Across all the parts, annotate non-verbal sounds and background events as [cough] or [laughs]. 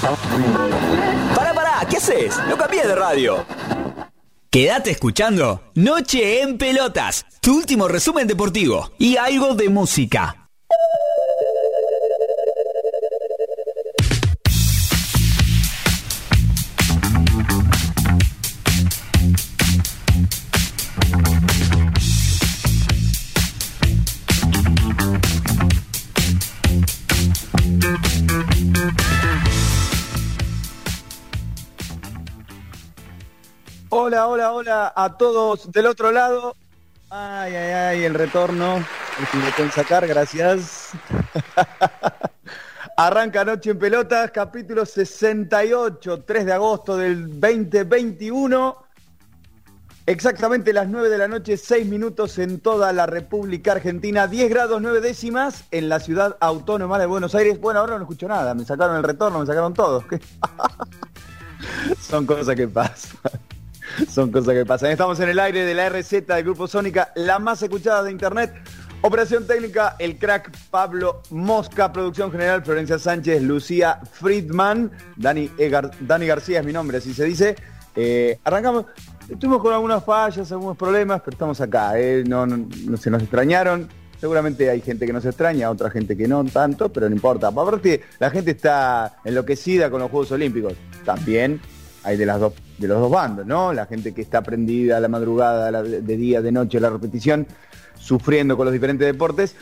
Pará, pará, ¿qué haces? No cambies de radio. Quédate escuchando Noche en Pelotas, tu último resumen deportivo y algo de música. Hola, hola, hola a todos del otro lado. Ay, ay, ay, el retorno. Si me pueden sacar, gracias. [laughs] Arranca Noche en Pelotas, capítulo 68, 3 de agosto del 2021. Exactamente las 9 de la noche, 6 minutos en toda la República Argentina, 10 grados 9 décimas en la ciudad autónoma de Buenos Aires. Bueno, ahora no escucho nada, me sacaron el retorno, me sacaron todo. [laughs] Son cosas que pasan. [laughs] Son cosas que pasan. Estamos en el aire de la RZ del Grupo Sónica, la más escuchada de Internet. Operación técnica, el crack Pablo Mosca, producción general Florencia Sánchez, Lucía Friedman, Dani, Dani García es mi nombre, así se dice. Eh, arrancamos, estuvimos con algunas fallas, algunos problemas, pero estamos acá, eh, no, se nos extrañaron. Seguramente hay gente que nos extraña, otra gente que no tanto, pero no importa. Aparte, la gente está enloquecida con los Juegos Olímpicos. También hay de las dos de los dos bandos, ¿no? La gente que está prendida a la madrugada, de día, de noche, la repetición, sufriendo con los diferentes deportes,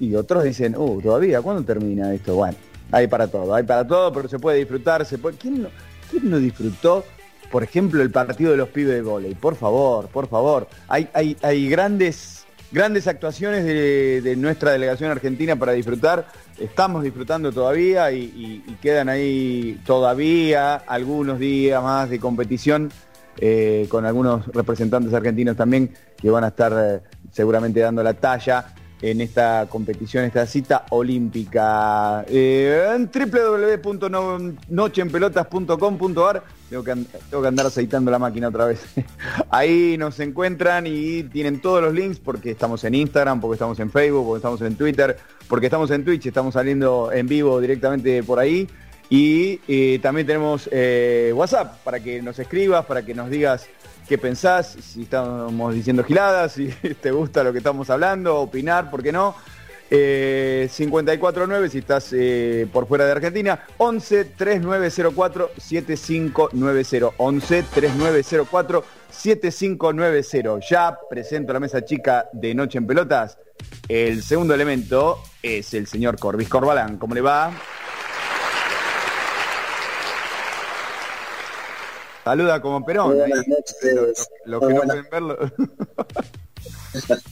y otros dicen, uh, todavía, ¿cuándo termina esto? Bueno, hay para todo, hay para todo, pero se puede disfrutar, se puede. ¿Quién no, quién no disfrutó, por ejemplo, el partido de los pibes de volei? Por favor, por favor. Hay, hay, hay grandes grandes actuaciones de, nuestra delegación argentina para disfrutar. Estamos disfrutando todavía y, quedan ahí todavía algunos días más de competición eh, con algunos representantes argentinos también que van a estar eh, seguramente dando la talla en esta competición, esta cita olímpica. Eh, en www.nocheenpelotas.com.ar tengo que, tengo que andar aceitando la máquina otra vez. [laughs] Ahí nos encuentran y tienen todos los links porque estamos en Instagram, porque estamos en Facebook, porque estamos en Twitter, porque estamos en Twitch, estamos saliendo en vivo directamente por ahí. Y eh, también tenemos eh, WhatsApp para que nos escribas, para que nos digas qué pensás, si estamos diciendo giladas, [laughs] si te gusta lo que estamos hablando, opinar, ¿por qué no? Eh, 549 si estás eh, por fuera de Argentina, 11 3904 7590, 11 3904 7590. Ya presento la mesa chica de Noche en Pelotas. El segundo elemento es el señor Corbis Corbalán. ¿Cómo le va? Saluda como Perón. Ahí, los, los que no pueden verlo. [laughs]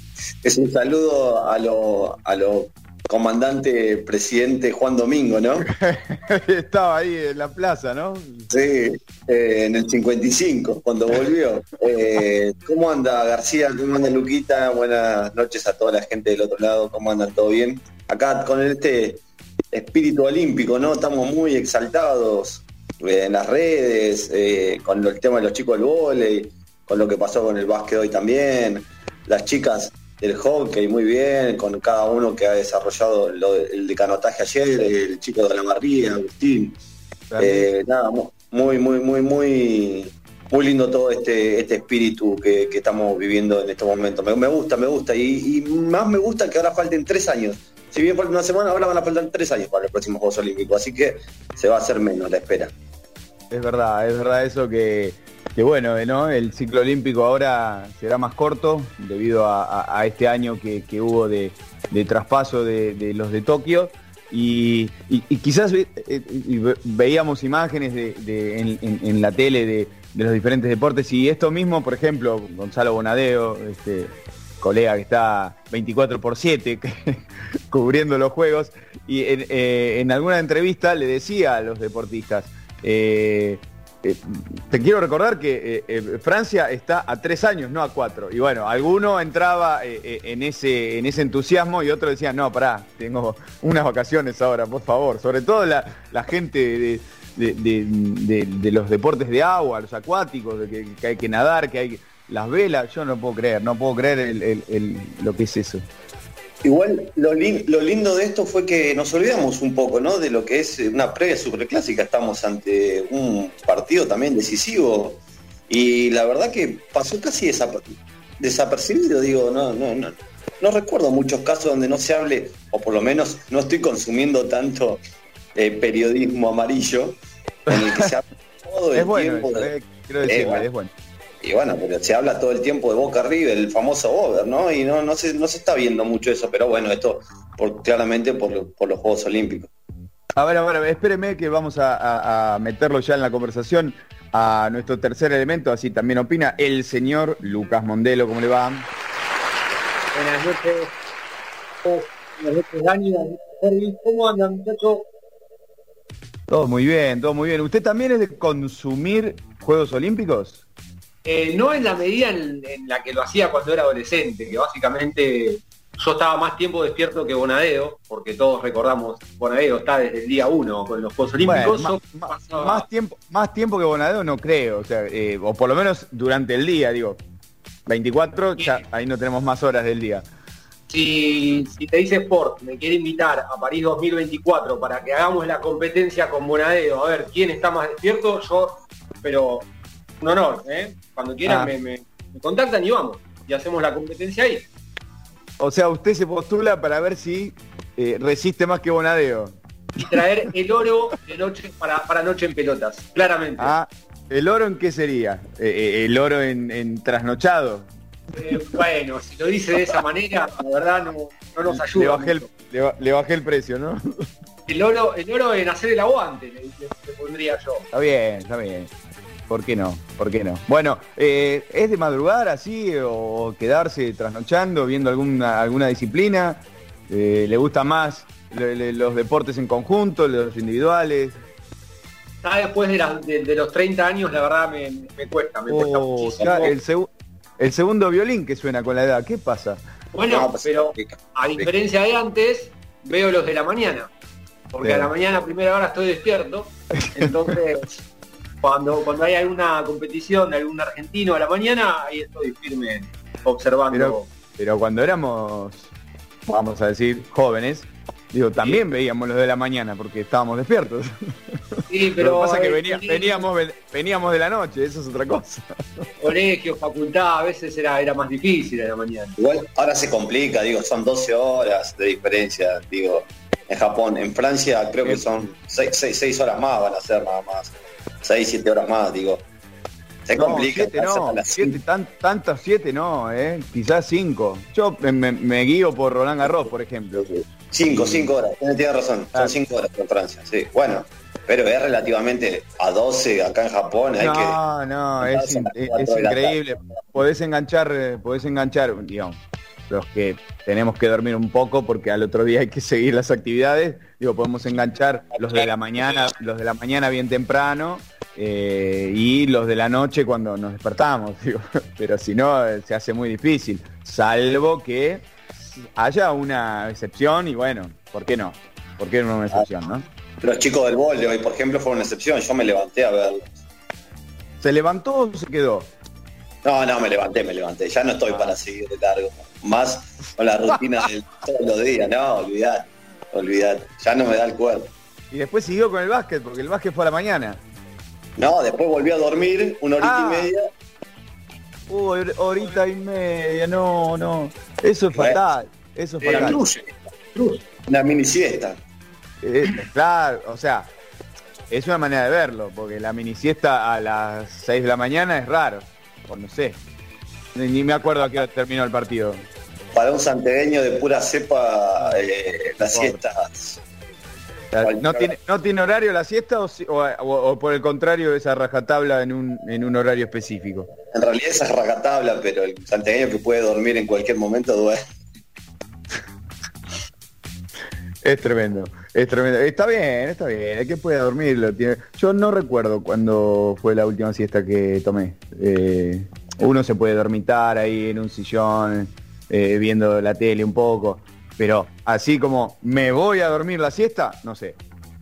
es un saludo a lo, a lo comandante presidente Juan Domingo, ¿no? [laughs] Estaba ahí en la plaza, ¿no? Sí, eh, en el 55, cuando volvió. Eh, ¿Cómo anda García? ¿Cómo anda Luquita? Buenas noches a toda la gente del otro lado. ¿Cómo andan? ¿Todo bien? Acá con este espíritu olímpico, ¿no? Estamos muy exaltados en las redes, eh, con el tema de los chicos del vóley, con lo que pasó con el básquet hoy también, las chicas del hockey muy bien, con cada uno que ha desarrollado lo, el de canotaje ayer, el chico de la María, Agustín. Eh, nada, muy, muy, muy, muy, muy lindo todo este, este espíritu que, que estamos viviendo en estos momentos. Me, me gusta, me gusta. Y, y, más me gusta que ahora falten tres años. Si bien falta una semana, ahora van a faltar tres años para los próximos Juegos Olímpicos. Así que se va a hacer menos la espera. Es verdad, es verdad eso que, que bueno, ¿no? El ciclo olímpico ahora será más corto debido a, este año que, que hubo de, de traspaso de, de, los de Tokio. Y, y, quizás ve, eh, veíamos imágenes de, en, la tele de, los diferentes deportes y esto mismo, por ejemplo, Gonzalo Bonadeo, este, colega que está 24 por 7 [laughs] cubriendo los juegos y en, eh, alguna entrevista le decía a los deportistas, eh, eh, te quiero recordar que Francia está a tres años, no a cuatro. Y bueno, alguno entraba en, ese, en ese entusiasmo y otro decía, no, pará, tengo unas vacaciones ahora, por favor. Sobre todo la, gente de, los deportes de agua, los acuáticos, de que, hay que nadar, que hay las velas, yo no puedo creer, no puedo creer lo que es eso. Igual lo, lindo de esto fue que nos olvidamos un poco, ¿no? De lo que es una previa superclásica. Estamos ante un partido también decisivo y la verdad que pasó casi desapercibido. Digo, no, no, no, no recuerdo muchos casos donde no se hable, o por lo menos no estoy consumiendo tanto eh, periodismo amarillo en el que se [laughs] habla todo el tiempo. Eh, quiero decir, es bueno y bueno, pero se habla todo el tiempo de Boca River, el famoso over, ¿no? Y no, no, se, no se está viendo mucho eso, pero bueno, esto por, claramente por, los Juegos Olímpicos. A ver, a ver, espéreme que vamos a, meterlo ya en la conversación a nuestro tercer elemento, así también opina el señor Lucas Mondelo, ¿cómo le va? Buenas noches. Buenas noches, Dani, ¿cómo andan, muchachos? Todo muy bien, todo muy bien. ¿Usted también es de consumir Juegos Olímpicos? Eh, no en la medida en, la que lo hacía cuando era adolescente, que básicamente yo estaba más tiempo despierto que Bonadeo, porque todos recordamos, Bonadeo está desde el día uno con los Juegos Olímpicos. más, tiempo, más tiempo que Bonadeo no creo, o, sea, eh, o por lo menos durante el día, digo. 24, ya ahí no tenemos más horas del día. Si, si te dice Sport, me quiere invitar a París 2024 para que hagamos la competencia con Bonadeo, a ver quién está más despierto, yo, pero un honor, ¿eh? Cuando quieran ah. me, contactan y vamos. Y hacemos la competencia ahí. O sea, usted se postula para ver si eh, resiste más que Bonadeo. Y traer el oro de noche para, para noche en pelotas, claramente. Ah, ¿el oro en qué sería? Eh, ¿El oro en, trasnochado? bueno, si lo dice de esa manera, la verdad no, nos ayuda. Le bajé, el, le, bajé el precio, ¿no? El oro, el oro en hacer el aguante, le pondría yo. Está bien, está bien. ¿Por qué no? ¿Por qué no? Bueno, eh, ¿es de madrugar así o quedarse trasnochando, viendo alguna, alguna disciplina? Eh, ¿Le gusta más los deportes en conjunto, los individuales? Ya después de, los 30 años, la verdad me, cuesta, me cuesta oh, muchísimo. el, segundo violín que suena con la edad, ¿qué pasa? Bueno, pues, pero a diferencia de antes, veo los de la mañana. Porque a la mañana, a primera hora, estoy despierto. Entonces... [laughs] Cuando, cuando hay alguna competición de algún argentino a la mañana, ahí estoy firme observando. Pero, cuando éramos, vamos a decir, jóvenes, digo, también veíamos los de la mañana porque estábamos despiertos. Sí, pero, Lo que pasa es que veníamos, veníamos de la noche, eso es otra cosa. Colegio, facultad, a veces era, era más difícil en la mañana. Igual ahora se complica, digo, son 12 horas de diferencia, digo, en Japón. En Francia creo que son 6 horas más van a ser nada más. 6, 7 horas más, digo. Se complica. Siete no, siete, tan, tantas 7 no, eh, quizás 5. Yo me, guío por Roland Garros, por ejemplo. 5, 5 horas, tiene razón, son 5 horas en Francia, sí. Bueno, pero es relativamente a 12 acá en Japón. Hay no, no, es, es increíble. Podés enganchar, eh, podés enganchar, digamos, los que tenemos que dormir un poco porque al otro día hay que seguir las actividades. Digo, podemos enganchar los de la mañana, los de la mañana bien temprano eh, y los de la noche cuando nos despertamos, [laughs] pero si no eh, se hace muy difícil, salvo que haya una excepción y bueno, ¿por qué no? ¿Por qué no una excepción, no? Los chicos del bol de hoy, por ejemplo, fueron una excepción, yo me levanté a verlos. ¿Se levantó o se quedó? No, no, me levanté, me levanté, ya no estoy para seguir de largo, más con la rutina de [laughs] todos los días, no, olvidad, olvidad, ya no me da el cuerpo. Y después siguió con el básquet, porque el básquet fue a la mañana. No, después volví a dormir una horita y ah. media. Uy, horita y media, no, no. Eso es fatal. Eso es fatal. Una mini siesta. Eh, claro, o sea, es una manera de verlo, porque la mini siesta a las 6 de la mañana es raro. O no sé. Ni, me acuerdo a qué hora terminó el partido. Para un santegueño de pura cepa, eh, las siestas ¿No tiene, ¿No tiene horario la siesta o, por el contrario esa rajatabla en un, en un horario específico? En realidad esa rajatabla, pero el santiagueño que puede dormir en cualquier momento duerme. [laughs] Es tremendo, es tremendo. Está bien, está bien, hay que puede dormirlo. Yo no recuerdo cuándo fue la última siesta que tomé. Eh, uno se puede dormitar ahí en un sillón, eh, viendo la tele un poco, pero así como me voy a dormir la siesta, no sé.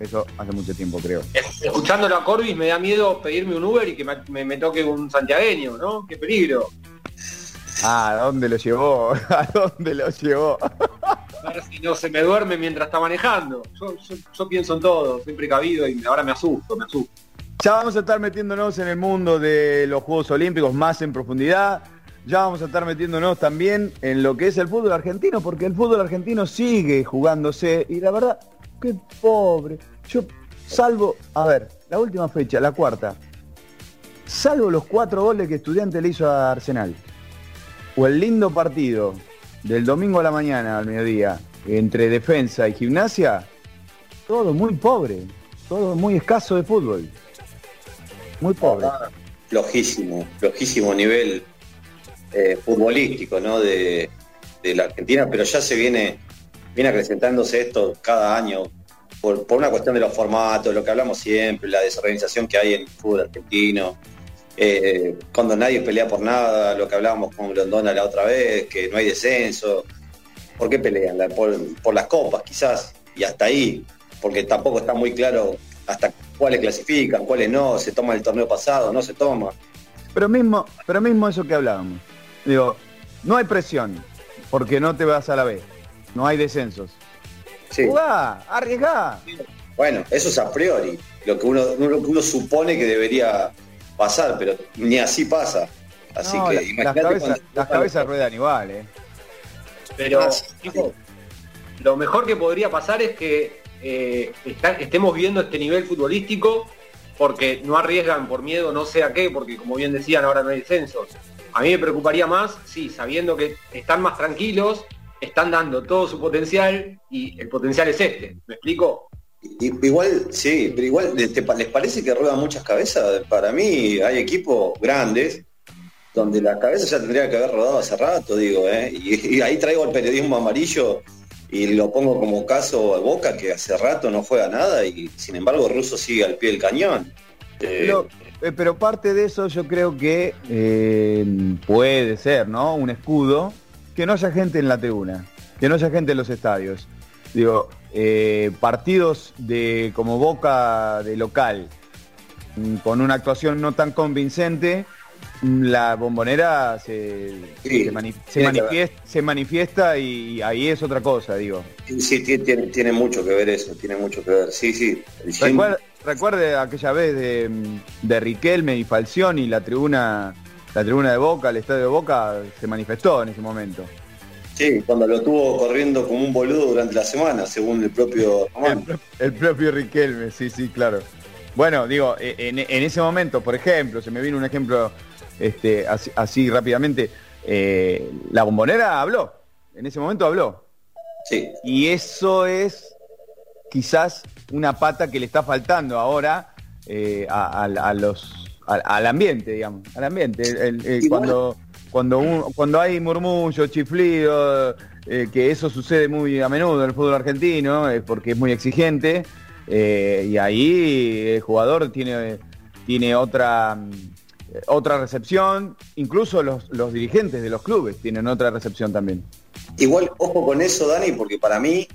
Eso hace mucho tiempo, creo. Escuchándolo a Corbis me da miedo pedirme un Uber y que me, toque un santiagueño, ¿no? Qué peligro. Ah, ¿a dónde lo llevó? [laughs] ¿A dónde lo llevó? A ver si no se me duerme mientras está manejando. Yo, pienso en todo, siempre cabido y ahora me asusto, me asusto. Ya vamos a estar metiéndonos en el mundo de los Juegos Olímpicos más en profundidad. Ya vamos a estar metiéndonos también en lo que es el fútbol argentino, porque el fútbol argentino sigue jugándose y la verdad, qué pobre. Yo salvo, a ver, la última fecha, la cuarta, salvo los cuatro goles que Estudiante le hizo a Arsenal, o el lindo partido del domingo a la mañana al mediodía entre defensa y gimnasia, todo muy pobre, todo muy escaso de fútbol. Muy pobre. flojísimo, flojísimo nivel eh, futbolístico ¿no? de, la Argentina, pero ya se viene, viene acrecentándose esto cada año por, una cuestión de los formatos, lo que hablamos siempre, la desorganización que hay en el fútbol argentino, eh, cuando nadie pelea por nada, lo que hablábamos con Grondona la otra vez, que no hay descenso. ¿Por qué pelean? Por, las copas, quizás, y hasta ahí, porque tampoco está muy claro hasta cuáles clasifican, cuáles no, se toma el torneo pasado, no se toma. Pero mismo, pero mismo eso que hablábamos. Digo, no hay presión, porque no te vas a la vez. No hay descensos. Sí. Jugá, arriesgá. Bueno, eso es a priori, lo que uno, lo que uno supone que debería pasar, pero ni así pasa. Así que las cabezas, las cabezas ruedan igual, ¿eh? Pero, lo mejor que podría pasar es que eh, estemos viendo este nivel futbolístico porque no arriesgan por miedo no sé a qué, porque como bien decían, ahora no hay descensos. A mí me preocuparía más, sí, sabiendo que están más tranquilos, están dando todo su potencial y el potencial es este. ¿Me explico? Igual, sí, pero igual, ¿les parece que ruedan muchas cabezas? Para mí hay equipos grandes donde la cabeza ya tendría que haber rodado hace rato, digo, ¿eh? y, ahí traigo el periodismo amarillo y lo pongo como caso a Boca, que hace rato no juega nada y sin embargo Russo sigue al pie del cañón. Eh, pero, parte de eso yo creo que eh, puede ser, ¿no? Un escudo, que no haya gente en la tribuna, que no haya gente en los estadios. Digo, eh, partidos de como Boca de local, mm, con una actuación no tan convincente, la bombonera se, se, manifiesta, y ahí es otra cosa, digo. Sí, tiene, tiene, mucho que ver eso, tiene mucho que ver, sí, sí. Recuerde, aquella vez de, de Riquelme y Falcioni, la tribuna, la tribuna de Boca, el estadio de Boca, se manifestó en ese momento. Sí, cuando lo tuvo corriendo como un boludo durante la semana, según el propio El, propio Riquelme, sí, sí, claro. Bueno, digo, e, en, ese momento, por ejemplo, se me vino un ejemplo este, así, rápidamente, eh, la bombonera habló, en ese momento habló. Sí. Y eso es quizás una pata que le está faltando ahora eh, a, los al, ambiente, digamos, al ambiente. cuando cuando, cuando hay murmullo, chiflido, eh, que eso sucede muy a menudo en el fútbol argentino, porque es muy exigente, y ahí el jugador tiene, tiene otra, otra recepción, incluso los, los dirigentes de los clubes tienen otra recepción también. Igual, ojo con eso, Dani, porque para mí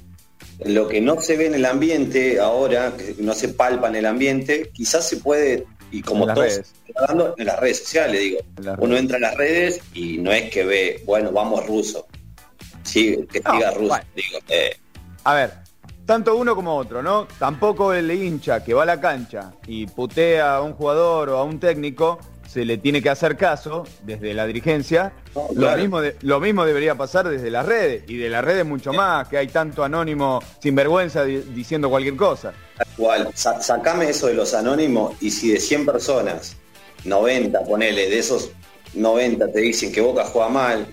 lo que no se ve en el ambiente ahora, que no se palpa en el ambiente, quizás se puede y como en todos hablando en las redes sociales, digo, uno entra en las redes y no es que ve, bueno, vamos ruso. Sí, que diga ruso, digo, eh. A ver, tanto uno como otro, ¿no? Tampoco el hincha que va a la cancha y putea a un jugador o a un técnico se le tiene que hacer caso desde la dirigencia. lo, mismo lo mismo debería pasar desde las redes y de las redes mucho más, que hay tanto anónimo sinvergüenza diciendo cualquier cosa. Igual, sacame eso de los anónimos y si de 100 personas, 90, ponele, de esos 90 te dicen que Boca juega mal,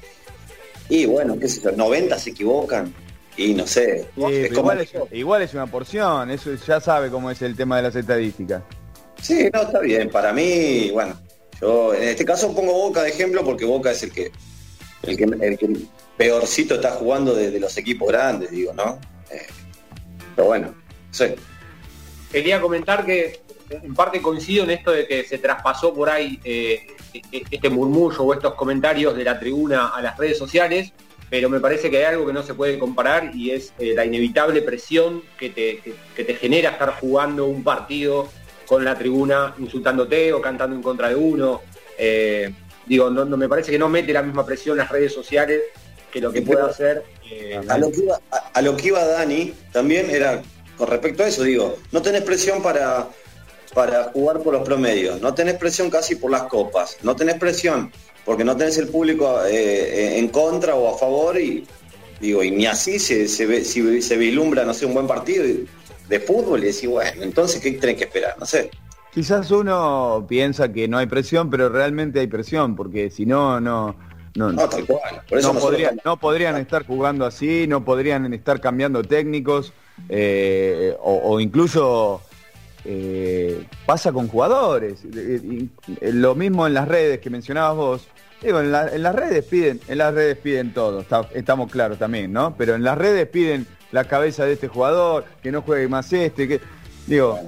y bueno, qué sé yo, 90 se equivocan, y no sé. igual, es, igual, es, una porción, eso ya sabe cómo es el tema de las estadísticas. Sí, no, está bien. Para mí, bueno, yo en este caso pongo Boca de ejemplo porque Boca es el que el que, que peorcito está jugando de, los equipos grandes, digo, ¿no? Eh, Pero bueno, sí. Quería comentar que en parte coincido en esto de que se traspasó por ahí eh, este murmullo o estos comentarios de la tribuna a las redes sociales, pero me parece que hay algo que no se puede comparar y es eh, la inevitable presión que te, te, genera estar jugando un partido con la tribuna insultándote o cantando en contra de uno. Eh, digo, no, me parece que no mete la misma presión las redes sociales que lo que puede hacer. a, lo que iba, a lo que iba Dani también era con respecto a eso, digo, no tenés presión para para jugar por los promedios. No tenés presión casi por las copas. No tenés presión porque no tenés el público eh, en contra o a favor y digo, y ni así se, se, se vislumbra, no sé, un buen partido de fútbol y decís, bueno, entonces ¿qué tenés que esperar? No sé. Quizás uno piensa que no hay presión, pero realmente hay presión, porque si no, no, no, no, tal cual. no, podrían, no, podrían, estar jugando así, no podrían estar cambiando técnicos, eh, o, incluso eh, pasa con jugadores. lo mismo en las redes que mencionabas vos. Digo, en, las redes piden, en las redes piden todo, estamos claros también, ¿no? Pero en las redes piden la cabeza de este jugador, que no juegue más este, que. Digo,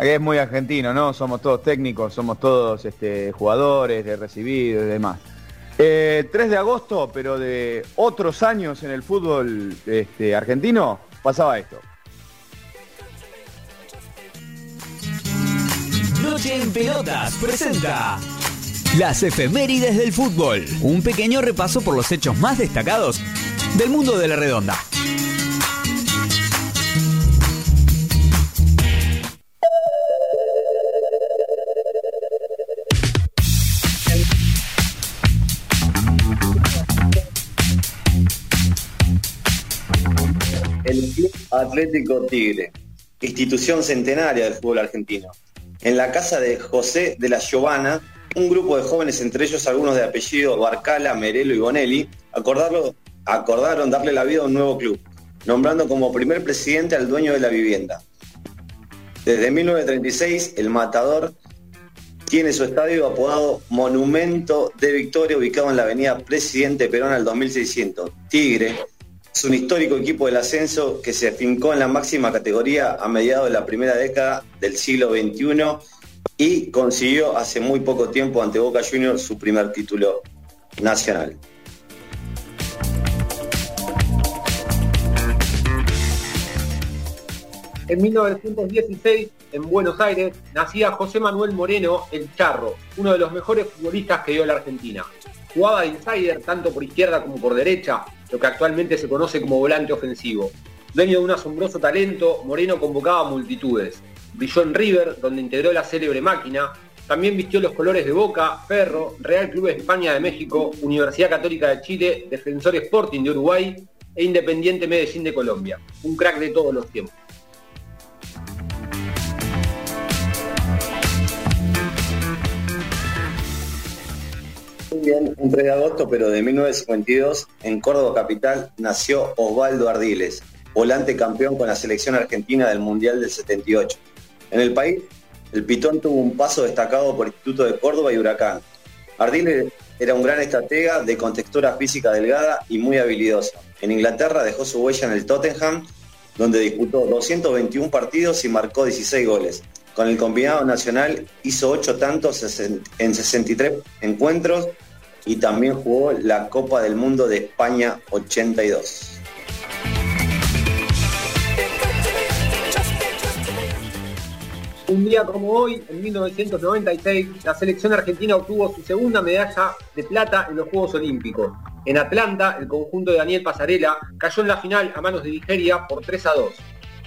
es muy argentino, ¿no? Somos todos técnicos, somos todos este, jugadores de recibido y demás. 3 eh, de agosto, pero de otros años en el fútbol este, argentino, pasaba esto. Noche en Pelotas presenta las efemérides del fútbol. Un pequeño repaso por los hechos más destacados del mundo de la redonda. El Club Atlético Tigre, institución centenaria del fútbol argentino en la casa de José de la Giovana, un grupo de jóvenes, entre ellos algunos de apellido Barcala, Merelo y Bonelli, acordaron darle la vida a un nuevo club, nombrando como primer presidente al dueño de la vivienda. Desde 1936, el Matador tiene su estadio apodado Monumento de Victoria, ubicado en la avenida Presidente Perón al 2600. Tigre, es un histórico equipo del ascenso que se afincó en la máxima categoría a mediados de la primera década del siglo XXI y consiguió hace muy poco tiempo ante Boca Juniors su primer título nacional. En 1916, en Buenos Aires, nacía José Manuel Moreno, el Charro, uno de los mejores futbolistas que dio la Argentina. Jugaba de insider tanto por izquierda como por derecha, lo que actualmente se conoce como volante ofensivo. Dueño de un asombroso talento, Moreno convocaba multitudes. Brilló en River, donde integró la célebre máquina. También vistió los colores de Boca, Ferro, Real Club de España de México, Universidad Católica de Chile, Defensor Sporting de Uruguay e Independiente Medellín de Colombia. Un crack de todos los tiempos. Bien, un 3 de agosto, pero de 1952, en Córdoba Capital, nació Osvaldo Ardiles, volante campeón con la selección argentina del Mundial del 78. En el país, el Pitón tuvo un paso destacado por Instituto de Córdoba y Huracán. Ardiles era un gran estratega de contextura física delgada y muy habilidoso. En Inglaterra dejó su huella en el Tottenham, donde disputó 221 partidos y marcó 16 goles. Con el combinado nacional hizo 8 tantos en 63 encuentros y también jugó la Copa del Mundo de España 82. Un día como hoy, en 1996, la selección argentina obtuvo su segunda medalla de plata en los Juegos Olímpicos. En Atlanta, el conjunto de Daniel Pasarela cayó en la final a manos de Nigeria por 3 a 2.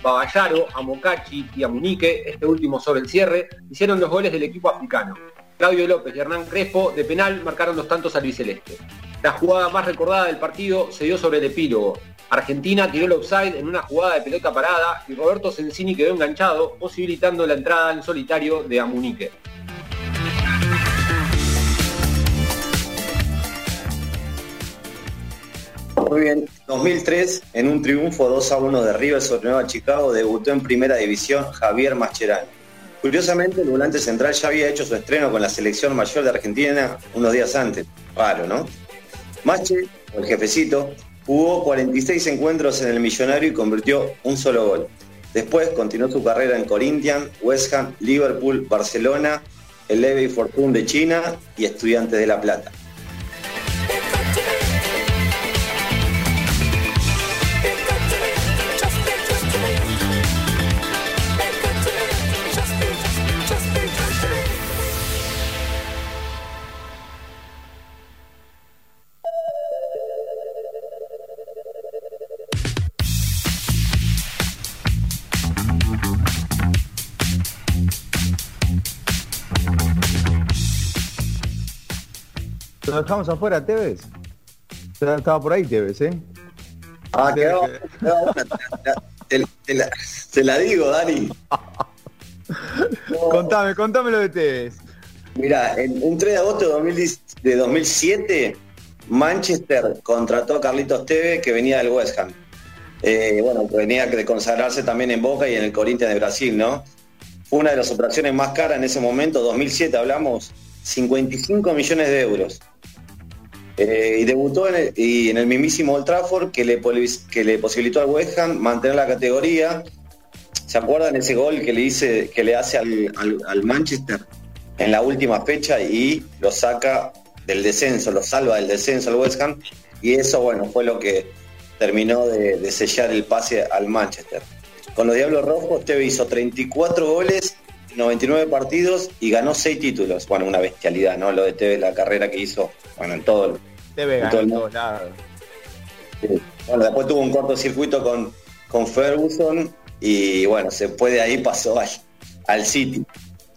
Baballaro, a Mocachi y a Munique, este último sobre el cierre, hicieron los goles del equipo africano. Claudio López y Hernán Crespo de penal marcaron los tantos albiceleste. La jugada más recordada del partido se dio sobre el epílogo. Argentina tiró el offside en una jugada de pelota parada y Roberto Sensini quedó enganchado, posibilitando la entrada en solitario de Amunique. Muy bien. 2003, en un triunfo 2 a 1 de River sobre Nueva Chicago, debutó en primera división Javier Mascherano. Curiosamente, el volante central ya había hecho su estreno con la selección mayor de Argentina unos días antes. Raro, ¿no? Mache, el jefecito, jugó 46 encuentros en el Millonario y convirtió un solo gol. Después continuó su carrera en Corinthians, West Ham, Liverpool, Barcelona, el Levy Fortune de China y Estudiantes de La Plata. Lo dejamos afuera, Tevez. Estaba por ahí, Tevez, ¿eh? Ah, quedó, quedó te, te la, te la digo, Dani. [laughs] Contame, contame lo de Tevez. Mira, en un 3 de agosto de, 2010 de 2007, Manchester contrató a Carlitos Tevez, que venía del West Ham. Eh, bueno, que venía de consagrarse también en Boca y en el Corinthians de Brasil, ¿no? Fue una de las operaciones más caras en ese momento, 2007 hablamos, 55 millones de euros. Eh, y debutó en el, y en el mismísimo Old Trafford que le, que le posibilitó al West Ham mantener la categoría. ¿Se acuerdan ese gol que le, hice, que le hace al, al- al Manchester en la última fecha y lo saca del descenso, lo salva del descenso al West Ham? Y eso, bueno, fue lo que terminó de, de sellar el pase al Manchester. Con los Diablos Rojos, Teve hizo 34 goles, 99 partidos y ganó 6 títulos. Bueno, una bestialidad, ¿no? Lo de Teve, la carrera que hizo, bueno, en todo, Tevez En todo ganó el en mundo. todos lados. Sí. Bueno, después tuvo un cortocircuito con, con Ferguson y bueno, se fue de ahí, pasó al, al City,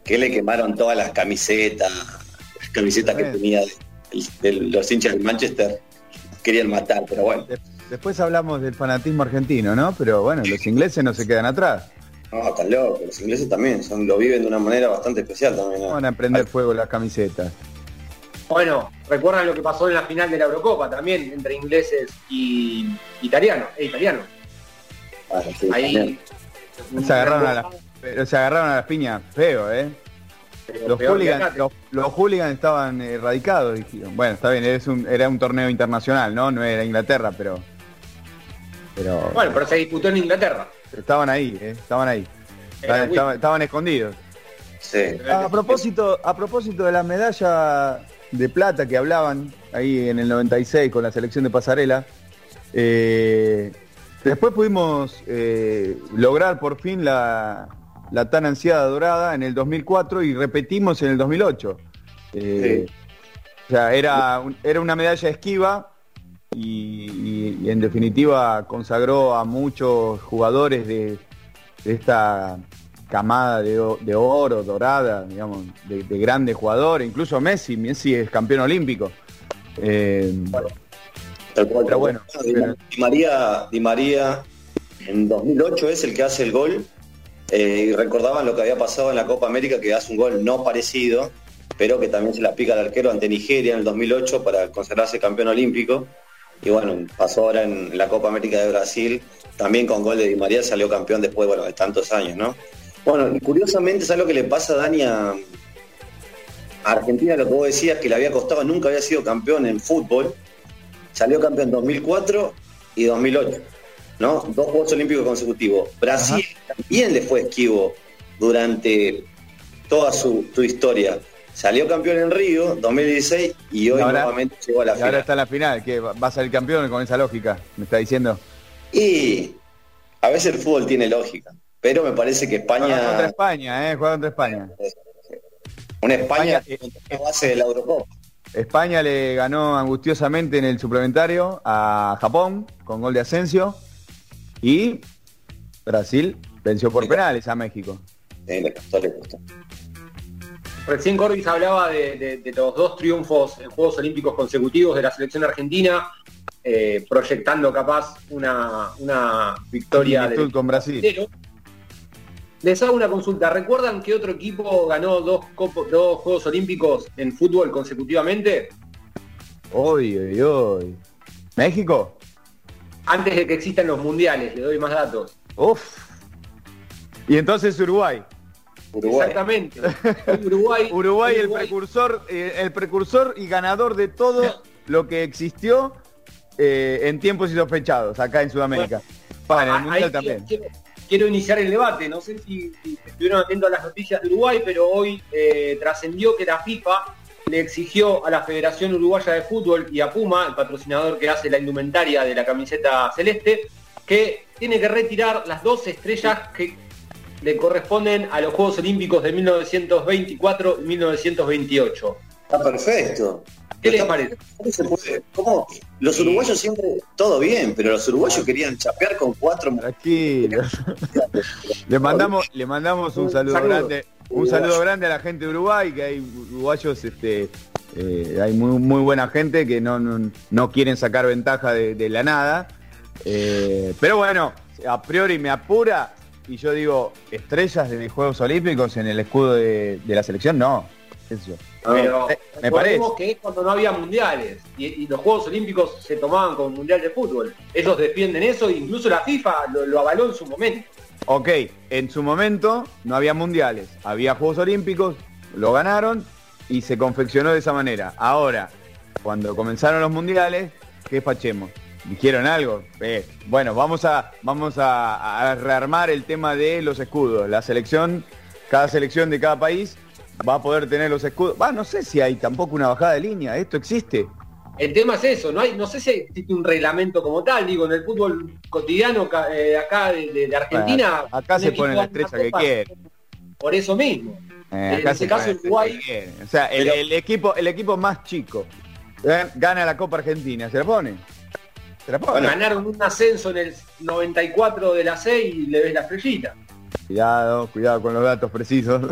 que le quemaron todas las camisetas, las camisetas que tenía de, de los hinchas del Manchester, querían matar, pero bueno, De- Después hablamos del fanatismo argentino, ¿no? Pero bueno, los ingleses no se quedan atrás. No, están locos, los ingleses también, son, lo viven de una manera bastante especial también. ¿no? Van a prender fuego las camisetas. Bueno, recuerdan lo que pasó en la final de la Eurocopa también, entre ingleses y italianos, e italianos. Sí, Ahí. Se agarraron a las, pero se agarraron a las piñas feo, ¿eh? Pero Los hooligans, acá, los, los hooligans estaban erradicados, dijeron. Bueno, está bien, es un- era un torneo internacional, ¿no? No era Inglaterra, pero. Pero Bueno, pero se disputó en Inglaterra. Estaban ahí, ¿eh? Estaban ahí. Estaban, estaban- estaban escondidos. Sí. A propósito, a propósito de la medalla de plata que hablaban ahí en el 96 con la selección de pasarela, eh, después pudimos eh, lograr por fin la, la tan ansiada dorada en el 2004 y repetimos en el 2008. Eh, O sea, era, era una medalla esquiva y, y- y en definitiva consagró a muchos jugadores de, de esta camada de, oro, dorada, digamos, de, de grandes jugadores, incluso Messi, Messi es campeón olímpico. Eh, Tal cual, Pero bueno. Di, pero- Di María, Di María en 2008 es el que hace el gol eh, y recordaban lo que había pasado en la Copa América que hace un gol no parecido, pero que también se la pica al arquero ante Nigeria en el 2008 para consagrarse campeón olímpico. Y bueno, pasó ahora en la Copa América de Brasil, también con gol de Di María salió campeón después bueno, de tantos años, ¿no? Bueno, y curiosamente, ¿sabes lo que le pasa a Dani a, Argentina? Lo que vos decías, que le había costado, nunca había sido campeón en fútbol, salió campeón 2004 y 2008, ¿no? Dos Juegos Olímpicos consecutivos. Brasil también le fue esquivo durante toda su, su historia. Salió campeón en Río 2016 y hoy ahora- nuevamente llegó a la y ahora final. está en la final, que va a salir campeón con esa lógica, me está diciendo. Y a veces el fútbol tiene lógica, pero me parece que Juega contra España, España, eh, juega contra España. una España, España, es la base de la Eurocopa. España le ganó angustiosamente en el suplementario a Japón con gol de Asensio y Brasil venció por penales a México. Sí, le costó, le costó. Recién Corbis hablaba de, de- de los dos triunfos en Juegos Olímpicos consecutivos de la selección argentina, eh, proyectando capaz una, una victoria del con Brasil. Pero, Les hago una consulta. ¿Recuerdan que otro equipo ganó dos, dos Juegos Olímpicos en fútbol consecutivamente? Uy, uy, uy. ¿México? Antes de que existan los mundiales, le doy más datos. Uf. Y entonces Uruguay. Uruguay. Exactamente. [laughs] Uruguay, Uruguay, el precursor, eh, el precursor y ganador de todo lo que existió eh, en tiempos insospechados acá en Sudamérica. Para en el Mundial también. Quiero, quiero iniciar el debate. No sé si, estuvieron atentos a las noticias de Uruguay, pero hoy eh, trascendió que la FIFA le exigió a la Federación Uruguaya de Fútbol y a Puma, el patrocinador que hace la indumentaria de la camiseta celeste, que tiene que retirar las dos estrellas que le corresponden a los Juegos Olímpicos de 1924 y 1928. Está perfecto. ¿Qué les parece? ¿Cómo? Los uruguayos siempre, todo bien, pero los uruguayos querían chapear con cuatro. Tranquilos. [laughs] le mandamos, le mandamos un saludo, grande, un saludo grande a la gente de Uruguay, que hay uruguayos, este, eh, hay muy, muy buena gente que no, no, quieren sacar ventaja de, la nada. Eh, pero bueno, a priori me apura y yo digo, estrellas de Juegos Olímpicos en el escudo de, la selección, no. Pero eh, me parece que es cuando no había mundiales y, los Juegos Olímpicos se tomaban como mundial de fútbol. Ellos defienden eso, incluso la FIFA lo, avaló en su momento. Ok, en su momento no había mundiales, había Juegos Olímpicos, lo ganaron y se confeccionó de esa manera. Ahora, cuando comenzaron los mundiales, ¿qué fachemos? ¿Dijeron algo? Eh, bueno, vamos a, vamos a, a rearmar el tema de los escudos. La selección, cada selección de cada país va a poder tener los escudos. Va, no sé si hay tampoco una bajada de línea, esto existe. El tema es eso, no hay, no sé si existe un reglamento como tal, digo, en el fútbol cotidiano eh, acá de, Argentina. acá se pone la estrella que quiere. Por eso mismo. Eh, en este caso Uruguay. O sea, el, equipo, el equipo más chico gana la Copa Argentina, ¿se la pone? ¿Se la pone? Ganaron un ascenso en el 94 de la 6 y le ves la estrellita. Cuidado, cuidado con los datos precisos.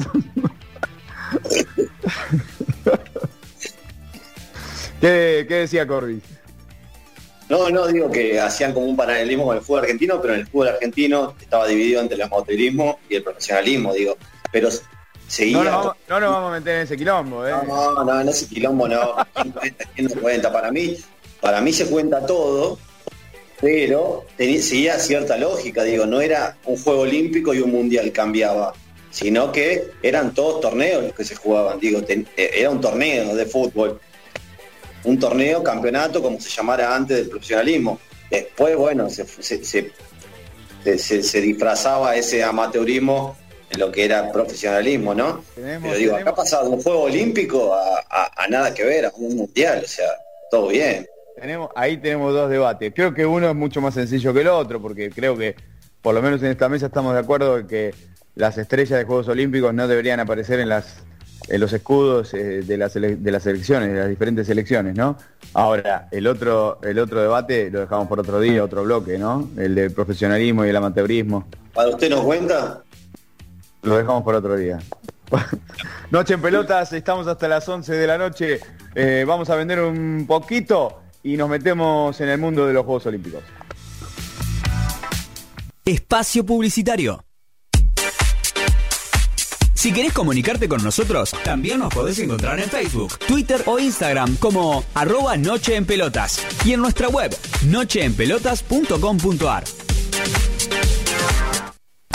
¿Qué, decía Corbis? No, no, digo que hacían como un paralelismo con el fútbol argentino, pero en el fútbol argentino estaba dividido entre el amadorismo y el profesionalismo, digo. Pero seguía... No, no, nos vamos a meter en ese quilombo, ¿eh? No, no, en ese quilombo no. [laughs] ¿Quién cuenta? Para mí, para mí se cuenta todo, pero tenía, seguía cierta lógica, digo, no era un juego olímpico y un mundial, cambiaba sino que eran todos torneos los que se jugaban, digo, eh, era un torneo de fútbol, un torneo, campeonato, como se llamara antes del profesionalismo. Después, bueno, se, se, disfrazaba ese amateurismo en lo que era profesionalismo, ¿no? Pero digo, acá ha pasado un juego olímpico a, nada que ver, a un mundial, o sea, todo bien. Tenemos, ahí tenemos dos debates. Creo que uno es mucho más sencillo que el otro, porque creo que por lo menos en esta mesa estamos de acuerdo en que las estrellas de Juegos Olímpicos no deberían aparecer en las en los escudos eh, de, las de las selecciones, de las diferentes selecciones, ¿no? Ahora, el otro, el otro debate lo dejamos por otro día, otro bloque, ¿no? El del profesionalismo y el amateurismo. ¿Para usted nos cuenta? Lo dejamos por otro día. [laughs] noche en pelotas, estamos hasta las 11 de la noche. Eh, vamos a vender un poquito y nos metemos en el mundo de los Juegos Olímpicos. Espacio Publicitario. Si querés comunicarte con nosotros, también nos podés encontrar en Facebook, Twitter o Instagram como arroba Noche en Pelotas y en nuestra web nocheenpelotas.com.ar.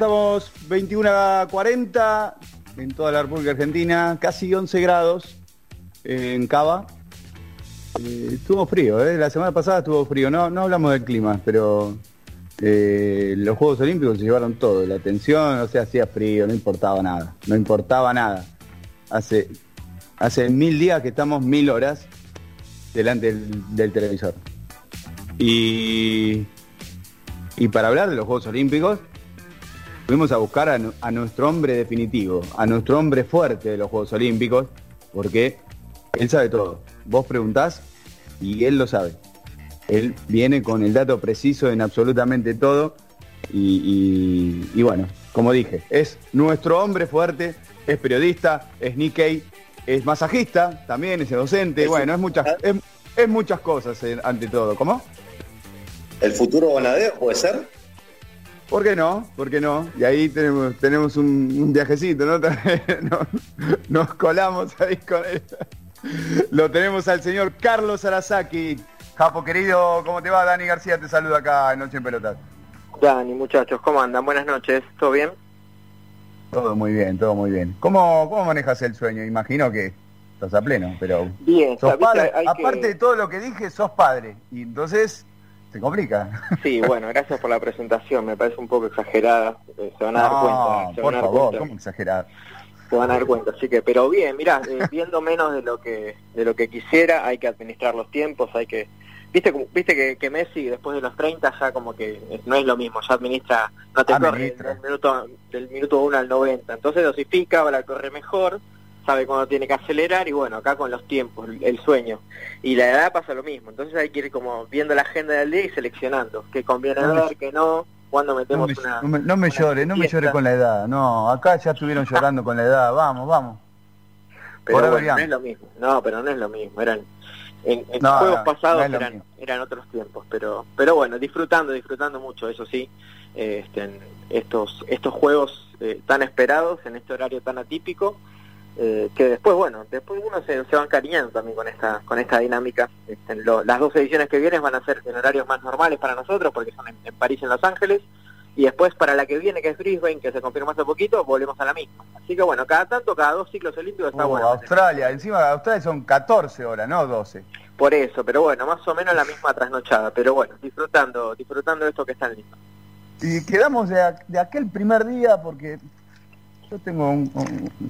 Estamos 21 a 40 en toda la República Argentina, casi 11 grados en Cava. Eh, estuvo frío, ¿eh? la semana pasada estuvo frío, no, no hablamos del clima, pero eh, los Juegos Olímpicos se llevaron todo, la atención, o sea, hacía frío, no importaba nada, no importaba nada. Hace, hace mil días que estamos mil horas delante del, televisor. Y, y para hablar de los Juegos Olímpicos, fuimos a buscar a, a, nuestro hombre definitivo, a nuestro hombre fuerte de los Juegos Olímpicos, porque él sabe todo. Vos preguntás y él lo sabe. Él viene con el dato preciso en absolutamente todo. Y, bueno, como dije, es nuestro hombre fuerte, es periodista, es Nikkei, es masajista, también es docente, bueno, es muchas, es, muchas cosas eh, ante todo. ¿Cómo? ¿El futuro ganadero puede ser? ¿Por qué no? ¿Por qué no? Y ahí tenemos, tenemos un, viajecito, [laughs] ¿no? Nos colamos ahí con él. Lo tenemos al señor Carlos Arasaki. Japo querido, ¿cómo te va? Dani García te saluda acá en Noche en Pelotas. Dani, muchachos, ¿cómo andan? Buenas noches, ¿todo bien? Todo muy bien, todo muy bien. ¿Cómo, cómo manejas el sueño? Imagino que estás a pleno, pero... Bien, sos padre. Aparte de todo lo que dije, sos padre. Y entonces se complica. [laughs] Sí, bueno, gracias por la presentación. Me parece un poco exagerada. Eh, se van a dar cuenta. por favor, ¿cómo exagerada? se van a dar cuenta. Así que, pero bien, mira, eh, viendo menos de lo que de lo que quisiera, hay que administrar los tiempos, hay que viste viste que, Messi después de los 30 ya como que no es lo mismo, ya administra, no te corre del minuto del minuto 1 al 90, entonces dosifica para corre mejor, sabe cuándo tiene que acelerar y bueno, acá con los tiempos, el sueño. Y la edad pasa lo mismo, entonces hay que ir como viendo la agenda del día y seleccionando qué conviene ver, qué no cuando metemos no me, una... No me, llore, no me llore con la edad. No, acá ya estuvieron [laughs] llorando con la edad. Vamos, vamos. Pero no es lo mismo. No, pero no es lo mismo. Eran en, juegos pasados eran, eran otros tiempos, pero pero bueno, disfrutando, disfrutando mucho, eso sí, este, estos estos juegos eh, tan esperados en este horario tan atípico eh, que después, bueno, después uno se, se va encariñando también con esta con esta dinámica. Este, las dos ediciones que vienen van a ser en horarios más normales para nosotros, porque son en, París y en Los Ángeles, y después para la que viene, que es Brisbane, que se confirmó hace poquito, volvemos a la misma. Así que bueno, cada tanto, cada dos ciclos olímpicos está uh, bueno. Australia, encima de Australia son 14 horas, no 12. Por eso, pero bueno, más o menos la misma trasnochada, pero bueno, disfrutando, disfrutando de esto que está lindo. Y quedamos de, de aquel primer día, porque yo tengo un,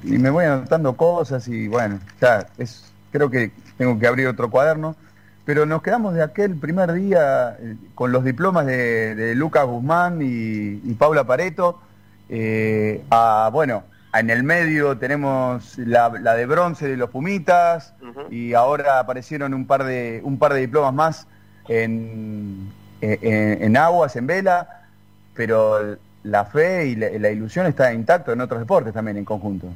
y me voy anotando cosas y bueno, ya es creo que tengo que abrir otro cuaderno, pero nos quedamos de aquel primer día eh, con los diplomas de, Lucas Guzmán y, Paula Pareto, eh, a, bueno, en el medio tenemos la, de bronce de los Pumitas y ahora aparecieron un par de, un par de diplomas más en, en, en aguas, en vela, pero la fe y la, ilusión está intacto en otros deportes también en conjunto.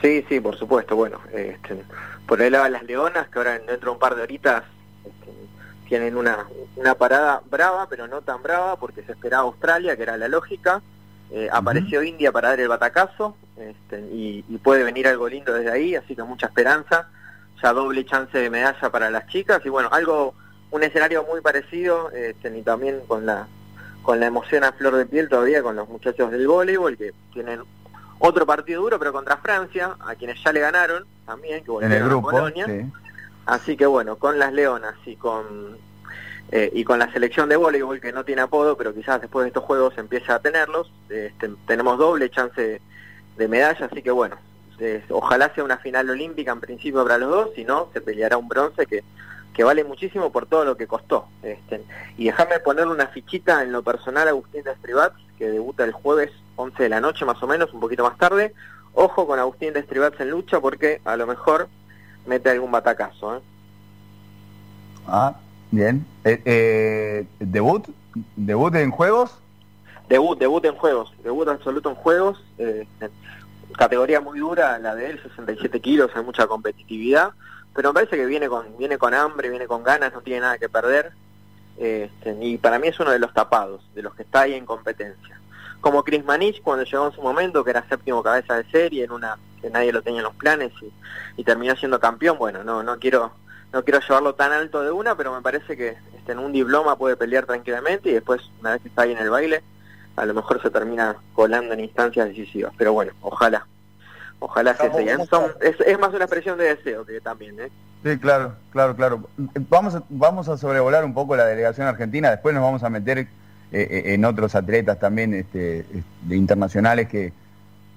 Sí, sí, por supuesto. Bueno, este, por ahí las Leonas, que ahora dentro de un par de horitas este, tienen una, una parada brava, pero no tan brava, porque se esperaba Australia, que era la lógica. Eh, apareció India para dar el batacazo este, y, puede venir algo lindo desde ahí, así que mucha esperanza. Ya doble chance de medalla para las chicas y bueno, algo, un escenario muy parecido este, y también con la con la emoción a flor de piel todavía con los muchachos del voleibol que tienen otro partido duro pero contra Francia, a quienes ya le ganaron también, que en el grupo, Polonia. Así que bueno, con las Leonas y con eh, y con la selección de voleibol que no tiene apodo, pero quizás después de estos juegos empiece a tenerlos, este, tenemos doble chance de medalla, así que bueno, ojalá sea una final olímpica en principio para los dos, si no, se peleará un bronce que que vale muchísimo por todo lo que costó. Este, y déjame ponerle una fichita en lo personal a Agustín de Estribats, que debuta el jueves 11 de la noche más o menos, un poquito más tarde. Ojo con Agustín de Estribats en lucha porque a lo mejor mete algún batacazo. ¿eh? Ah, bien. Eh, eh, ¿Debut? ¿Debut en juegos? Debut, debut en juegos, debut absoluto en juegos. categoría muy dura, la de él, 67 kilos, hay mucha competitividad pero me parece que viene con, viene con hambre, viene con ganas, no tiene nada que perder. Este, y para mí es uno de los tapados, de los que está ahí en competencia. Como Chris Manich cuando llegó en su momento, que era séptimo cabeza de serie, en una que nadie lo tenía en los planes y, terminó siendo campeón, bueno, no, no quiero no quiero llevarlo tan alto de una, pero me parece que este, en un diploma puede pelear tranquilamente y después, una vez que está ahí en el baile, a lo mejor se termina colando en instancias decisivas. Pero bueno, ojalá. Ojalá se Es, es, más una expresión de deseo que también, ¿eh? Sí, claro, claro, claro. Vamos a, vamos a sobrevolar un poco la delegación argentina, después nos vamos a meter eh, eh, en otros atletas también este, de internacionales que,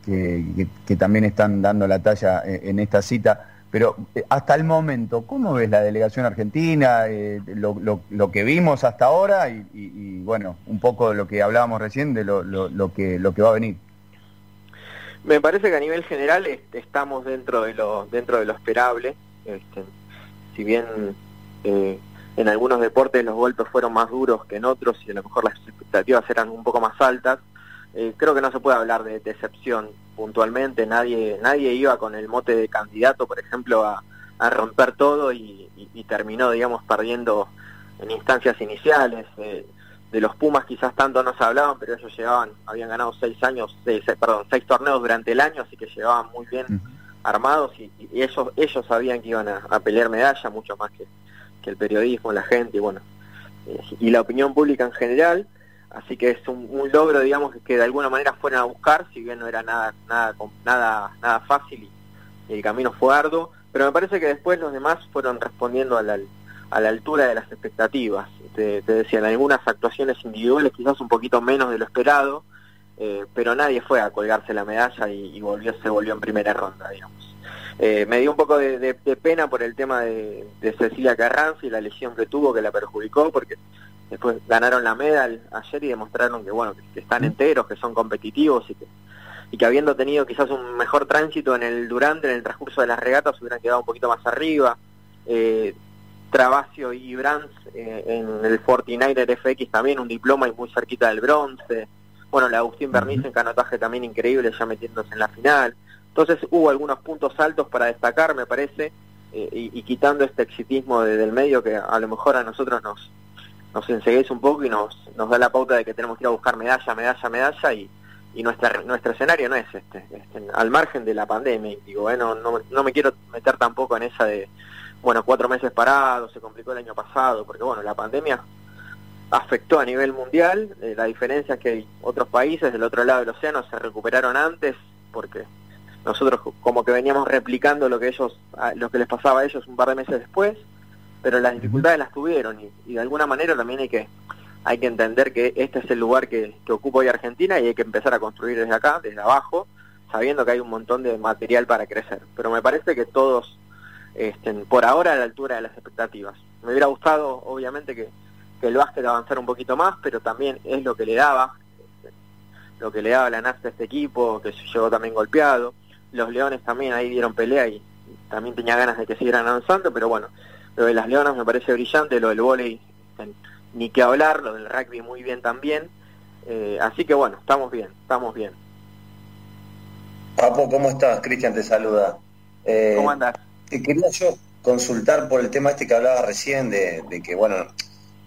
que, también están dando la talla en, esta cita. Pero hasta el momento, ¿cómo ves la delegación argentina, lo, lo, lo, que vimos hasta ahora y, y, bueno, un poco lo que hablábamos recién de lo, lo, que, lo que va a venir? Me parece que a nivel general estamos dentro de lo, dentro de lo esperable. Este, si bien eh, en algunos deportes los golpes fueron más duros que en otros y a lo mejor las expectativas eran un poco más altas, eh, creo que no se puede hablar de decepción puntualmente. Nadie, nadie iba con el mote de candidato, por ejemplo, a, romper todo y, terminó, digamos, perdiendo en instancias iniciales. Eh, de los Pumas quizás tanto no se hablaban, pero ellos llegaban, habían ganado seis años, seis, perdón, seis torneos durante el año, así que llegaban muy bien armados y, ellos, ellos sabían que iban a, pelear medalla mucho más que, el periodismo, la gente y bueno, eh, y la opinión pública en general, así que es un, logro, digamos, que, de alguna manera fueron a buscar, si bien no era nada, nada, nada, nada fácil y, el camino fue arduo, pero me parece que después los demás fueron respondiendo a la, a la altura de las expectativas te, decían algunas actuaciones individuales quizás un poquito menos de lo esperado, eh, pero nadie fue a colgarse la medalla y, volvió, se volvió en primera ronda, digamos. Eh, me dio un poco de, pena por el tema de, Cecilia Carranza y la lesión que tuvo que la perjudicó, porque después ganaron la medal ayer y demostraron que bueno que, están enteros, que son competitivos y que y que habiendo tenido quizás un mejor tránsito en el durante, en el transcurso de las regatas, hubieran quedado un poquito más arriba. Eh, Travasio y Brands eh, en el 49er FX también un diploma y muy cerquita del bronce. Bueno, la Agustín Bernice en canotaje también increíble, ya metiéndose en la final. Entonces hubo algunos puntos altos para destacar, me parece, eh, y, quitando este exitismo del medio que a lo mejor a nosotros nos, nos enseguece un poco y nos, nos da la pauta de que tenemos que ir a buscar medalla, medalla, medalla y, y nuestra, nuestro escenario no es este, este al margen de la pandemia. Digo, bueno, no, no me quiero meter tampoco en esa de bueno, cuatro meses parados, se complicó el año pasado, porque bueno, la pandemia afectó a nivel mundial, eh, la diferencia es que otros países del otro lado del océano se recuperaron antes, porque nosotros como que veníamos replicando lo que ellos, lo que les pasaba a ellos un par de meses después, pero las dificultades las tuvieron y, de alguna manera también hay que hay que entender que este es el lugar que, que ocupa hoy Argentina y hay que empezar a construir desde acá, desde abajo, sabiendo que hay un montón de material para crecer. Pero me parece que todos este, por ahora a la altura de las expectativas. Me hubiera gustado, obviamente, que, el básquet avanzara un poquito más, pero también es lo que le daba, este, lo que le daba la NASA a este equipo, que se llegó también golpeado. Los Leones también ahí dieron pelea y también tenía ganas de que siguieran avanzando, pero bueno, lo de las Leonas me parece brillante, lo del vóley este, ni que hablar, lo del rugby muy bien también. Eh, así que bueno, estamos bien, estamos bien. Papo, ¿cómo estás? Cristian te saluda. Eh, ¿Cómo andas? Quería yo consultar por el tema este que hablaba recién, de, que, bueno,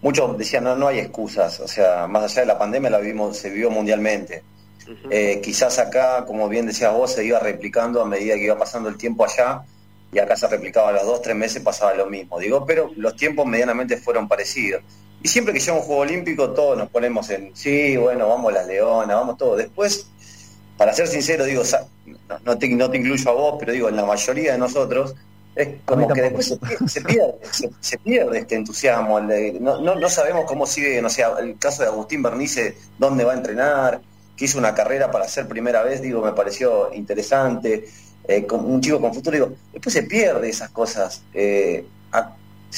muchos decían, no, no hay excusas, o sea, más allá de la pandemia la vimos, se vivió mundialmente. Eh, quizás acá, como bien decías vos, se iba replicando a medida que iba pasando el tiempo allá, y acá se replicaba a los dos, tres meses pasaba lo mismo. Digo, pero los tiempos medianamente fueron parecidos. Y siempre que llega un Juego Olímpico, todos nos ponemos en, sí, bueno, vamos a las leonas, vamos todos. Después, para ser sincero, digo, no, te, no te incluyo a vos, pero digo, en la mayoría de nosotros, es como que después se, pierde, se, pierde este entusiasmo. no, no, sabemos cómo sigue, no sé, el caso de Agustín Bernice, dónde va a entrenar, que hizo una carrera para ser primera vez, digo, me pareció interesante. Eh, un chico con futuro, digo, después se pierde esas cosas. Eh,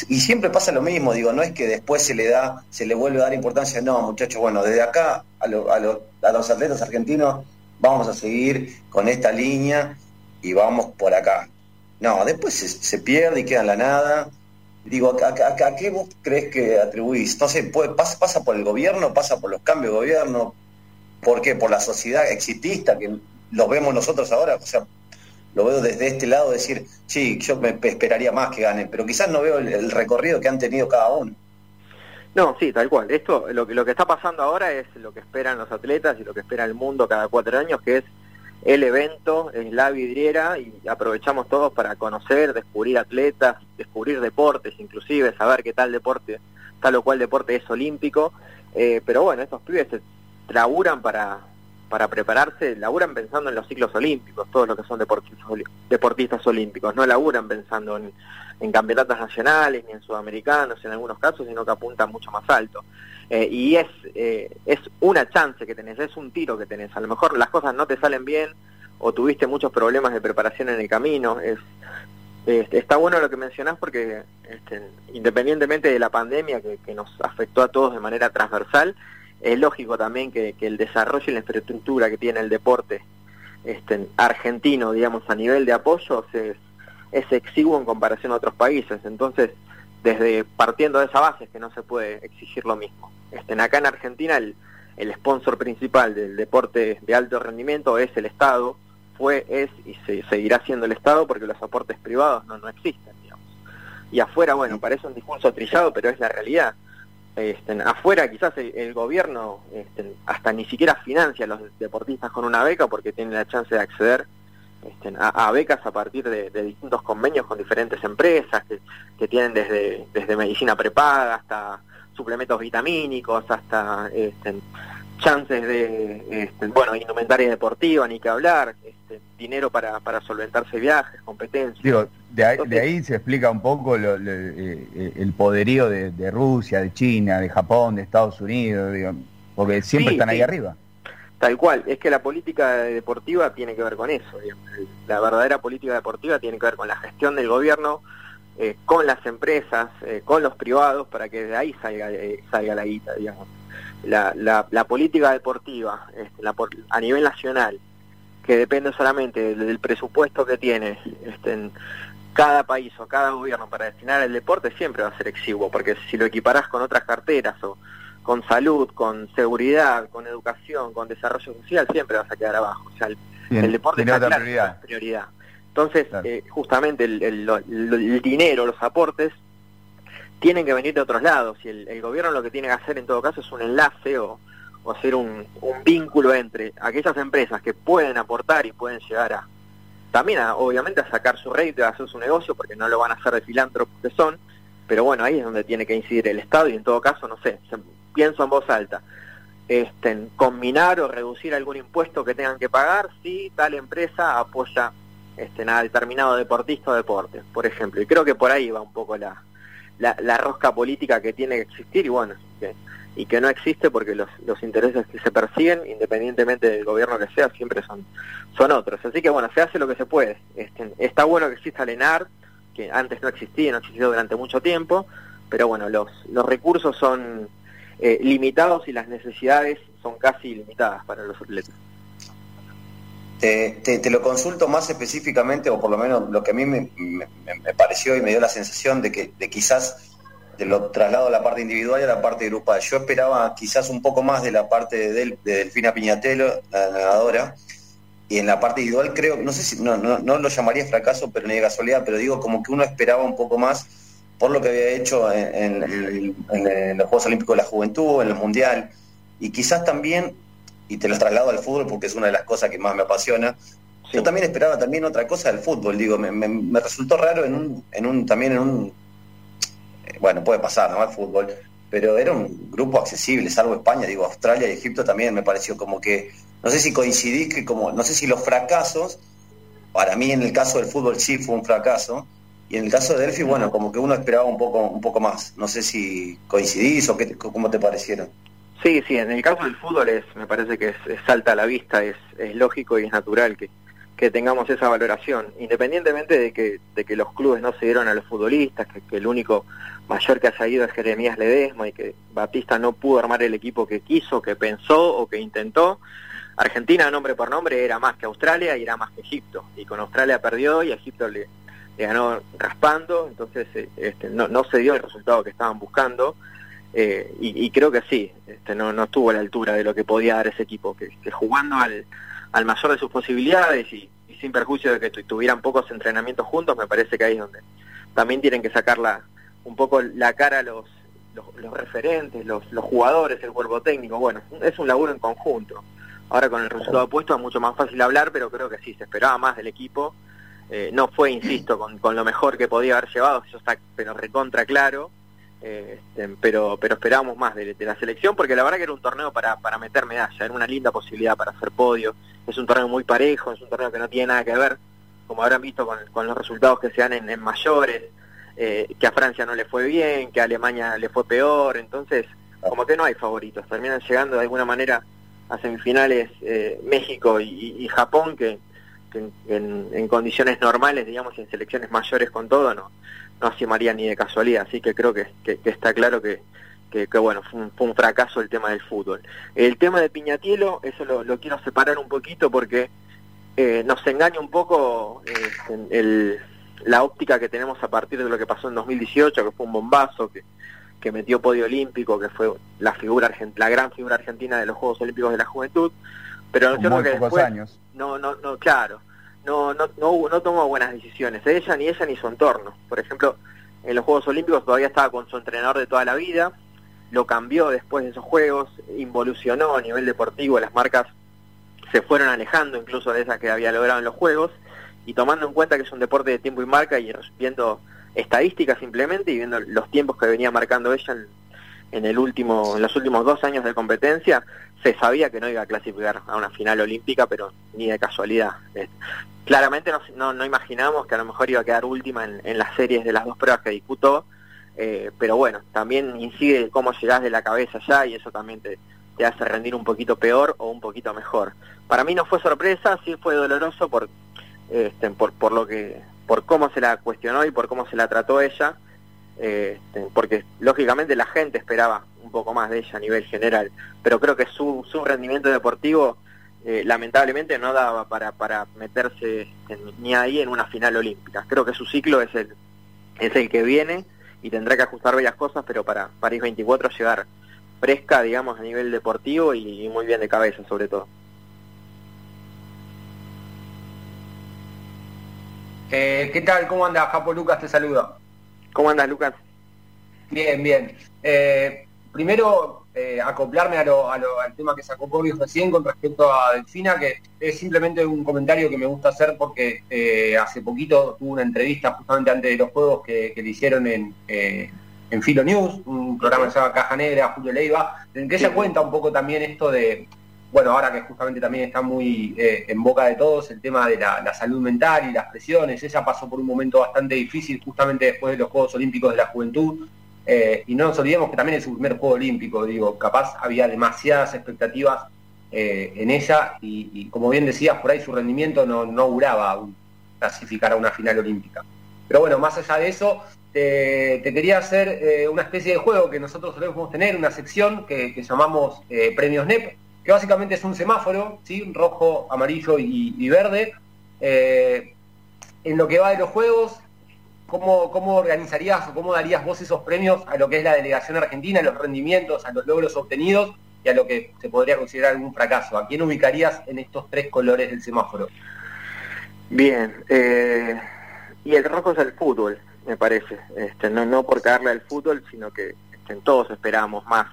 y siempre pasa lo mismo, digo, no es que después se le da, se le vuelve a dar importancia, no, muchachos, bueno, desde acá a, a los atletas argentinos vamos a seguir con esta línea y vamos por acá no, después se, pierde y queda en la nada. Digo, ¿a, qué vos crees que atribuís? No sé, puede, pasa, pasa por el gobierno, pasa por los cambios de gobierno, ¿por qué? Por la sociedad exitista que lo vemos nosotros ahora, o sea, lo veo desde este lado decir, sí, yo me esperaría más que ganen, pero quizás no veo el, recorrido que han tenido cada uno. No, sí, tal cual. Esto, lo, lo que está pasando ahora es lo que esperan los atletas y lo que espera el mundo cada cuatro años, que es el evento es la vidriera y aprovechamos todos para conocer, descubrir atletas, descubrir deportes, inclusive saber qué tal deporte, tal o cual deporte es olímpico. Eh, pero bueno, estos pibes laburan para, para prepararse, laburan pensando en los ciclos olímpicos, todos los que son deportistas, deportistas olímpicos, no laburan pensando en, en campeonatos nacionales ni en sudamericanos en algunos casos, sino que apuntan mucho más alto. Eh, y es, eh, es una chance que tenés, es un tiro que tenés. A lo mejor las cosas no te salen bien o tuviste muchos problemas de preparación en el camino. Es, está bueno lo que mencionás porque este, independientemente de la pandemia que, nos afectó a todos de manera transversal, es lógico también que, el desarrollo y la infraestructura que tiene el deporte este, argentino, digamos, a nivel de apoyo, es, es exiguo en comparación a otros países. Entonces, desde partiendo de esa base que no se puede exigir lo mismo. Este, acá en Argentina el, el sponsor principal del deporte de alto rendimiento es el Estado, fue, es y se, seguirá siendo el Estado porque los aportes privados no, no existen, digamos. Y afuera, bueno, parece un discurso trillado, pero es la realidad. Este, afuera quizás el, gobierno este, hasta ni siquiera financia a los deportistas con una beca porque tiene la chance de acceder este, a, becas a partir de, distintos convenios con diferentes empresas que, que, tienen desde, desde medicina prepaga hasta suplementos vitamínicos, hasta este, chances de, este, bueno, indumentaria deportiva, ni que hablar, este, dinero para, para solventarse viajes, competencias. Digo, de ahí, se explica un poco lo, eh, el poderío de, Rusia, de China, de Japón, de Estados Unidos, porque siempre están ahí arriba. Tal cual, es que la política deportiva tiene que ver con eso. La verdadera política deportiva tiene que ver con la gestión del gobierno, eh, con las empresas, eh, con los privados, para que de ahí salga, eh, salga la guita, digamos. La, la, política deportiva este, a nivel nacional, que depende solamente del, presupuesto que tiene este, en cada país o cada gobierno para destinar al deporte, siempre va a ser exiguo, porque si lo equiparás con otras carteras o con salud, con seguridad, con educación, con desarrollo social, siempre vas a quedar abajo. O sea, el, deporte es prioridad. prioridad. Entonces, eh, justamente el, dinero, los aportes, tienen que venir de otros lados y el, gobierno lo que tiene que hacer en todo caso es un enlace o, hacer un, vínculo entre aquellas empresas que pueden aportar y pueden llegar a también obviamente a sacar su rédito, a hacer su negocio porque no lo van a hacer de filántropos que son, pero bueno, ahí es donde tiene que incidir el Estado y en todo caso, no sé, pienso en voz alta, este, combinar o reducir algún impuesto que tengan que pagar si tal empresa apoya este, a determinado deportista o deporte, por ejemplo. Y creo que por ahí va un poco la, la, rosca política que tiene que existir y bueno, y que no existe porque los, los intereses que se persiguen, independientemente del gobierno que sea, siempre son, son otros. Así que bueno, se hace lo que se puede. Este, está bueno que exista el ENAR, que antes no existía, no existió durante mucho tiempo, pero bueno, los, los recursos son eh, limitados y las necesidades son casi ilimitadas para los atletas. Te, lo consulto más específicamente, o por lo menos lo que a mí me, pareció y me dio la sensación de que de quizás de lo traslado a la parte individual y a la parte grupal. Yo esperaba quizás un poco más de la parte de, de Delfina Piñatelo, la nadadora, y en la parte individual creo, no sé si, no, no, no lo llamaría fracaso, pero ni de casualidad, pero digo como que uno esperaba un poco más por lo que había hecho en, los Juegos Olímpicos de la Juventud, en el Mundial, y quizás también, y te lo traslado al fútbol porque es una de las cosas que más me apasiona, yo también esperaba también otra cosa del fútbol, digo, me, resultó raro en un, en un, también en un, eh, bueno, puede pasar, ¿no? El fútbol, pero era un grupo accesible, salvo España, digo, Australia y Egipto también me pareció como que, no sé si coincidí que como, no sé si los fracasos, para mí en el caso del fútbol sí fue un fracaso, y en el caso de Delphi, bueno, como que uno esperaba un poco, un poco más. No sé si coincidís o qué, cómo te parecieron. Sí, sí, en el caso del fútbol es, me parece que es, salta a la vista, es, es lógico y es natural que, que tengamos esa valoración, independientemente de que, de que los clubes no se dieron a los futbolistas, que, que el único mayor que haya ido es Jeremías Ledesma y que Batista no pudo armar el equipo que quiso, que pensó o que intentó. Argentina, nombre por nombre, era más que Australia y era más que Egipto. Y con Australia perdió y Egipto le, ganó raspando, entonces eh, este, no, se dio el resultado que estaban buscando. Eh, y, creo que sí, este, no, estuvo a la altura de lo que podía dar ese equipo, que, jugando al, al, mayor de sus posibilidades y, sin perjuicio de que tuvieran pocos entrenamientos juntos, me parece que ahí es donde también tienen que sacar un poco la cara a los, los, referentes, los, los, jugadores, el cuerpo técnico. Bueno, es un laburo en conjunto. Ahora con el resultado puesto es mucho más fácil hablar, pero creo que sí, se esperaba más del equipo. Eh, no fue, insisto, con, lo mejor que podía haber llevado, eso está pero recontra claro, este, pero pero esperábamos más de, la selección porque la verdad que era un torneo para, para meter medalla, era una linda posibilidad para hacer podio, es un torneo muy parejo, es un torneo que no tiene nada que ver, como habrán visto con, los resultados que se dan en, mayores, eh, que a Francia no le fue bien, que a Alemania le fue peor, entonces como que no hay favoritos, terminan llegando de alguna manera a semifinales eh, México y, Japón que, en, condiciones normales, digamos, en selecciones mayores con todo, no, no asumiría ni de casualidad. Así que creo que, está claro que, que, bueno, fue un, fracaso el tema del fútbol. El tema de Piñatielo, eso lo, quiero separar un poquito porque eh, nos engaña un poco eh, el, la óptica que tenemos a partir de lo que pasó en 2018, que fue un bombazo, que, que metió podio olímpico, que fue la figura la gran figura argentina de los Juegos Olímpicos de la Juventud, pero no creo que después, años. no, no, no, claro, no, no, no, no tomó buenas decisiones, ella ni ella ni su entorno. Por ejemplo, en los Juegos Olímpicos todavía estaba con su entrenador de toda la vida, lo cambió después de esos Juegos, involucionó a nivel deportivo, las marcas se fueron alejando incluso de esas que había logrado en los Juegos, y tomando en cuenta que es un deporte de tiempo y marca y viendo estadísticas simplemente y viendo los tiempos que venía marcando ella en, en, el último, en los últimos dos años de competencia, se sabía que no iba a clasificar a una final olímpica, pero ni de casualidad. claramente no, no, imaginamos que a lo mejor iba a quedar última en, las series de las dos pruebas que disputó, eh, pero bueno, también incide cómo llegás de la cabeza ya y eso también te, te hace rendir un poquito peor o un poquito mejor. Para mí no fue sorpresa, sí fue doloroso por, este, por, por lo que por cómo se la cuestionó y por cómo se la trató ella, eh, porque lógicamente la gente esperaba un poco más de ella a nivel general, pero creo que su, su rendimiento deportivo eh, lamentablemente no daba para, para meterse ni ahí en una final olímpica. Creo que su ciclo es el, es el que viene y tendrá que ajustar varias cosas, pero para París 24 llegar fresca, digamos, a nivel deportivo y muy bien de cabeza sobre todo. Eh, ¿Qué tal? ¿Cómo anda? Japo Lucas te saluda. ¿Cómo andas, Lucas? Bien, bien. Eh, primero, eh, acoplarme a lo, al tema que sacó Kobe recién con respecto a Delfina, que es simplemente un comentario que me gusta hacer porque hace poquito tuve una entrevista justamente antes de los juegos que, le hicieron en, en Filo News, un programa que se llama Caja Negra, Julio Leiva, en que ella cuenta un poco también esto de bueno, ahora que justamente también está muy eh, en boca de todos el tema de la, salud mental y las presiones, ella pasó por un momento bastante difícil justamente después de los Juegos Olímpicos de la Juventud, eh, y no nos olvidemos que también es su primer Juego Olímpico, digo, capaz había demasiadas expectativas eh, en ella, y, como bien decías, por ahí su rendimiento no, no auguraba clasificar a una final olímpica. Pero bueno, más allá de eso, te, quería hacer una especie de juego que nosotros solemos tener, una sección que, que llamamos Premios NEP, que básicamente es un semáforo, ¿sí? rojo, amarillo y, verde. Eh, en lo que va de los juegos, ¿cómo, ¿cómo organizarías o cómo darías vos esos premios a lo que es la delegación argentina, a los rendimientos, a los logros obtenidos y a lo que se podría considerar algún fracaso? ¿A quién ubicarías en estos tres colores del semáforo? Bien, eh, y el rojo es el fútbol, me parece. Este, no, no por caerle al fútbol, sino que este, todos esperamos más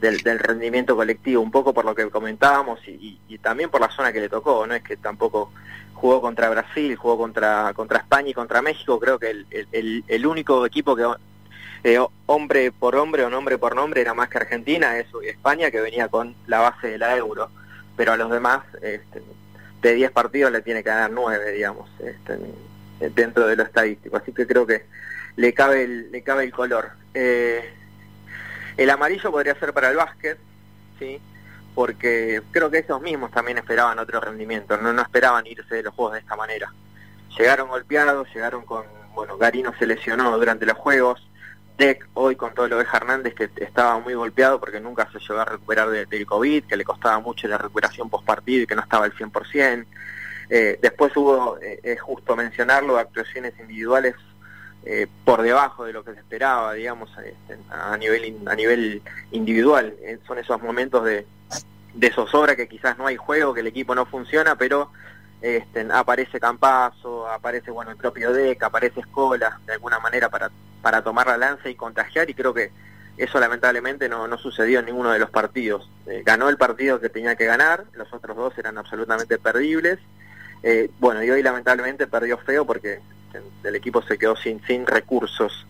del, rendimiento colectivo, un poco por lo que comentábamos y, también por la zona que le tocó, no es que tampoco jugó contra Brasil, jugó contra, contra España y contra México, creo que el, el, único equipo que eh, hombre por hombre o nombre por nombre era más que Argentina, es España que venía con la base de la euro, pero a los demás este, de 10 partidos le tiene que ganar 9, digamos, este, dentro de lo estadístico, así que creo que le cabe el, le cabe el color. Eh, el amarillo podría ser para el básquet, ¿sí? porque creo que esos mismos también esperaban otro rendimiento, no, no esperaban irse de los juegos de esta manera. Llegaron golpeados, llegaron con, bueno, Garino se lesionó durante los juegos, Deck hoy con todo lo de Hernández que estaba muy golpeado porque nunca se llegó a recuperar del COVID, que le costaba mucho la recuperación post partido y que no estaba al 100%. Eh, después hubo, eh, es justo mencionarlo, actuaciones individuales eh, por debajo de lo que se esperaba, digamos, este, a nivel a nivel individual. Eh, son esos momentos de, de zozobra que quizás no hay juego, que el equipo no funciona, pero este, aparece Campazo, aparece bueno el propio Deck, aparece Escola, de alguna manera para, para tomar la lanza y contagiar, y creo que eso lamentablemente no, no sucedió en ninguno de los partidos. Eh, ganó el partido que tenía que ganar, los otros dos eran absolutamente perdibles. bueno, y hoy lamentablemente perdió feo porque el equipo se quedó sin, sin recursos.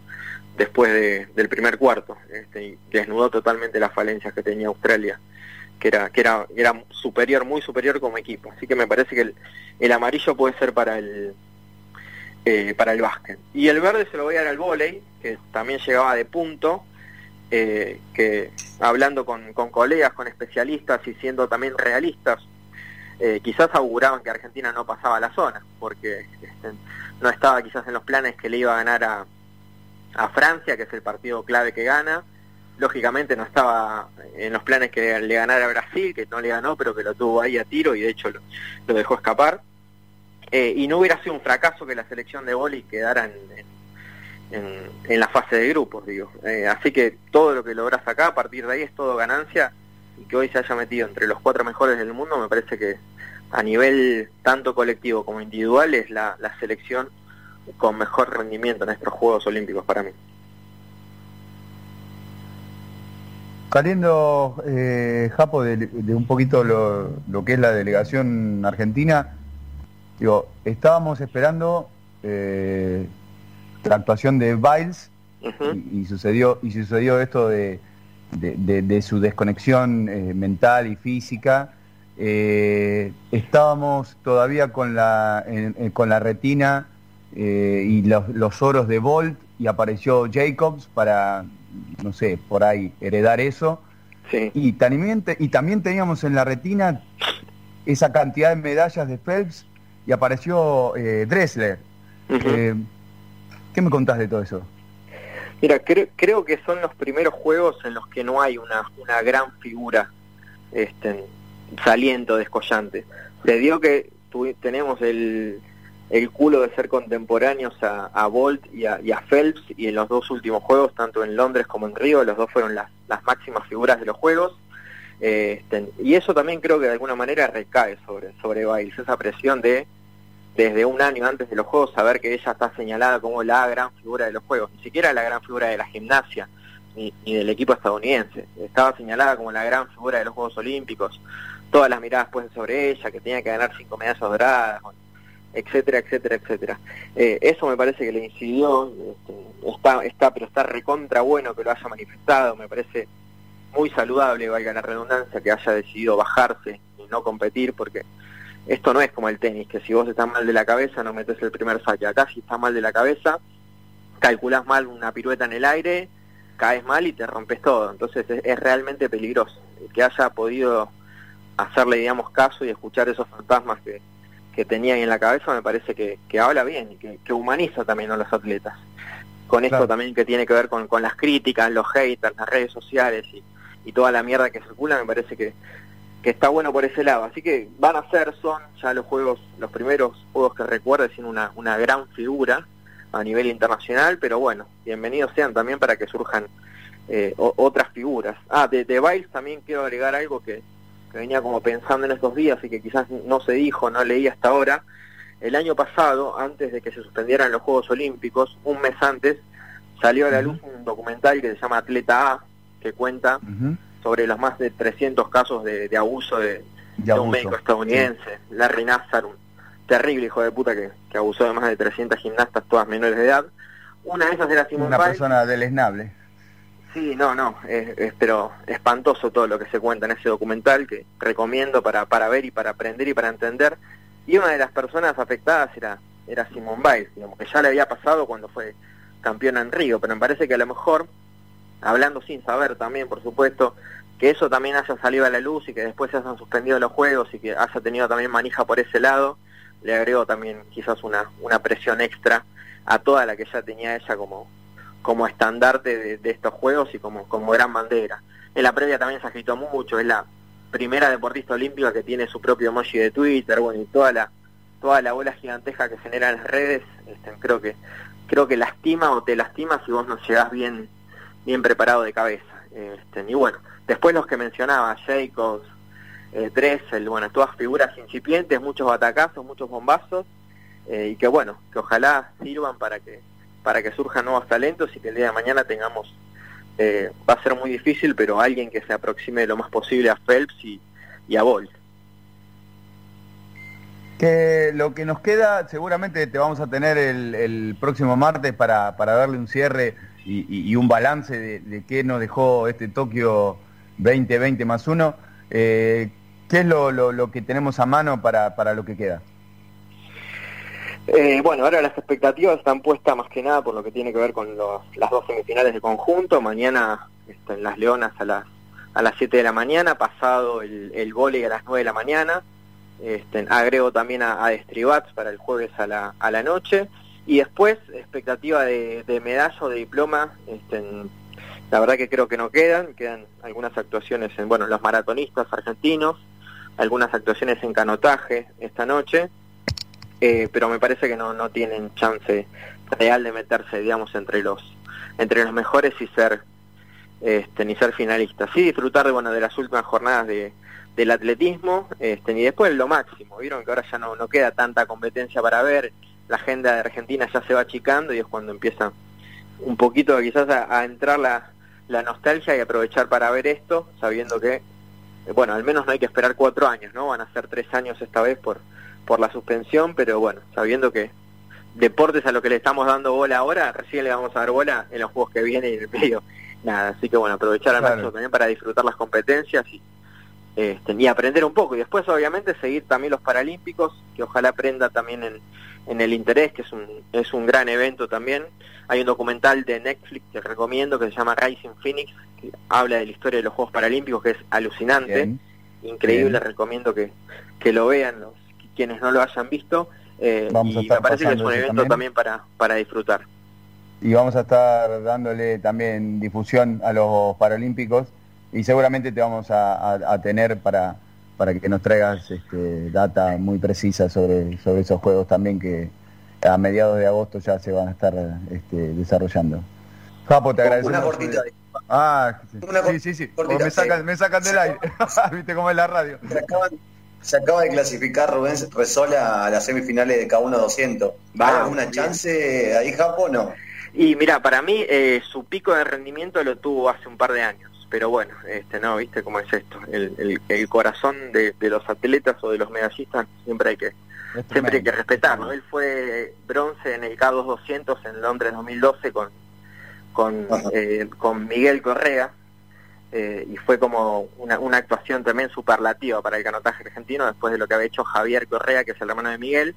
después del primer cuarto, este, y desnudó totalmente las falencias que tenía Australia, que era, que era, era superior, muy superior como equipo. Así que me parece que el, amarillo puede ser para el eh, para el básquet. Y el verde se lo voy a dar al volei, que también llegaba de punto, eh, que hablando con, con, colegas, con especialistas y siendo también realistas, eh, quizás auguraban que Argentina no pasaba la zona, porque este, no estaba quizás en los planes que le iba a ganar a, a Francia, que es el partido clave que gana. Lógicamente no estaba en los planes que le ganara a Brasil, que no le ganó, pero que lo tuvo ahí a tiro y de hecho lo, dejó escapar. Eh, y no hubiera sido un fracaso que la selección de boli quedara en, en, la fase de grupos, digo. Eh, así que todo lo que logras acá, a partir de ahí es todo ganancia y que hoy se haya metido entre los cuatro mejores del mundo, me parece que a nivel tanto colectivo como individual es la, la selección con mejor rendimiento en estos Juegos Olímpicos para mí. Saliendo, eh, Japo, de, un poquito lo, que es la delegación argentina, digo, estábamos esperando eh, la actuación de Biles y, sucedió y sucedió esto de, de, su desconexión eh, mental y física. Eh, estábamos todavía con la, con la retina eh, y los, oros de Bolt y apareció Jacobs para, no sé, por ahí heredar eso. Y, también, y también teníamos en la retina esa cantidad de medallas de Phelps y apareció eh, Dressler. Eh, ¿Qué me contás de todo eso? Mira, creo que son los primeros juegos en los que no hay una, una gran figura este, saliendo, descollante. Se dio que tenemos el, el culo de ser contemporáneos a, a Bolt y a, Phelps y en los dos últimos juegos, tanto en Londres como en Río, los dos fueron las, las máximas figuras de los juegos. Este, y eso también creo que de alguna manera recae sobre, sobre Biles, esa presión de desde un año antes de los juegos saber que ella está señalada como la gran figura de los juegos, ni siquiera la gran figura de la gimnasia ni, ni del equipo estadounidense, estaba señalada como la gran figura de los Juegos Olímpicos, todas las miradas puestas sobre ella, que tenía que ganar cinco medallas doradas, etcétera, etcétera, etcétera. Eh, eso me parece que le incidió, este, está, está, pero está recontra bueno que lo haya manifestado, me parece muy saludable, valga la redundancia, que haya decidido bajarse y no competir, porque esto no es como el tenis, que si vos estás mal de la cabeza no metes el primer saque. Acá si estás mal de la cabeza, calculás mal una pirueta en el aire, caes mal y te rompes todo. Entonces es, es realmente peligroso. que haya podido hacerle, digamos, caso y escuchar esos fantasmas que, que tenía ahí en la cabeza me parece que, habla bien y que, humaniza también a los atletas. Con esto también que tiene que ver con, las críticas, los haters, las redes sociales y, toda la mierda que circula, me parece que, está bueno por ese lado. Así que van a ser, son ya los juegos, los primeros juegos que recuerden sin una, una gran figura a nivel internacional, pero bueno, bienvenidos sean también para que surjan eh, otras figuras. Ah, de, de Biles también quiero agregar algo que, que venía como pensando en estos días y que quizás no se dijo, no leí hasta ahora, el año pasado, antes de que se suspendieran los Juegos Olímpicos, un mes antes, salió a la luz un documental que se llama Atleta A, que cuenta sobre los más de 300 casos de, abuso de, un médico estadounidense, Larry Nassar, un terrible hijo de puta que, abusó de más de 300 gimnastas, todas menores de edad. Una de esas era Simone Una persona deleznable. Sí, no, no, es, pero espantoso todo lo que se cuenta en ese documental que recomiendo para, para ver y para aprender y para entender. Y una de las personas afectadas era, era Simón Biles, digamos que ya le había pasado cuando fue campeona en Río, pero me parece que a lo mejor, hablando sin saber también, por supuesto, que eso también haya salido a la luz y que después se hayan suspendido los juegos y que haya tenido también manija por ese lado, le agregó también quizás una, una presión extra a toda la que ya tenía ella como, como estandarte de, estos juegos y como, como gran bandera. En la previa también se ha escrito mucho, es la primera deportista olímpica que tiene su propio emoji de Twitter, bueno, y toda la, toda la bola giganteja que genera en las redes, este, creo que creo que lastima o te lastima si vos no llegás bien, bien preparado de cabeza. Este, y bueno, después los que mencionaba, Jacobs, eh, bueno, todas figuras incipientes, muchos batacazos, muchos bombazos, eh, y que bueno, que ojalá sirvan para que para que surjan nuevos talentos y que el día de mañana tengamos, eh, va a ser muy difícil, pero alguien que se aproxime lo más posible a Phelps y, a Bolt. Que lo que nos queda, seguramente te vamos a tener el, próximo martes para, darle un cierre y, un balance de, qué nos dejó este Tokio 2020 más uno, ¿qué es lo, que tenemos a mano para, para lo que queda? Bueno, ahora las expectativas están puestas más que nada por lo que tiene que ver con las dos semifinales de conjunto. Mañana están las Leonas a las a las 7 de la mañana, pasado el, el a las 9 de la mañana. Este, agrego también a, a Estribats para el jueves a la, a la noche. Y después, expectativa de, medalla o de diploma, este, la verdad que creo que no quedan, quedan algunas actuaciones en, bueno, los maratonistas argentinos, algunas actuaciones en canotaje esta noche, eh, pero me parece que no, no tienen chance real de meterse, digamos, entre los, entre los mejores y ser este, ni ser finalista. Sí disfrutar de, bueno, de las últimas jornadas de, del atletismo este, y después lo máximo. Vieron que ahora ya no, no queda tanta competencia para ver, la agenda de Argentina ya se va achicando y es cuando empieza un poquito quizás a, entrar la, la, nostalgia y aprovechar para ver esto, sabiendo que, bueno, al menos no hay que esperar cuatro años, ¿no? Van a ser tres años esta vez por, por la suspensión, pero bueno, sabiendo que deportes a lo que le estamos dando bola ahora, recién le vamos a dar bola en los juegos que vienen y en el medio nada, así que bueno, aprovechar al máximo también para disfrutar las competencias y, este, y aprender un poco. Y después, obviamente, seguir también los Paralímpicos, que ojalá aprenda también en, en el interés, que es un, es un gran evento también. Hay un documental de Netflix que recomiendo que se llama Rising Phoenix, que habla de la historia de los Juegos Paralímpicos, que es alucinante, increíble, recomiendo que, que lo vean los quienes no lo hayan visto. Eh, y me parece que es un evento también para, para disfrutar y vamos a estar dándole también difusión a los Paralímpicos y seguramente te vamos a, tener para, para que nos traigas este, data muy precisa sobre, sobre esos juegos también que a mediados de agosto ya se van a estar este, desarrollando. Japo, te agradezco. Una cortita. Ah, sí, sí, sí. me, sacan, me sacan del aire. [laughs] Viste cómo es la radio. Se, acaba de clasificar Rubén Resola a las semifinales de K1 200. ¿Va alguna chance ahí, Japo, no? Y mira, para mí eh, su pico de rendimiento lo tuvo hace un par de años, pero bueno, este no, viste cómo es esto, el, el, corazón de, los atletas o de los medallistas siempre hay que siempre hay que respetarlo. Él fue bronce en el K2 200 en Londres 2012 con con, eh, con Miguel Correa eh, y fue como una, una actuación también superlativa para el canotaje argentino después de lo que había hecho Javier Correa, que es el hermano de Miguel.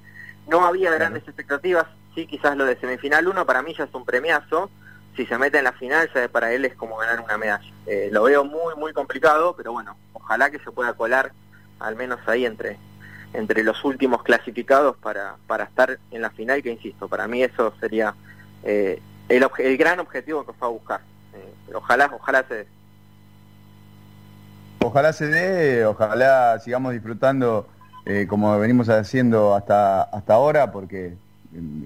No había grandes expectativas, sí, quizás lo de semifinal uno para mí ya es un premiazo. Si se mete en la final, ya para él es como ganar una medalla. Eh, lo veo muy, muy complicado, pero bueno, ojalá que se pueda colar al menos ahí entre, entre los últimos clasificados para, para estar en la final, que insisto, para mí eso sería eh, el, el, gran objetivo que fue a buscar. Eh, ojalá, ojalá se. Ojalá se dé, ojalá sigamos disfrutando como venimos haciendo hasta, hasta ahora, porque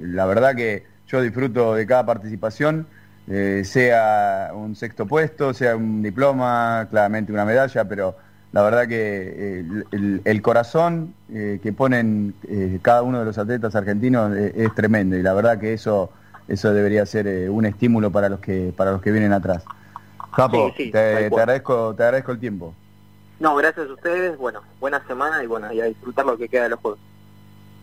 la verdad que yo disfruto de cada participación, eh, sea un sexto puesto, sea un diploma, claramente una medalla, pero la verdad que eh, el, corazón eh, que ponen cada uno de los atletas argentinos es tremendo y la verdad que eso eso debería ser un estímulo para los que para los que vienen atrás. Capo, te, agradezco te agradezco el tiempo. No, gracias a ustedes, bueno, buena semana y bueno, y a disfrutar lo que queda de los juegos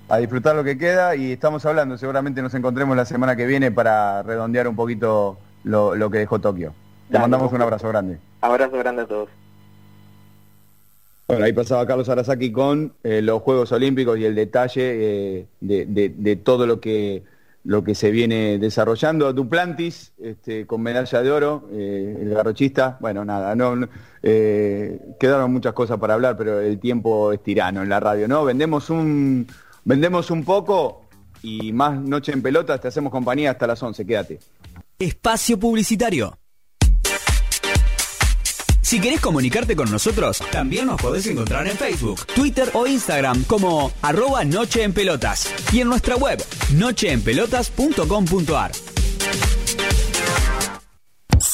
a disfrutar lo que queda y estamos hablando, seguramente nos encontremos la semana que viene para redondear un poquito lo, que dejó Tokio. Te mandamos un abrazo grande. Abrazo grande a todos. Bueno, ahí pasaba Carlos Arasaki con eh, los Juegos Olímpicos y el detalle eh, de, todo lo que lo que se viene desarrollando. Duplantis, este, con medalla de oro, eh, el garrochista, bueno, nada, no, quedaron muchas cosas para hablar, pero el tiempo es tirano en la radio, ¿no? Vendemos un, Vendemos un poco y más noche en pelotas, te hacemos compañía hasta las 11, quédate. Espacio Publicitario. Si querés comunicarte con nosotros, también nos podés encontrar en Facebook, Twitter o Instagram como arroba Noche en Pelotas y en nuestra web nocheenpelotas.com.ar.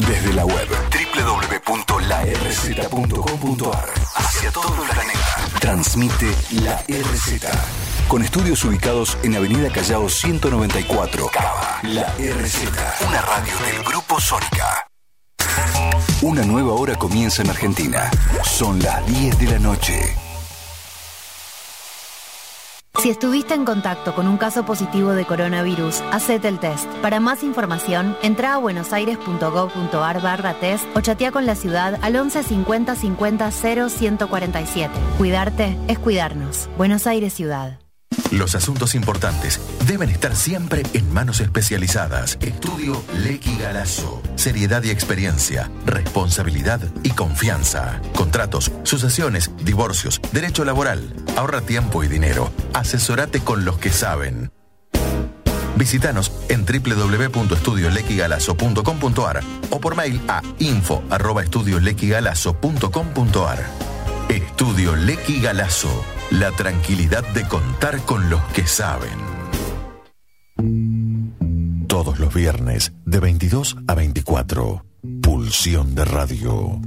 Desde la web www.larz.com.ar hacia todo el planeta. Transmite la RZ. Con estudios ubicados en Avenida Callao 194, Cava. La RZ. Una radio del Grupo Sónica. Una nueva hora comienza en Argentina. Son las 10 de la noche. Si estuviste en contacto con un caso positivo de coronavirus, hacete el test. Para más información, entra a buenosaires.gov.ar barra test o chatea con la ciudad al 11 50 50 0 147. Cuidarte es cuidarnos. Buenos Aires Ciudad. Los asuntos importantes deben estar siempre en manos especializadas. Estudio Lequi Galazo. Seriedad y experiencia, responsabilidad y confianza. Contratos, sucesiones, divorcios, derecho laboral. Ahorra tiempo y dinero. Asesorate con los que saben. Visítanos en www.estudiolequigalazo.com.ar o por mail a info@estudiolequigalazo.com.ar. Estudio Lequi Galazo. La tranquilidad de contar con los que saben. Todos los viernes, de 22 a 24, Pulsión de Radio.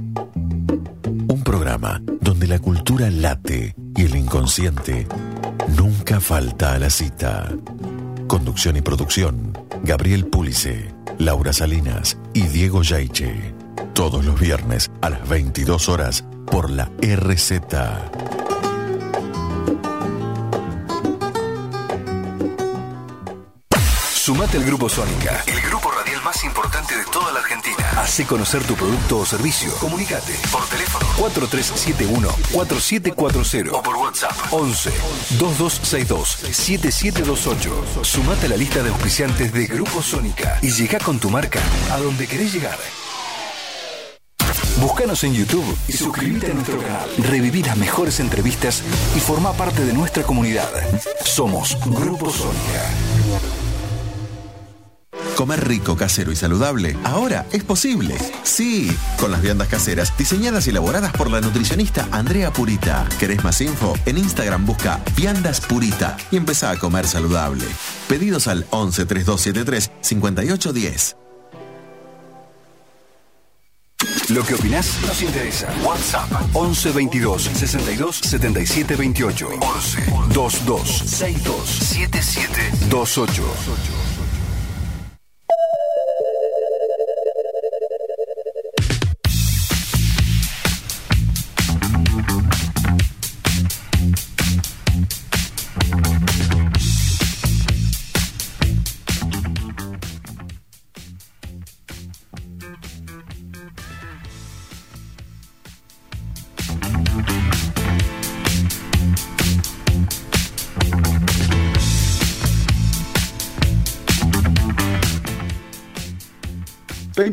Un programa donde la cultura late y el inconsciente nunca falta a la cita. Conducción y producción, Gabriel Púlice, Laura Salinas y Diego Yaiche. Todos los viernes a las 22 horas por la RZ. Sumate al Grupo Sónica, el grupo radial más importante de toda la Argentina. Hace conocer tu producto o servicio. Comunicate por teléfono 4371-4740 o por WhatsApp 11 2262 7728. Sumate a la lista de auspiciantes de Grupo Sónica y llega con tu marca a donde querés llegar. Búscanos en YouTube y suscríbete a nuestro canal. Reviví las mejores entrevistas y forma parte de nuestra comunidad. Somos Grupo Sónica. Comer rico, casero y saludable ahora es posible. Sí, con las viandas caseras diseñadas y elaboradas por la nutricionista Andrea Purita. ¿Querés más info? En Instagram busca Viandas Purita y empezá a comer saludable. Pedidos al 11 3273 5810. Lo que opinás nos interesa. WhatsApp 11 22 62 77 28 11 22 62 77 28.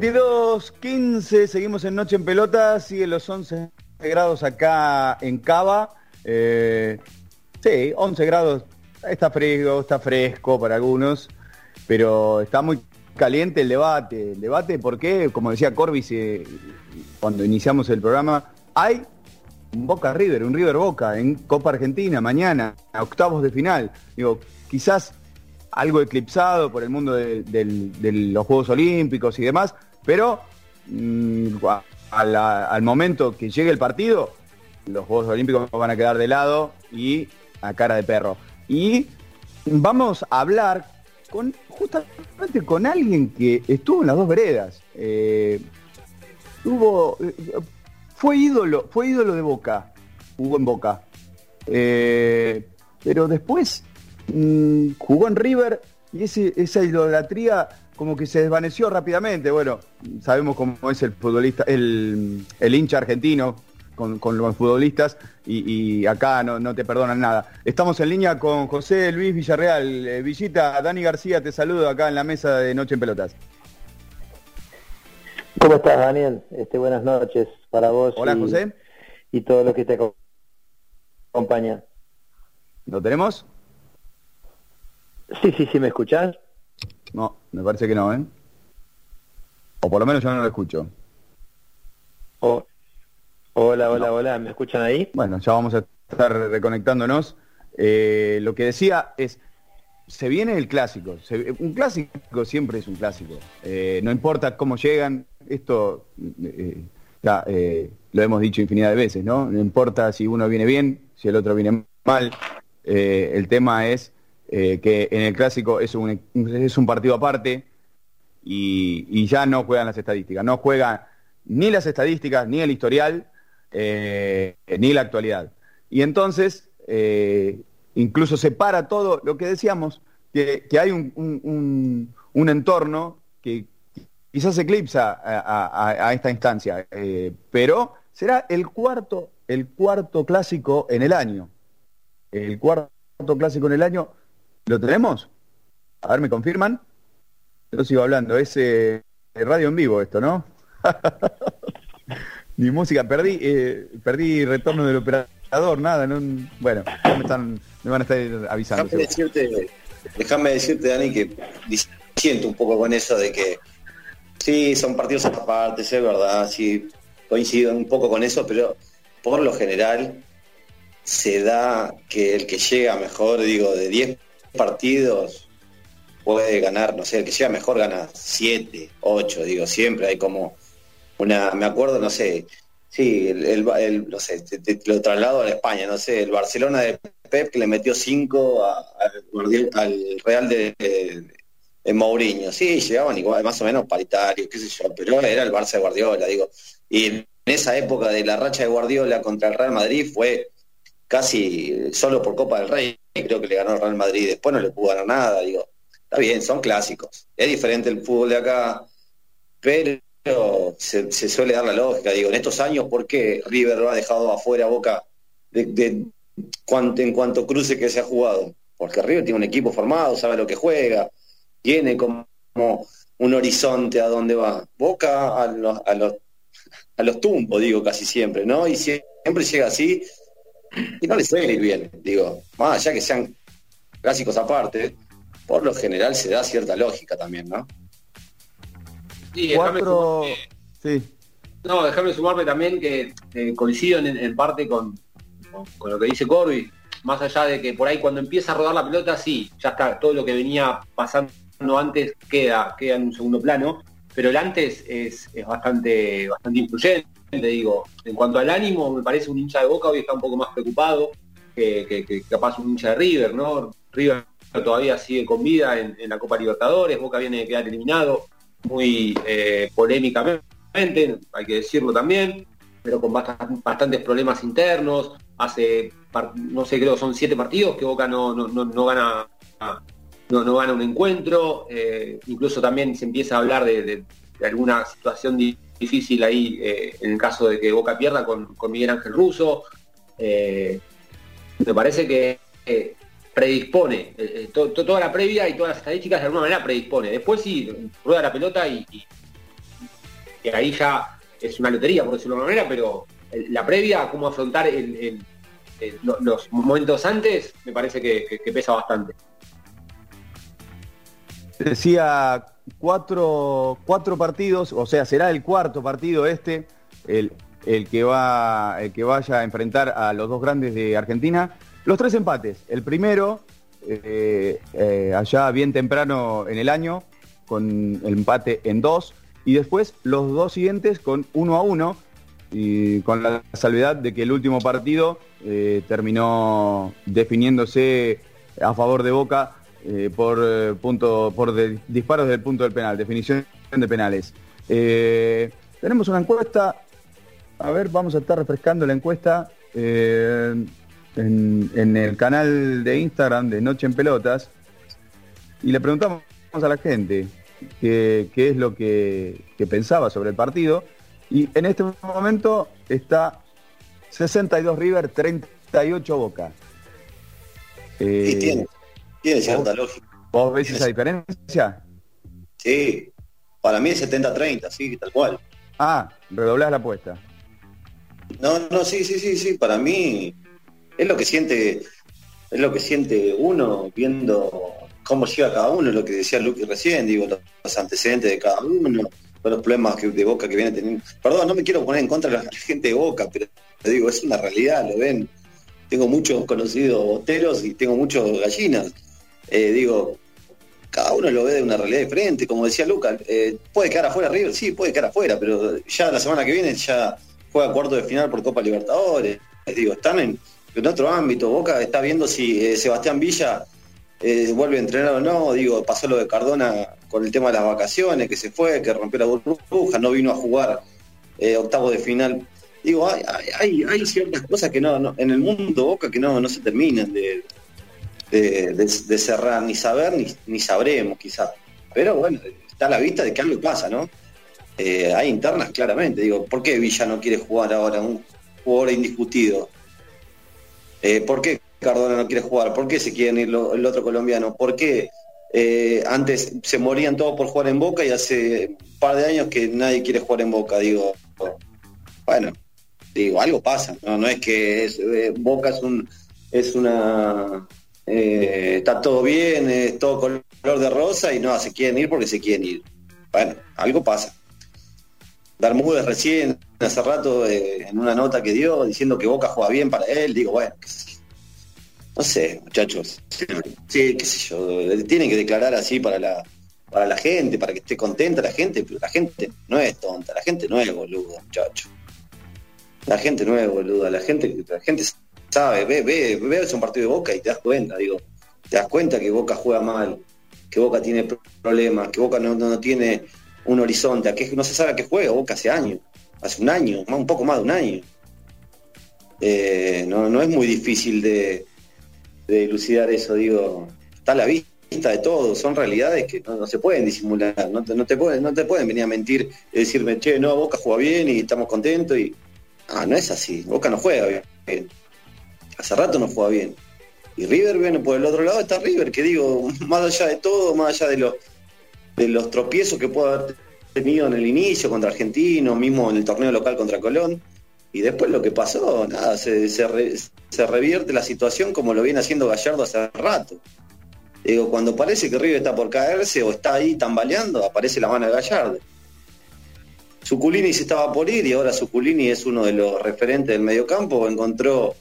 ...22.15, seguimos en Noche en Pelota, sigue los 11 grados acá en Cava. Eh, sí, 11 grados, está frío, está fresco para algunos, pero está muy caliente el debate. El debate porque, como decía Corbis cuando iniciamos el programa, hay un Boca River, un River Boca en Copa Argentina mañana, a octavos de final. Digo, quizás algo eclipsado por el mundo de los Juegos Olímpicos y demás, pero mm, al momento que llegue el partido, los Juegos Olímpicos van a quedar de lado y a cara de perro. Y vamos a hablar justamente con alguien que estuvo en las dos veredas. Tuvo, eh, fue ídolo, fue ídolo de Boca, jugó en Boca. Eh, pero después mm, jugó en River y esa idolatría como que se desvaneció rápidamente. Bueno, sabemos cómo es el futbolista, el, hincha argentino con, los futbolistas y, acá no, te perdonan nada. Estamos en línea con José Luis Villarreal. Eh, Villita, Dani García, te saludo acá en la mesa de Noche en Pelotas. ¿Cómo estás, Daniel? Este, buenas noches para vos. Hola, José. Y todo lo que te acompaña. ¿Lo tenemos? Sí, sí, sí, ¿me escuchás? No, me parece que no, ¿eh? O por lo menos yo no lo escucho. Oh, hola, hola, hola, ¿me escuchan ahí? Bueno, ya vamos a estar reconectándonos. Eh, lo que decía es, se viene el clásico. un clásico siempre es un clásico. Eh, no importa cómo llegan, esto eh, ya, lo hemos dicho infinidad de veces, ¿no? No importa si uno viene bien, si el otro viene mal. el tema es eh, que en el clásico es un, es un partido aparte y, ya no juegan las estadísticas, no juegan ni las estadísticas, ni el historial, eh, ni la actualidad. Y entonces, eh, incluso se para todo lo que decíamos, que, hay un, entorno que quizás eclipsa a, esta instancia, pero será el cuarto, el cuarto clásico en el año. El cuarto clásico en el año ¿Lo tenemos? A ver, ¿me confirman? Yo sigo hablando, es eh, radio en vivo esto, ¿no? [laughs] Mi música, perdí, eh, perdí retorno del operador, nada, no, bueno, me, están, me van a estar avisando. Déjame decirte, déjame decirte, Dani, que siento un poco con eso de que sí, son partidos aparte, es verdad, sí, coincido un poco con eso, pero por lo general se da que el que llega mejor, digo, de 10 partidos puede ganar, no sé, el que sea mejor gana siete, ocho, digo, siempre hay como una, me acuerdo, no sé, sí, el, no sé, lo traslado a España, no sé, el Barcelona de Pep que le metió cinco al Real de, de, Mourinho, sí, llegaban igual, más o menos paritarios, qué sé yo, pero era el Barça de Guardiola, digo, y en esa época de la racha de Guardiola contra el Real Madrid fue casi solo por Copa del Rey, creo que le ganó el Real Madrid, después no le pudo ganar nada, digo, está bien, son clásicos, es diferente el fútbol de acá, pero se, suele dar la lógica, digo, en estos años, ¿por qué River lo ha dejado afuera Boca de, cuanto, en cuanto cruce que se ha jugado? Porque River tiene un equipo formado, sabe lo que juega, tiene como un horizonte a dónde va. Boca a los, a los, a los tumbos, digo, casi siempre, ¿no? Y siempre llega así y no les suele ir bien, digo, más allá que sean clásicos aparte, por lo general se da cierta lógica también, ¿no? Sí, Cuatro... sí. No, déjame sumarme también que coincido en, parte con, con, lo que dice Corby, más allá de que por ahí cuando empieza a rodar la pelota, sí, ya está, todo lo que venía pasando antes queda, queda en un segundo plano, pero el antes es, es bastante, bastante influyente te digo, en cuanto al ánimo, me parece un hincha de Boca hoy está un poco más preocupado que, capaz un hincha de River, ¿no? River todavía sigue con vida en, la Copa Libertadores, Boca viene de quedar eliminado muy eh, polémicamente, hay que decirlo también, pero con bastantes problemas internos, hace, no sé, creo son siete partidos que Boca no, no, gana no, gana un encuentro, eh, incluso también se empieza a hablar de, alguna situación difícil ahí eh, en el caso de que Boca pierda con, Miguel Ángel Russo. Eh, me parece que eh, predispone, toda la previa y todas las estadísticas de alguna manera predispone. Después sí, rueda la pelota y, ahí ya es una lotería, por decirlo de alguna manera, pero la previa, cómo afrontar los momentos antes, me parece que pesa bastante. Decía cuatro, cuatro partidos, o sea, será el cuarto partido este, el, el, que va, el que vaya a enfrentar a los dos grandes de Argentina. Los tres empates. El primero, eh, eh, allá bien temprano en el año, con el empate en dos. Y después los dos siguientes con uno a uno. Y con la salvedad de que el último partido eh, terminó definiéndose a favor de Boca eh, por eh, punto por disparos del punto del penal, definición de penales. Eh, tenemos una encuesta, a ver, vamos a estar refrescando la encuesta eh, en, el canal de Instagram de Noche en Pelotas y le preguntamos a la gente qué, es lo que, pensaba sobre el partido y en este momento está 62 River, 38 Boca. Eh, tiene, tiene cierta lógica. ¿Vos ves esa diferencia? Sí, para mí es 70-30, sí, tal cual. Ah, redoblás la apuesta. No, no, sí, sí, sí, sí, para mí es lo que siente, es lo que siente uno viendo cómo llega cada uno, lo que decía Luque recién, digo, los antecedentes de cada uno, los problemas de Boca que viene teniendo. Perdón, no me quiero poner en contra de la [laughs] gente de Boca, pero te digo, es una realidad, lo ven. Tengo muchos conocidos boteros y tengo muchos gallinas. Eh, digo, cada uno lo ve de una realidad diferente, como decía Lucas, eh, puede quedar afuera River, sí, puede quedar afuera, pero ya la semana que viene ya juega cuarto de final por Copa Libertadores. Digo, están en, otro ámbito. Boca está viendo si eh, Sebastián Villa vuelve a entrenar o no. Digo, pasó lo de Cardona con el tema de las vacaciones, que se fue, que rompió la burbuja, no vino a jugar octavo de final. Digo, hay, hay, ciertas cosas que no, en el mundo Boca que no, no se terminan de, de, cerrar, ni saber, ni, ni sabremos quizás. Pero bueno, está a la vista de que algo pasa, ¿no? Eh, hay internas claramente. Digo, ¿por qué Villa no quiere jugar ahora? Un jugador indiscutido. Eh, ¿Por qué Cardona no quiere jugar? ¿Por qué se quieren ir el otro colombiano? ¿Por qué eh, antes se morían todos por jugar en Boca y hace un par de años que nadie quiere jugar en Boca? Digo, bueno, digo, algo pasa. No, es que Boca es un es una está todo bien, es todo color de rosa y no, se quieren ir porque se quieren ir. Bueno, algo pasa. Bermúdez recién, hace rato, eh, en una nota que dio, diciendo que Boca juega bien para él, digo, bueno, no sé, muchachos, sí, qué sé yo, tienen que declarar así para la, para la gente, para que esté contenta la gente, pero la gente no es tonta, la gente no es boluda, muchachos. La gente no es boluda, la gente, la gente sabe, ve, ve, ve un partido de Boca y te das cuenta, digo, te das cuenta que Boca juega mal, que Boca tiene problemas, que Boca no, no tiene un horizonte, a que no se sabe a qué juega Boca hace años, hace un año, un poco más de un año. Eh, no, es muy difícil de, de elucidar eso, digo, está a la vista de todo, son realidades que no, se pueden disimular, no te, no te, pueden, no te pueden venir a mentir y decirme, che, no, Boca juega bien y estamos contentos y... Ah, no es así, Boca no juega bien. Hace rato no juega bien. Y River, bueno, por el otro lado está River, que digo, más allá de todo, más allá de los de los tropiezos que puede haber tenido en el inicio contra Argentino, mismo en el torneo local contra Colón. Y después lo que pasó, nada, se, se, revierte la situación como lo viene haciendo Gallardo hace rato. Digo, cuando parece que River está por caerse o está ahí tambaleando, aparece la mano de Gallardo. Suculini se estaba por ir y ahora Suculini es uno de los referentes del mediocampo, encontró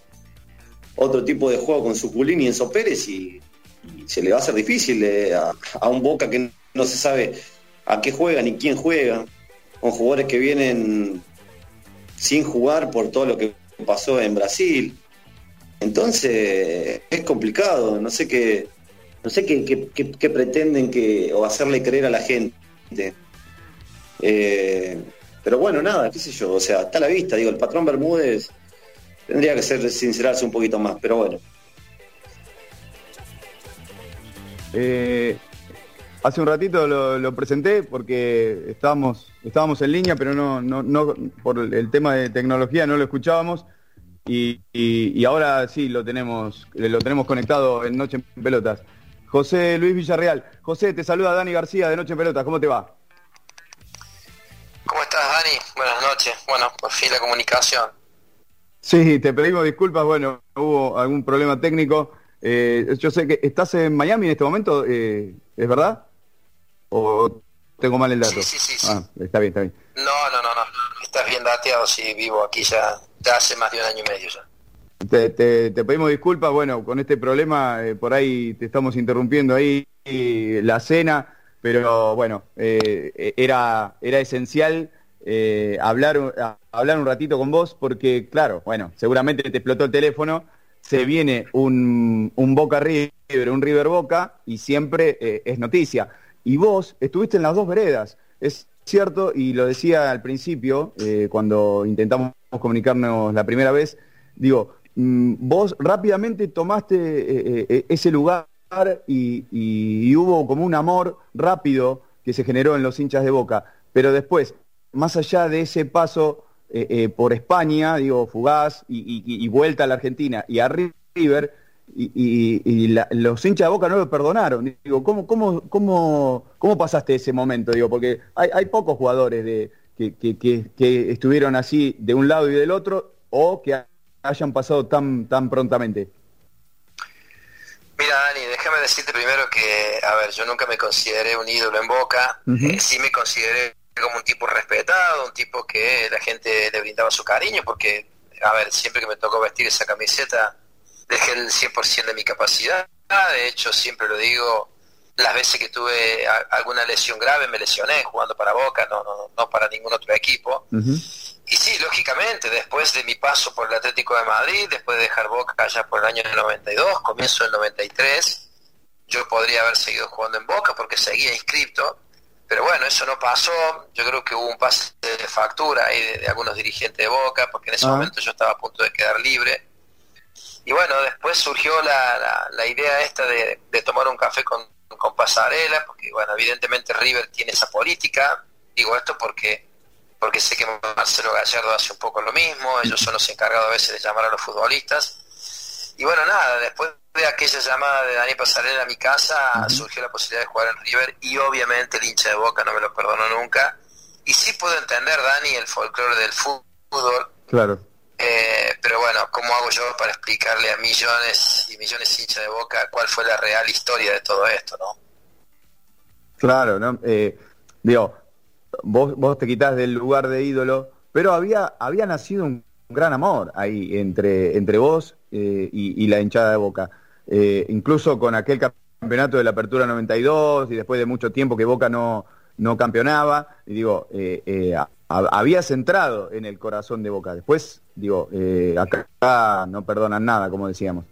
otro tipo de juego con Suculini y Enzo Pérez y, se le va a hacer difícil eh, a, a, un Boca que no se sabe a qué juega ni quién juega, con jugadores que vienen sin jugar por todo lo que pasó en Brasil. Entonces es complicado, no sé qué, no sé qué, pretenden que, o hacerle creer a la gente. Eh, pero bueno, nada, qué sé yo, o sea, está a la vista, digo, el patrón Bermúdez tendría que ser sincerarse un poquito más, pero bueno. Eh, Hace un ratito lo, presenté porque estábamos, estábamos en línea, pero no, no, no, por el tema de tecnología no lo escuchábamos. Y, ahora sí lo tenemos, lo tenemos conectado en Noche en Pelotas. José Luis Villarreal. José, te saluda Dani García de Noche en Pelotas. ¿Cómo te va? ¿Cómo estás, Dani? Buenas noches. Bueno, por fin la comunicación. Sí, te pedimos disculpas. Bueno, hubo algún problema técnico. Eh, yo sé que estás en Miami en este momento, eh, ¿es verdad? ¿O tengo mal el dato? Sí, sí, sí. Ah, está bien, está bien. No, no, no, no. Estás bien dateado, sí, vivo aquí ya, ya hace más de un año y medio ya. Te, pedimos disculpas, bueno, con este problema eh, por ahí te estamos interrumpiendo ahí la cena, pero bueno, eh, era, era esencial eh, hablar, hablar un ratito con vos porque, claro, bueno, seguramente te explotó el teléfono, se viene un, un Boca River, un River Boca y siempre es noticia y vos estuviste en las dos veredas. Es cierto, y lo decía al principio, eh, cuando intentamos comunicarnos la primera vez, digo, mm, vos rápidamente tomaste eh, eh, ese lugar y, y hubo como un amor rápido que se generó en los hinchas de Boca, pero después, más allá de ese paso por España, digo, fugaz, y, vuelta a la Argentina, y a River, y, los hinchas de Boca no lo perdonaron. Digo, ¿cómo, cómo, cómo, cómo pasaste ese momento? Digo, porque hay, hay pocos jugadores de, que, que, que, estuvieron así de un lado y del otro o que hayan pasado tan, tan prontamente. Mira, Dani, déjame decirte primero que, a ver, yo nunca me consideré un ídolo en Boca, eh, sí me consideré como un tipo respetado, un tipo que la gente le brindaba su cariño, porque, a ver, siempre que me tocó vestir esa camiseta, dejé el 100% de mi capacidad. De hecho, siempre lo digo, las veces que tuve alguna lesión grave me lesioné jugando para Boca, no, no, no para ningún otro equipo. Y sí, lógicamente, después de mi paso por el Atlético de Madrid, después de dejar Boca allá por el año 92, comienzo del 93, yo podría haber seguido jugando en Boca porque seguía inscripto, pero bueno, eso no pasó, yo creo que hubo un pase de factura ahí de, algunos dirigentes de Boca, porque en ese ah. momento yo estaba a punto de quedar libre y bueno, después surgió la, la, idea esta de, tomar un café con, con Pasarela, porque bueno, evidentemente River tiene esa política, digo esto porque porque sé que Marcelo Gallardo hace un poco lo mismo, ellos son los encargados a veces de llamar a los futbolistas. Y bueno, nada, después de aquella llamada de Dani Pasarela a mi casa, surgió la posibilidad de jugar en River y obviamente el hincha de Boca no me lo perdonó nunca. Y sí puedo entender, Dani, el folclore del fútbol. Claro. Eh, pero bueno, ¿cómo hago yo para explicarle a millones y millones de hinchas de boca cuál fue la real historia de todo esto, no? Claro, ¿no? Eh, digo, vos, vos te quitas del lugar de ídolo, pero había, había nacido un gran amor ahí entre, entre vos eh, y, la hinchada de boca. incluso con aquel campeonato de la Apertura 92 y después de mucho tiempo que Boca no, no campeonaba, y digo, habías entrado en el corazón de Boca. Después, digo, eh, acá no perdonan nada, como decíamos.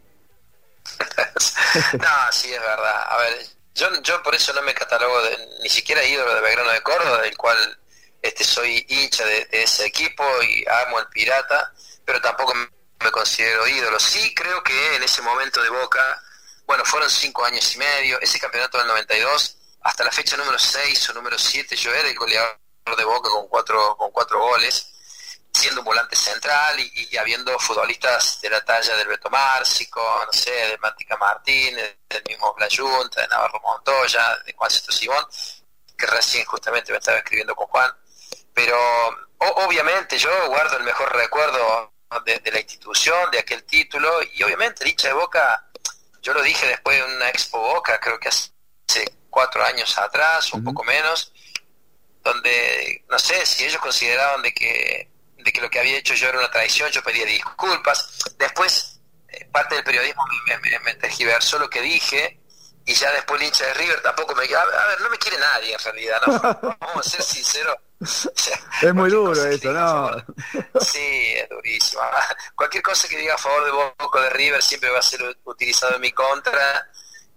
[laughs] no, sí, es verdad. A ver, yo, yo por eso no me catalogo de, ni siquiera ídolo de Belgrano de Córdoba, del cual este soy hincha de, ese equipo y amo al Pirata, pero tampoco me considero ídolo. Sí creo que en ese momento de Boca, bueno, fueron cinco años y medio, ese campeonato del 92, hasta la fecha número 6 o número 7 yo era el goleador de Boca con cuatro, con cuatro goles, siendo un volante central y, habiendo futbolistas de la talla del Beto Márcico, no sé, de Mantica Martínez, del mismo Blayunta, de Navarro Montoya, de Juan Cito Simón, que recién justamente me estaba escribiendo con Juan. Pero obviamente yo guardo el mejor recuerdo de, la institución, de aquel título, y obviamente el hincha de Boca, yo lo dije después de una Expo Boca, creo que hace cuatro años atrás, un poco menos, donde, no sé, si ellos consideraban de que, de que lo que había hecho yo era una traición, yo pedía disculpas. Después, eh, parte del periodismo me, me, me, tergiversó lo que dije, y ya después el hincha de River tampoco me... A a ver no me quiere nadie en realidad, ¿no? [laughs] Vamos a ser sinceros. [laughs] es muy duro eso, ¿no? [laughs] sí, es durísimo. Cualquier cosa que diga a favor de Boca de River siempre va a ser utilizado en mi contra.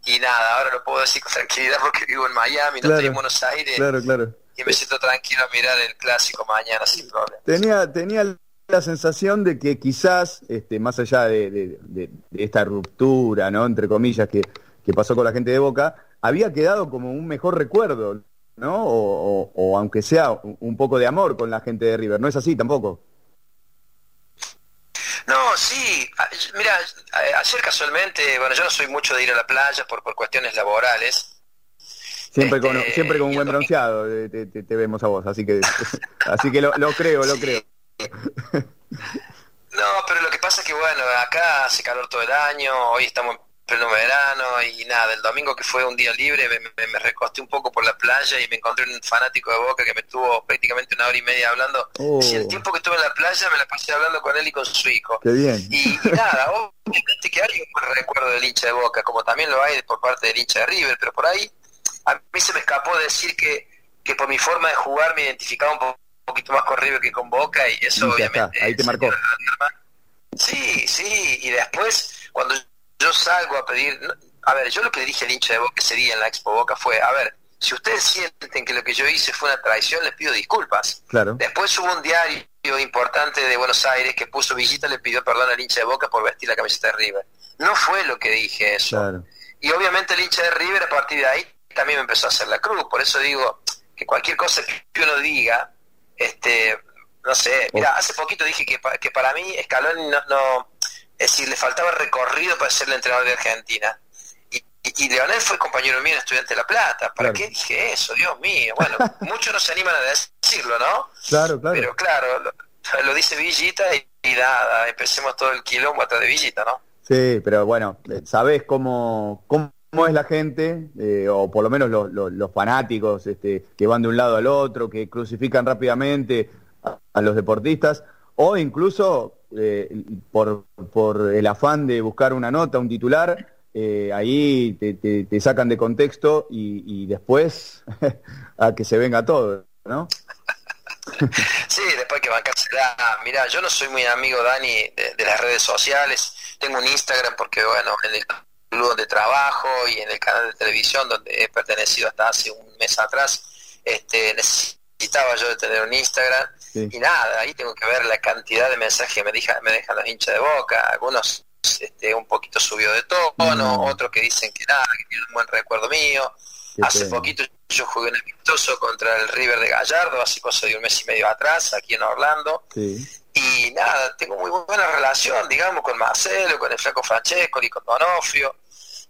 Y nada, ahora lo puedo decir con tranquilidad porque vivo en Miami, no estoy en Buenos Aires. Claro, claro y me siento tranquilo a mirar el clásico mañana sin problema. Tenía, tenía la sensación de que quizás, este, más allá de, esta ruptura, ¿no? entre comillas, que, pasó con la gente de Boca, había quedado como un mejor recuerdo, ¿no? O, aunque sea un poco de amor con la gente de River. ¿No es así tampoco? No, sí. Mira, ayer casualmente, bueno, yo no soy mucho de ir a la playa por, por cuestiones laborales, Siempre con, este, siempre con un buen bronceado te, vemos a vos, así que [laughs] así que lo, creo, lo creo. [laughs] No, pero lo que pasa es que bueno, acá hace calor todo el año, hoy estamos en pleno verano y nada, el domingo que fue un día libre me, recosté un poco por la playa y me encontré un fanático de Boca que me estuvo prácticamente una hora y media hablando. Oh. Si el tiempo que estuve en la playa me la pasé hablando con él y con su hijo. Qué bien. Y, nada, obviamente que hay un recuerdo del hincha de Boca, como también lo hay por parte del hincha de River, pero por ahí a mí se me escapó decir que, que por mi forma de jugar me identificaba un poquito más con River que con Boca y eso obviamente... ahí te marcó. Sí, sí, y después cuando yo salgo a pedir... A ver, yo lo que le dije al hincha de Boca ese día en la Expo Boca fue, a ver, si ustedes sienten que lo que yo hice fue una traición, les pido disculpas. Claro. Después hubo un diario importante de Buenos Aires que puso Villita le pidió perdón al hincha de Boca por vestir la camiseta de River. No fue lo que dije eso. Claro. Y obviamente el hincha de River a partir de ahí también me empezó a hacer la cruz. Por eso digo que cualquier cosa que uno diga, este, no sé, mira, hace poquito dije que, pa- que para mí Scaloni no, no, es decir, le faltaba recorrido para ser el entrenador de Argentina. Y, y, y Leonel fue compañero mío en Estudiante de La Plata. ¿Para Claro. qué dije eso? Dios mío. Bueno, [laughs] muchos no se animan a decirlo, ¿no? Claro, claro. Pero claro, lo, lo dice Villita y, y nada, empecemos todo el quilombo atrás de Villita, ¿no? Sí, pero bueno, eh, sabés cómo, cómo es la gente, eh, o por lo menos los, los- los fanáticos este, que van de un lado al otro, que crucifican rápidamente a, a los deportistas, o incluso eh, por, por el afán de buscar una nota, un titular, eh, ahí te, te- sacan de contexto y, y después [laughs] a que se venga todo, ¿no? Sí, después que bancársela. Mira, yo no soy muy amigo, Dani, de, de las redes sociales. Tengo un Instagram porque, bueno, en el club donde trabajo y en el canal de televisión donde he pertenecido hasta hace un mes atrás, este, necesitaba yo de tener un Instagram. Sí. Y nada, ahí tengo que ver la cantidad de mensajes que me, deja, me dejan los hinchas de boca. Algunos este, un poquito subió de tono, Mm. otros que dicen que nada, que tienen un buen recuerdo mío. Qué Hace pena. poquito yo jugué un amistoso contra el River de Gallardo, hace cosa de un mes y medio atrás, aquí en Orlando. Sí. Y nada, tengo muy buena relación, digamos, con Marcelo, con el Flaco Francesco y con Donofrio.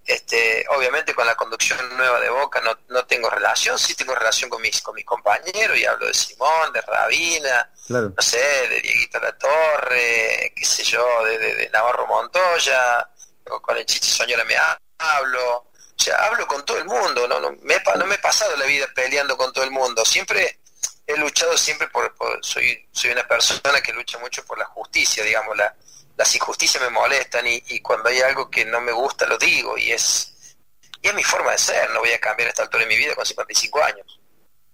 Este, obviamente con la conducción nueva de Boca no, no tengo relación, sí tengo relación con mis, con mis compañeros y hablo de Simón, de Rabina, Claro. no sé, de Dieguito La Torre, qué sé yo, de, de- de Navarro Montoya, con el Chichi Soñora me ha- hablo, o sea, hablo con todo el mundo, no, no, me, no me he pasado la vida peleando con todo el mundo, siempre he luchado siempre por, por- soy, soy una persona que lucha mucho por la justicia, digamos, la, las injusticias me molestan y, cuando hay algo que no me gusta lo digo y es, y es mi forma de ser, no voy a cambiar a esta altura de mi vida con 55 años.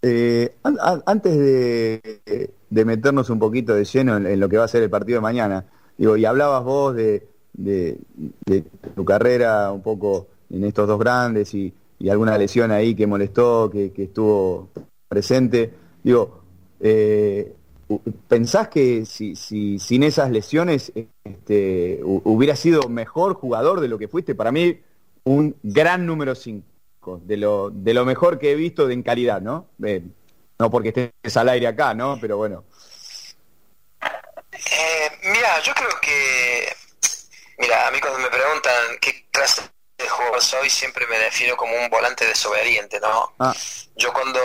Eh, an- an- antes de, de meternos un poquito de lleno en, lo que va a ser el partido de mañana, digo, y hablabas vos de, de- tu carrera un poco en estos dos grandes y, y alguna lesión ahí que molestó, que, que estuvo presente, digo, eh, ¿pensás que si, si sin esas lesiones este, hu- hubieras sido mejor jugador de lo que fuiste? Para mí, un gran número 5 de lo, de lo mejor que he visto de en calidad, ¿no? Eh, no porque estés al aire acá, ¿no? Pero bueno. Eh, mira, yo creo que, mira, a mí cuando me preguntan qué clase de jugador soy, siempre me defino como un volante desobediente, ¿no? Ah, Yo cuando,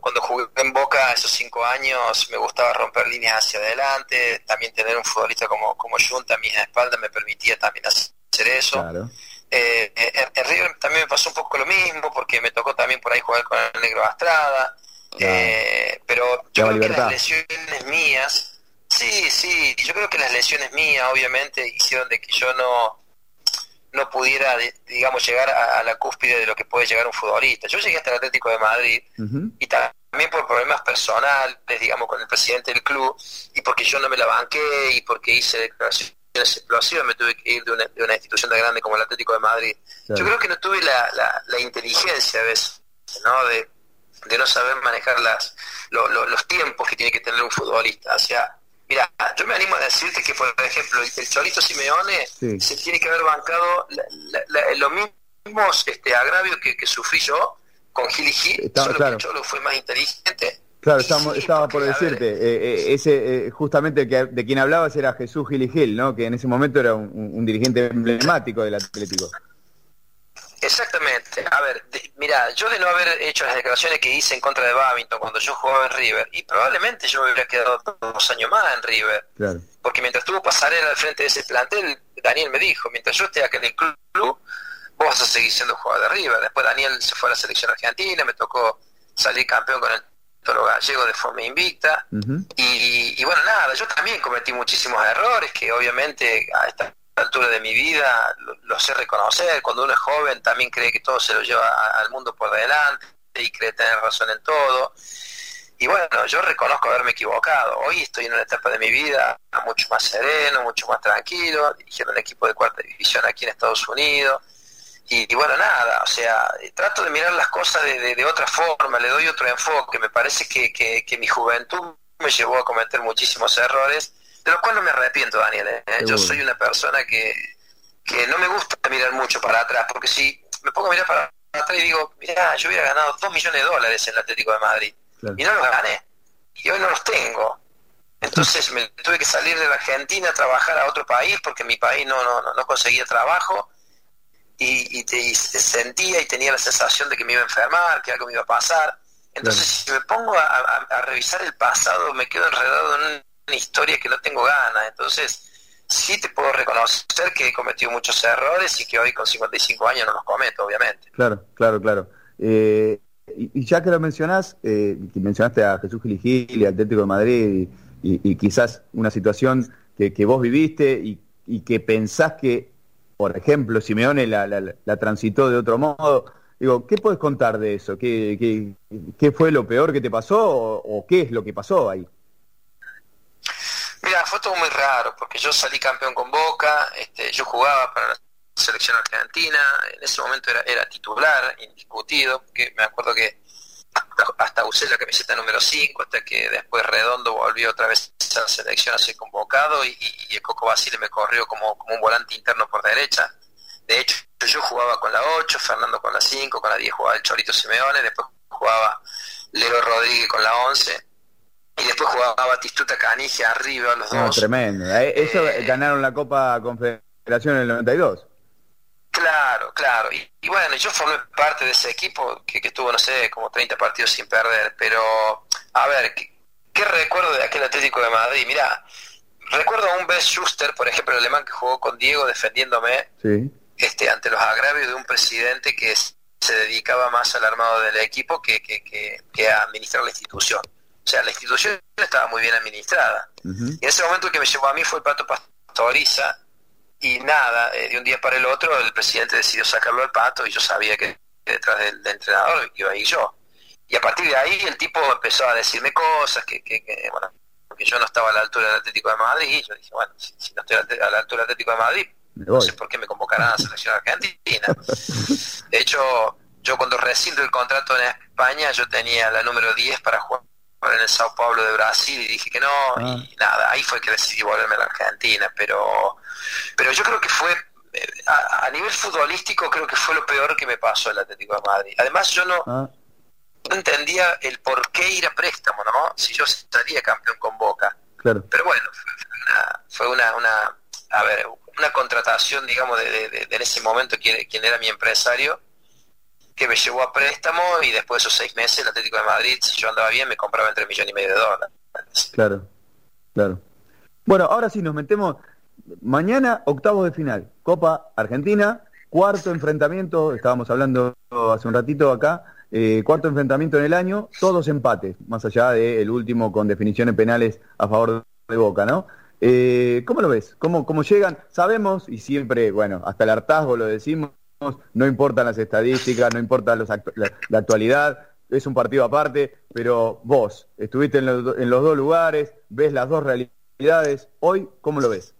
cuando jugué en Boca esos cinco años me gustaba romper líneas hacia adelante, también tener un futbolista como, como Junta a mi espalda me permitía también hacer eso. claro. Eh, en, River también me pasó un poco lo mismo porque me tocó también por ahí jugar con el Negro Astrada, eh, pero yo creo que las lesiones mías, sí, sí, yo creo que las lesiones mías obviamente hicieron de que yo no no pudiera, digamos, llegar a, la cúspide de lo que puede llegar un futbolista. Yo llegué hasta el Atlético de Madrid y también por problemas personales, digamos, con el presidente del club, y porque yo no me la banqué y porque hice declaraciones explosivas, me tuve que ir de una, de una institución tan grande como el Atlético de Madrid. Claro. Yo creo que no tuve la, la, la inteligencia a veces, ¿no? De, de no saber manejar las, lo- lo- los tiempos que tiene que tener un futbolista. O sea, mira, yo me animo a decirte que, por ejemplo, el, Cholito Simeone Sí. se tiene que haber bancado la- la- la- los mismos este, agravios que, que sufrí yo con Gil y solo claro. que el Cholo fue más inteligente. Claro, estaba, sí, estaba porque, por decirte, eh, eh, ese eh, justamente que, de quien hablabas era Jesús Gil y Gil, ¿no? Que en ese momento era un dirigente emblemático del Atlético. Exactamente. A ver, de- mira, yo de no haber hecho las declaraciones que hice en contra de Babington cuando yo jugaba en River, y probablemente yo me hubiera quedado dos años más en River, Claro. porque mientras tuvo Pasarela al frente de ese plantel, Daniel me dijo, mientras yo esté acá en el club, vos vas a seguir siendo jugador de River. Después Daniel se fue a la selección argentina, me tocó salir campeón con el Toro Gallego de forma invicta, y, y bueno, nada, yo también cometí muchísimos errores que obviamente a esta altura de mi vida lo, sé reconocer. Cuando uno es joven también cree que todo se lo lleva al mundo por delante y cree tener razón en todo. Y bueno, yo reconozco haberme equivocado. Hoy estoy en una etapa de mi vida mucho más sereno, mucho más tranquilo, dirigiendo un equipo de cuarta división aquí en Estados Unidos. Y, bueno, nada, o sea, trato de mirar las cosas de, otra forma, le doy otro enfoque. Me parece que, que, mi juventud me llevó a cometer muchísimos errores, de los cuales no me arrepiento, Daniel. ¿eh? Yo soy una persona que, que no me gusta mirar mucho para atrás, porque si me pongo a mirar para atrás y digo, mira, yo hubiera ganado dos millones de dólares en el Atlético de Madrid, y no los gané, y hoy no los tengo. Entonces me tuve que salir de la Argentina a trabajar a otro país porque mi país no, no, no conseguía trabajo y, y, sentía y tenía la sensación de que me iba a enfermar, que algo me iba a pasar. Entonces si me pongo a, revisar el pasado me quedo enredado en una historia que no tengo ganas. Entonces sí te puedo reconocer que he cometido muchos errores y que hoy con 55 años no los cometo, obviamente. Claro, claro, claro. Eh, y, ya que lo mencionás, eh, mencionaste a Jesús Gil y Atlético de Madrid y, quizás una situación que, que vos viviste y, que pensás que, por ejemplo, Simeone la, la, transitó de otro modo. Digo, ¿qué puedes contar de eso? ¿Qué, qué, qué fue lo peor que te pasó o, qué es lo que pasó ahí? Mira, fue todo muy raro, porque yo salí campeón con Boca, este, yo jugaba para la selección argentina, en ese momento era, era titular, indiscutido, que me acuerdo que hasta usé la camiseta número 5, hasta que después Redondo volvió otra vez a la selección a ser convocado y, el Coco Basile me corrió como, como un volante interno por derecha. De hecho, yo jugaba con la 8, Fernando con la 5, con la 10 jugaba el Chorito Simeone, después jugaba Leo Rodríguez con la 11 y después jugaba Batistuta Canigia arriba los dos. tremendo. Eh, eso eh, ganaron la Copa Confederación en el 92. Claro, claro. Y, bueno, yo formé parte de ese equipo que, que tuvo, no sé, como 30 partidos sin perder. Pero, a ver, ¿qué, recuerdo de aquel Atlético de Madrid? Mira, recuerdo a un Bess Schuster, por ejemplo, el alemán que jugó con Diego defendiéndome este, ante los agravios de un presidente que se dedicaba más al armado del equipo que, que, que, a administrar la institución. O sea, la institución estaba muy bien administrada. Y en ese momento el que me llevó a mí fue el Pato Pastoriza, y nada, eh, de un día para el otro el presidente decidió sacarlo al pato y yo sabía que detrás del, entrenador iba a ir yo. Y a partir de ahí el tipo empezó a decirme cosas que, que, bueno, porque yo no estaba a la altura del Atlético de Madrid y yo dije, bueno, si, no estoy a la altura del Atlético de Madrid, no sé por qué me convocarán a la selección argentina. [laughs] De hecho, yo cuando rescindo el contrato en España, yo tenía la número 10 para jugar en el Sao Paulo de Brasil y dije que no, y ah. nada, ahí fue que decidí volverme a la Argentina, pero pero yo creo que fue, eh, a, nivel futbolístico, creo que fue lo peor que me pasó el Atlético de Madrid. Además, yo no, ah. entendía el por qué ir a préstamo, ¿no? Si yo estaría campeón con Boca. Claro. Pero bueno, fue una, una, a ver, una contratación, digamos, de, en ese momento quien, quien era mi empresario, que me llevó a préstamo y después de esos seis meses el Atlético de Madrid, si yo andaba bien, me compraba entre un millón y medio de dólares. Claro, claro. Bueno, ahora sí nos metemos Mañana, octavos de final, Copa Argentina, cuarto enfrentamiento, estábamos hablando hace un ratito acá, eh, cuarto enfrentamiento en el año, todos empates, más allá del último con definiciones penales a favor de Boca, ¿no? Eh, ¿Cómo lo ves? ¿Cómo, ¿Cómo llegan? Sabemos, y siempre, bueno, hasta el hartazgo lo decimos, no importan las estadísticas, no importa la, actualidad, es un partido aparte, pero vos estuviste en los, en los dos lugares, ves las dos realidades, hoy, ¿cómo lo ves?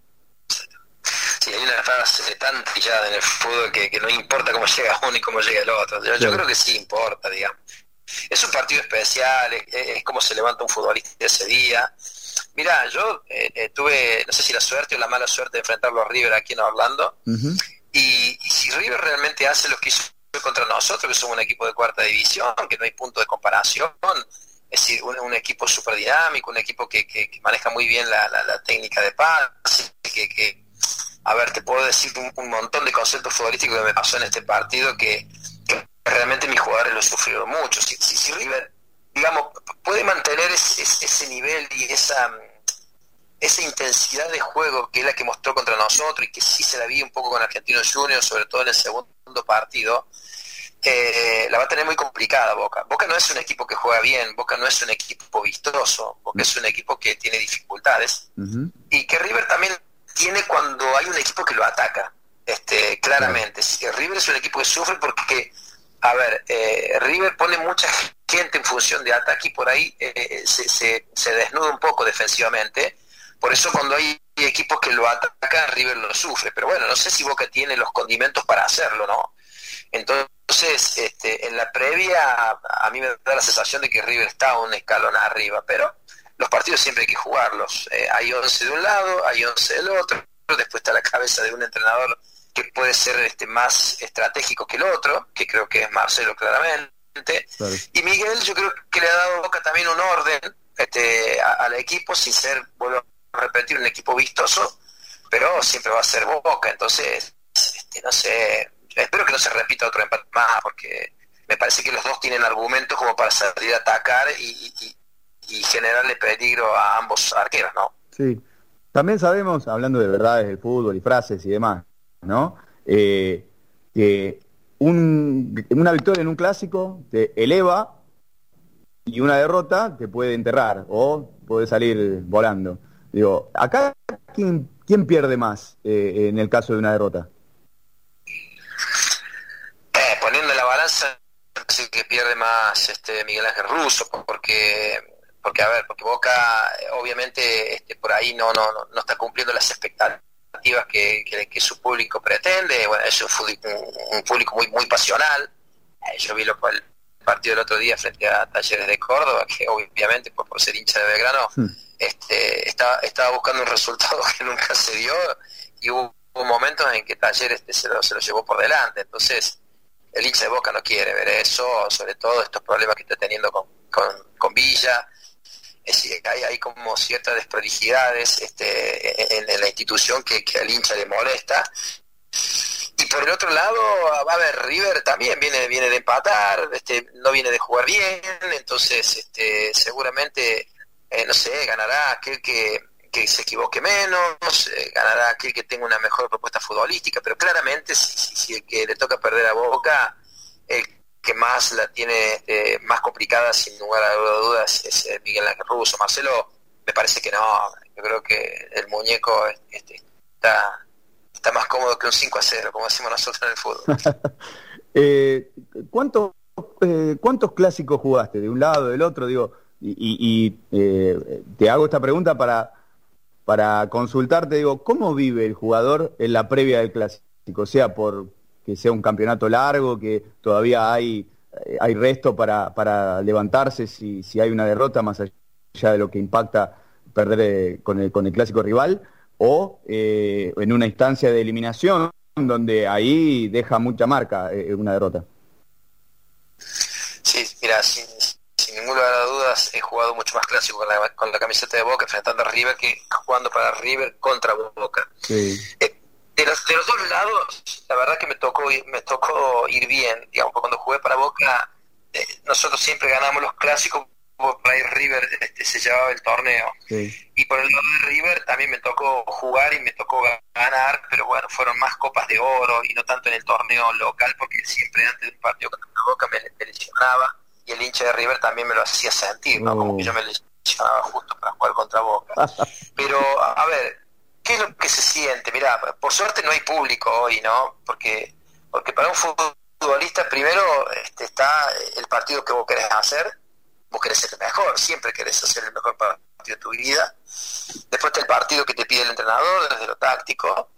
tan trillada en el fútbol que, no importa cómo llega uno y cómo llega el otro. Yo, creo que sí importa, digamos. Es un partido especial, es, como se levanta un futbolista ese día. Mira, yo eh, eh, tuve, no sé si la suerte o la mala suerte de enfrentarlo a River aquí en Orlando. Y, si River realmente hace lo que hizo contra nosotros, que somos un equipo de cuarta división, que no hay punto de comparación, es decir, un, equipo súper dinámico, un equipo que, maneja muy bien la, técnica de paz, que, a ver, te puedo decir un, montón de conceptos futbolísticos que me pasó en este partido que, realmente mis jugadores lo sufrieron mucho. Si, si, River, digamos, puede mantener ese, nivel y esa, esa intensidad de juego que es la que mostró contra nosotros y que sí se la vi un poco con Argentinos Juniors, sobre todo en el segundo partido, eh, la va a tener muy complicada Boca. Boca no es un equipo que juega bien, Boca no es un equipo vistoso, Boca es un equipo que tiene dificultades y que River también tiene cuando hay un equipo que lo ataca, este, claramente. River es un equipo que sufre porque, a ver, eh, River pone mucha gente en función de ataque y por ahí eh, se, se, desnuda un poco defensivamente. Por eso cuando hay equipos que lo atacan, River lo sufre. Pero bueno, no sé si Boca tiene los condimentos para hacerlo, ¿no? Entonces, este, en la previa, a mí me da la sensación de que River está un escalón arriba, pero los partidos siempre hay que jugarlos. Eh, hay 11 de un lado, hay 11 del otro, después está la cabeza de un entrenador que puede ser este, más estratégico que el otro, que creo que es Marcelo claramente. Y Miguel yo creo que le ha dado Boca también un orden este, al equipo sin ser, vuelvo repetir, un equipo vistoso, pero siempre va a ser Boca. Entonces, este, no sé, espero que no se repita otro empate más, porque me parece que los dos tienen argumentos como para salir a atacar y, generarle peligro a ambos arqueros, ¿no? Sí. También sabemos, hablando de verdades del fútbol y frases y demás, ¿no? Eh, que una victoria en un clásico te eleva y una derrota te puede enterrar o puede salir volando. Digo, acá, ¿quién, quién pierde más eh, en el caso de una derrota? Eh, poniendo la balanza, sí que pierde más este Miguel Ángel Russo, porque porque a ver, porque Boca eh, obviamente este, por ahí no, no, no está cumpliendo las expectativas que, que, su público pretende, bueno, es un, un, público muy muy pasional. yo vi lo, cual partido el otro día frente a Talleres de Córdoba, que obviamente por, por ser hincha de Belgrano, hmm. Este, estaba, buscando un resultado [laughs] que nunca se dio y hubo, momentos en que Talleres este, se, lo, se lo llevó por delante. Entonces, el hincha de Boca no quiere ver eso, sobre todo estos problemas que está teniendo con, con, Villa. Es, hay, hay como ciertas desprolijidades este, en, la institución que, que al hincha le molesta y por el otro lado, va a ver, River también viene, viene de empatar, este, no viene de jugar bien, entonces este, seguramente, eh, no sé, ganará aquel que, que se equivoque menos, eh, ganará aquel que tenga una mejor propuesta futbolística, pero claramente si, si, el que le toca perder a Boca, el que más la tiene este, más complicada, sin lugar a dudas, es eh, Miguel Ángel Russo. Marcelo, me parece que no, yo creo que el muñeco este, está está más cómodo que un 5 a 0, como decimos nosotros en el fútbol. [laughs] eh, ¿cuántos, eh, ¿Cuántos clásicos jugaste? ¿De un lado, del otro? Digo, y, eh, te hago esta pregunta para, para consultarte, digo, ¿cómo vive el jugador en la previa del clásico? Sea por que sea un campeonato largo, que todavía hay, eh, hay resto para, para levantarse si, si hay una derrota más allá de lo que impacta perder con el, con el clásico rival, o eh, en una instancia de eliminación donde ahí deja mucha marca eh, una derrota. Sí, mira, sin, ninguna de las dudas he jugado mucho más clásico con la, con la camiseta de Boca enfrentando a River que jugando para River contra Boca. Sí. Eh, de, los, de los dos lados, la verdad que me tocó me tocó ir bien, digamos, cuando jugué para Boca, nosotros siempre ganamos los clásicos por ahí River este, se llevaba el torneo. Y por el lado de River también me tocó jugar y me tocó ganar, pero bueno, fueron más copas de oro y no tanto en el torneo local, porque siempre antes de un partido contra Boca me, lesionaba y el hincha de River también me lo hacía sentir, ¿no? Como que yo me lesionaba justo para jugar contra Boca. [laughs] pero, a ver, ¿qué es lo que se siente? Mira, por suerte no hay público hoy, ¿no? Porque, porque para un futbolista primero este, está el partido que vos querés hacer vos querés ser el mejor, siempre querés hacer el mejor partido de tu vida. Después está el partido que te pide el entrenador desde lo táctico.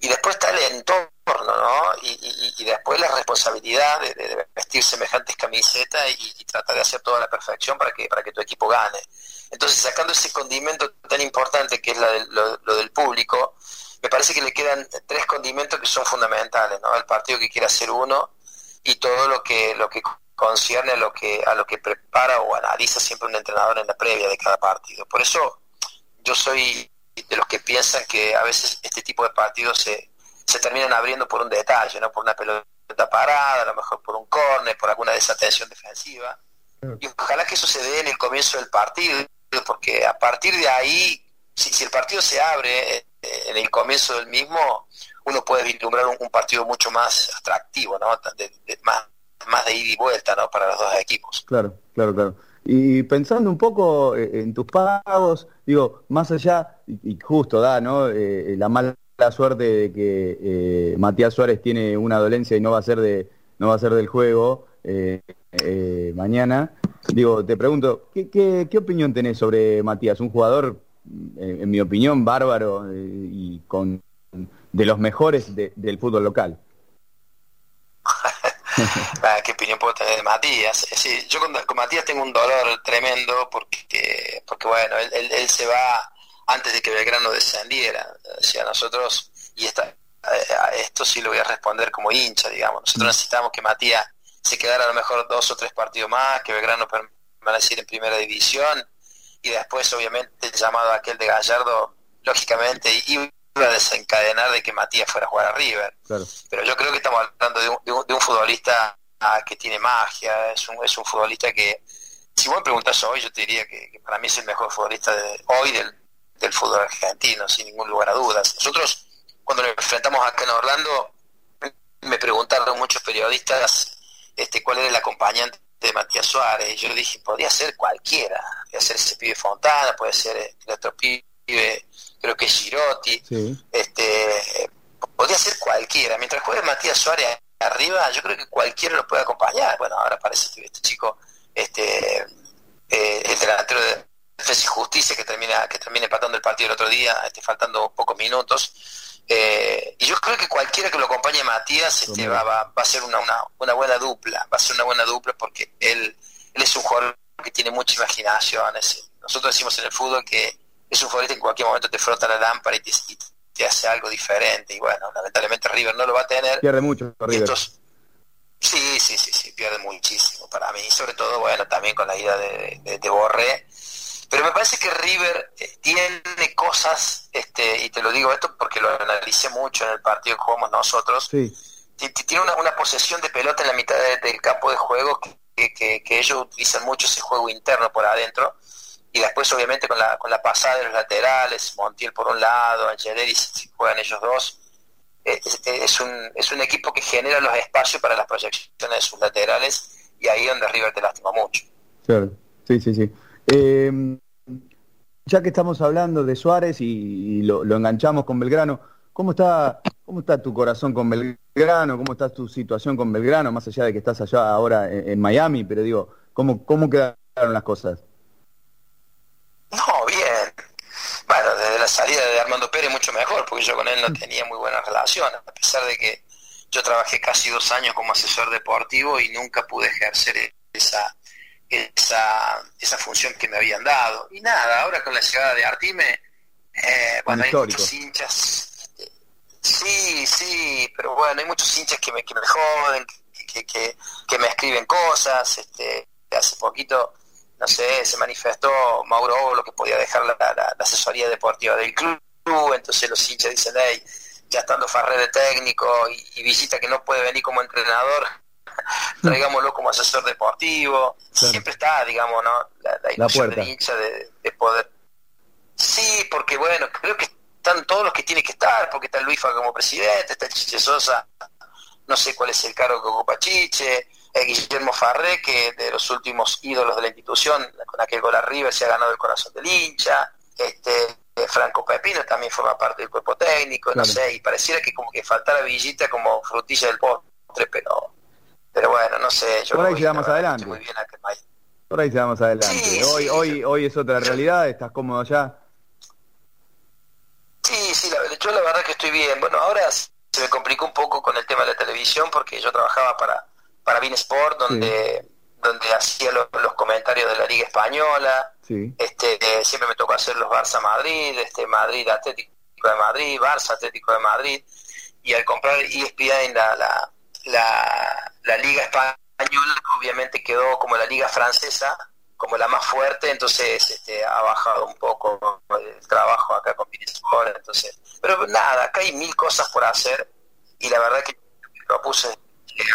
Y después está el entorno, ¿no? Y, después la responsabilidad de, vestir semejantes camisetas y, tratar de hacer toda la perfección para que, para que tu equipo gane. Entonces, sacando ese condimento tan importante que es la lo, del público, me parece que le quedan tres condimentos que son fundamentales, ¿no? El partido que quiere hacer uno y todo lo que, lo que concierne a lo que a lo que prepara o analiza siempre un entrenador en la previa de cada partido. Por eso yo soy de los que piensan que a veces este tipo de partidos se, se terminan abriendo por un detalle, no por una pelota parada, a lo mejor por un córner, por alguna desatención defensiva. Y ojalá que eso se dé en el comienzo del partido, porque a partir de ahí, si, si el partido se abre eh, en el comienzo del mismo, uno puede vislumbrar un, partido mucho más atractivo, ¿no? más más de ida y vuelta ¿no? para los dos equipos. Claro, claro, claro. Y pensando un poco eh, en tus pagos, digo, más allá, y, justo da, ¿no? Eh, la mala suerte de que eh, Matías Suárez tiene una dolencia y no va a ser de no va a ser del juego mañana. Digo, te pregunto, ¿qué, qué, opinión tenés sobre Matías? Un jugador, en, mi opinión, bárbaro y con de los mejores del fútbol local. [laughs] Ah, ¿Qué opinión puedo tener de Matías? Sí, yo con, Matías tengo un dolor tremendo porque, porque bueno, él, se va antes de que Belgrano descendiera. O sea, nosotros, y esta, a esto sí lo voy a responder como hincha, digamos. Nosotros mm. necesitamos que Matías se quedara a lo mejor dos o tres partidos más, que Belgrano permaneciera en primera división y después obviamente el llamado aquel de Gallardo, lógicamente iba a desencadenar de que Matías fuera a jugar a River. Pero yo creo que estamos hablando de un, de un, futbolista ah, que tiene magia, es un, es un futbolista que, si vos me preguntas hoy, yo te diría que, para mí es el mejor futbolista de, hoy del, del fútbol argentino, sin ningún lugar a dudas. Nosotros, cuando nos enfrentamos acá en Orlando, me preguntaron muchos periodistas este, cuál era el acompañante de Matías Suárez. Y yo le dije, podría ser cualquiera. Podría ser ese pibe Fontana, puede ser el otro pibe, creo que es Girotti. Este, podría ser cualquiera. Mientras juegue Matías Suárez arriba, yo creo que cualquiera lo puede acompañar. Bueno, ahora parece que este chico, este, eh, el delantero de Defensa y Justicia que termina, que termina empatando el partido el otro día, este, faltando pocos minutos eh, y yo creo que cualquiera que lo acompañe Matías este, va, va, a ser una, una, buena dupla, va a ser una buena dupla porque él, él es un jugador que tiene mucha imaginación. nosotros decimos en el fútbol que es un jugador que en cualquier momento te frota la lámpara y te, hace algo diferente. Y bueno, lamentablemente River no lo va a tener. Pierde mucho River. sí, sí, sí, sí, pierde muchísimo para mí. Y sobre todo, bueno, también con la ida de, de, de Borré pero me parece que River eh, tiene cosas, este, y te lo digo esto porque lo analicé mucho en el partido que jugamos nosotros, tiene una, posesión de pelota en la mitad del campo de juego que, que, ellos utilizan mucho ese juego interno por adentro, y después obviamente con la, con la pasada de los laterales, Montiel por un lado, Angeleri juegan ellos dos, eh, es, un, es un equipo que genera los espacios para las proyecciones de sus laterales, y ahí es donde River te lastima mucho. Claro, sí, sí, sí. Eh, ya que estamos hablando de Suárez y, lo, enganchamos con Belgrano, ¿cómo está, ¿cómo está tu corazón con Belgrano? ¿Cómo está tu situación con Belgrano? Más allá de que estás allá ahora en, Miami, pero digo, ¿cómo, ¿cómo quedaron las cosas? No, bien. Bueno, desde la salida de Armando Pérez mucho mejor, porque yo con él no tenía muy buena relación, a pesar de que yo trabajé casi dos años como asesor deportivo y nunca pude ejercer esa esa, esa función que me habían dado. Y nada, ahora con la llegada de Artime, eh, bueno, hay muchos hinchas. Sí, sí, pero bueno, hay muchos hinchas que me, que me joden, que, que, que, me escriben cosas. Este, hace poquito, no sé, se manifestó Mauro lo que podía dejar la, la, asesoría deportiva del club. Entonces los hinchas dicen, hey, ya estando Farré de técnico y, y visita que no puede venir como entrenador, [laughs] traigámoslo como asesor deportivo. Siempre está, digamos, ¿no? La, la de hincha de, poder. Sí, porque bueno, creo que están todos los que tienen que estar, porque está Luis como presidente, está Chiche Sosa, no sé cuál es el cargo que ocupa Chiche, Guillermo Farré, que de los últimos ídolos de la institución, con aquel gol arriba se ha ganado el corazón del hincha, este eh, Franco Pepino también forma parte del cuerpo técnico, no sé, y pareciera que como que faltara Villita como frutilla del postre, pero pero bueno, no sé. Yo Por ahí llegamos adelante. Por ahí llegamos adelante. hoy, hoy, hoy es otra realidad, estás cómodo ya. Sí, sí, la, yo la verdad que estoy bien. Bueno, ahora se me complicó un poco con el tema de la televisión porque yo trabajaba para, para Bean Sport, donde, donde hacía los, comentarios de la Liga Española. Este, eh, siempre me tocó hacer los Barça Madrid, este Madrid Atlético de Madrid, Barça Atlético de Madrid. Y al comprar ESPN la, la, la, la liga española obviamente quedó como la liga francesa, como la más fuerte, entonces este, ha bajado un poco el trabajo acá con Sport, entonces, pero nada, acá hay mil cosas por hacer. Y la verdad que me propuse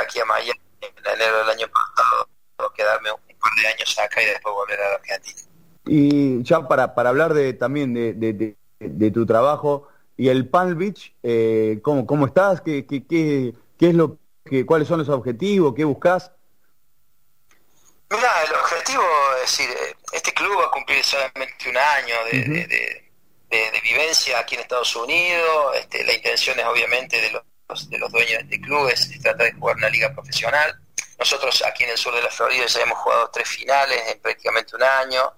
aquí a Miami en enero del año pasado, quedarme un par de años acá y después volver a la Argentina. Y ya para, para hablar de, también de, de, de, tu trabajo y el Palm Beach, eh, ¿cómo, ¿cómo estás? ¿Qué, qué, qué, qué es lo ¿Cuáles son los objetivos? ¿Qué buscas? Mira, el objetivo, es decir, eh, este club va a cumplir solamente un año de, vivencia aquí en Estados Unidos. Este, la intención es obviamente de los, de los dueños de este club es, tratar de jugar una liga profesional. Nosotros aquí en el sur de la Florida ya hemos jugado tres finales en prácticamente un año.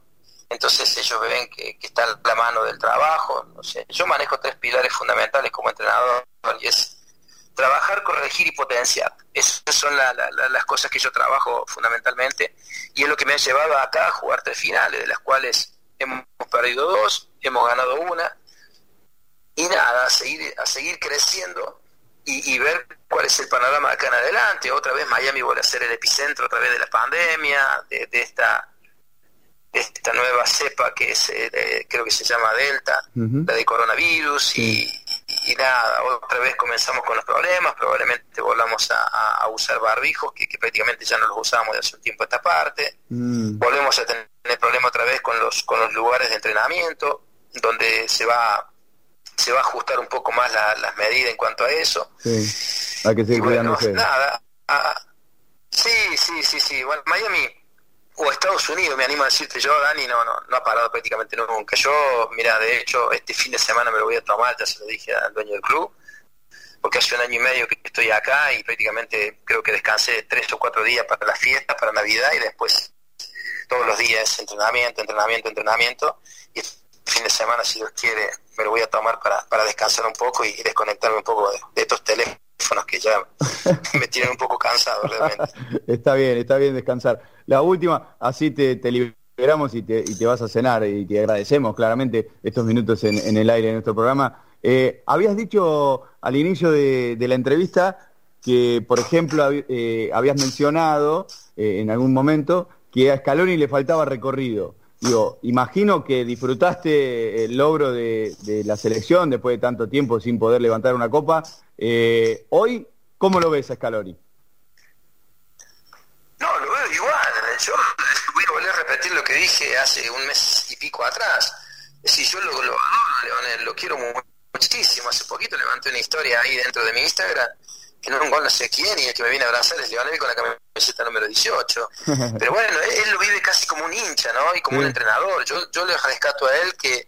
Entonces ellos ven que, está la mano del trabajo. No sé, yo manejo tres pilares fundamentales como entrenador y es trabajar, corregir y potenciar. Esas son las cosas que yo trabajo fundamentalmente y es lo que me ha llevado acá a jugar tres finales, de las cuales hemos perdido dos, hemos ganado una y nada, a seguir, a seguir creciendo y, ver cuál es el panorama acá en adelante. Otra vez Miami vuelve a ser el epicentro otra vez de la pandemia, de, esta esta nueva cepa que es, eh, creo que se llama Delta, la de coronavirus, y, nada, otra vez comenzamos con los problemas, probablemente volvamos a, usar barbijos, que, prácticamente ya no los usamos de hace un tiempo a esta parte, mm. volvemos a tener problemas otra vez con los, con los lugares de entrenamiento, donde se va se va a ajustar un poco más las medidas en cuanto a eso. Sí, hay que seguir Nada, sí, sí, sí, sí. Bueno, Miami o Estados Unidos, me animo a decirte yo, Dani, no, no, no ha parado prácticamente nunca. Yo, mira, de hecho, este fin de semana me lo voy a tomar, ya se lo dije al dueño del club, porque hace un año y medio que estoy acá y prácticamente creo que descansé tres o cuatro días para la fiesta, para Navidad y después todos los días entrenamiento, entrenamiento, entrenamiento. Y fin de semana, si Dios quiere, me lo voy a tomar para, para descansar un poco y, desconectarme un poco de, estos teléfonos que ya [laughs] me tienen un poco cansado realmente. [laughs] está bien, está bien descansar. La última, así te, te liberamos y te, y te, vas a cenar y te agradecemos claramente estos minutos en, el aire de nuestro programa. Eh, habías dicho al inicio de, la entrevista que, por ejemplo, eh, habías mencionado eh, en algún momento que a Scaloni le faltaba recorrido. Digo, imagino que disfrutaste el logro de, la selección después de tanto tiempo sin poder levantar una copa. Eh, hoy, ¿cómo lo ves a Scaloni? No, lo veo igual. Yo voy a volver a repetir lo que dije hace un mes y pico atrás. Si yo lo, lo adoro, lo quiero muchísimo. Hace poquito levanté una historia ahí dentro de mi Instagram que no un gol no sé quién y el que me viene a abrazar es Leonel con la camiseta número 18. [laughs] Pero bueno, él, lo vive casi como un hincha, ¿no? Y como un entrenador. Yo, yo le rescato a él que,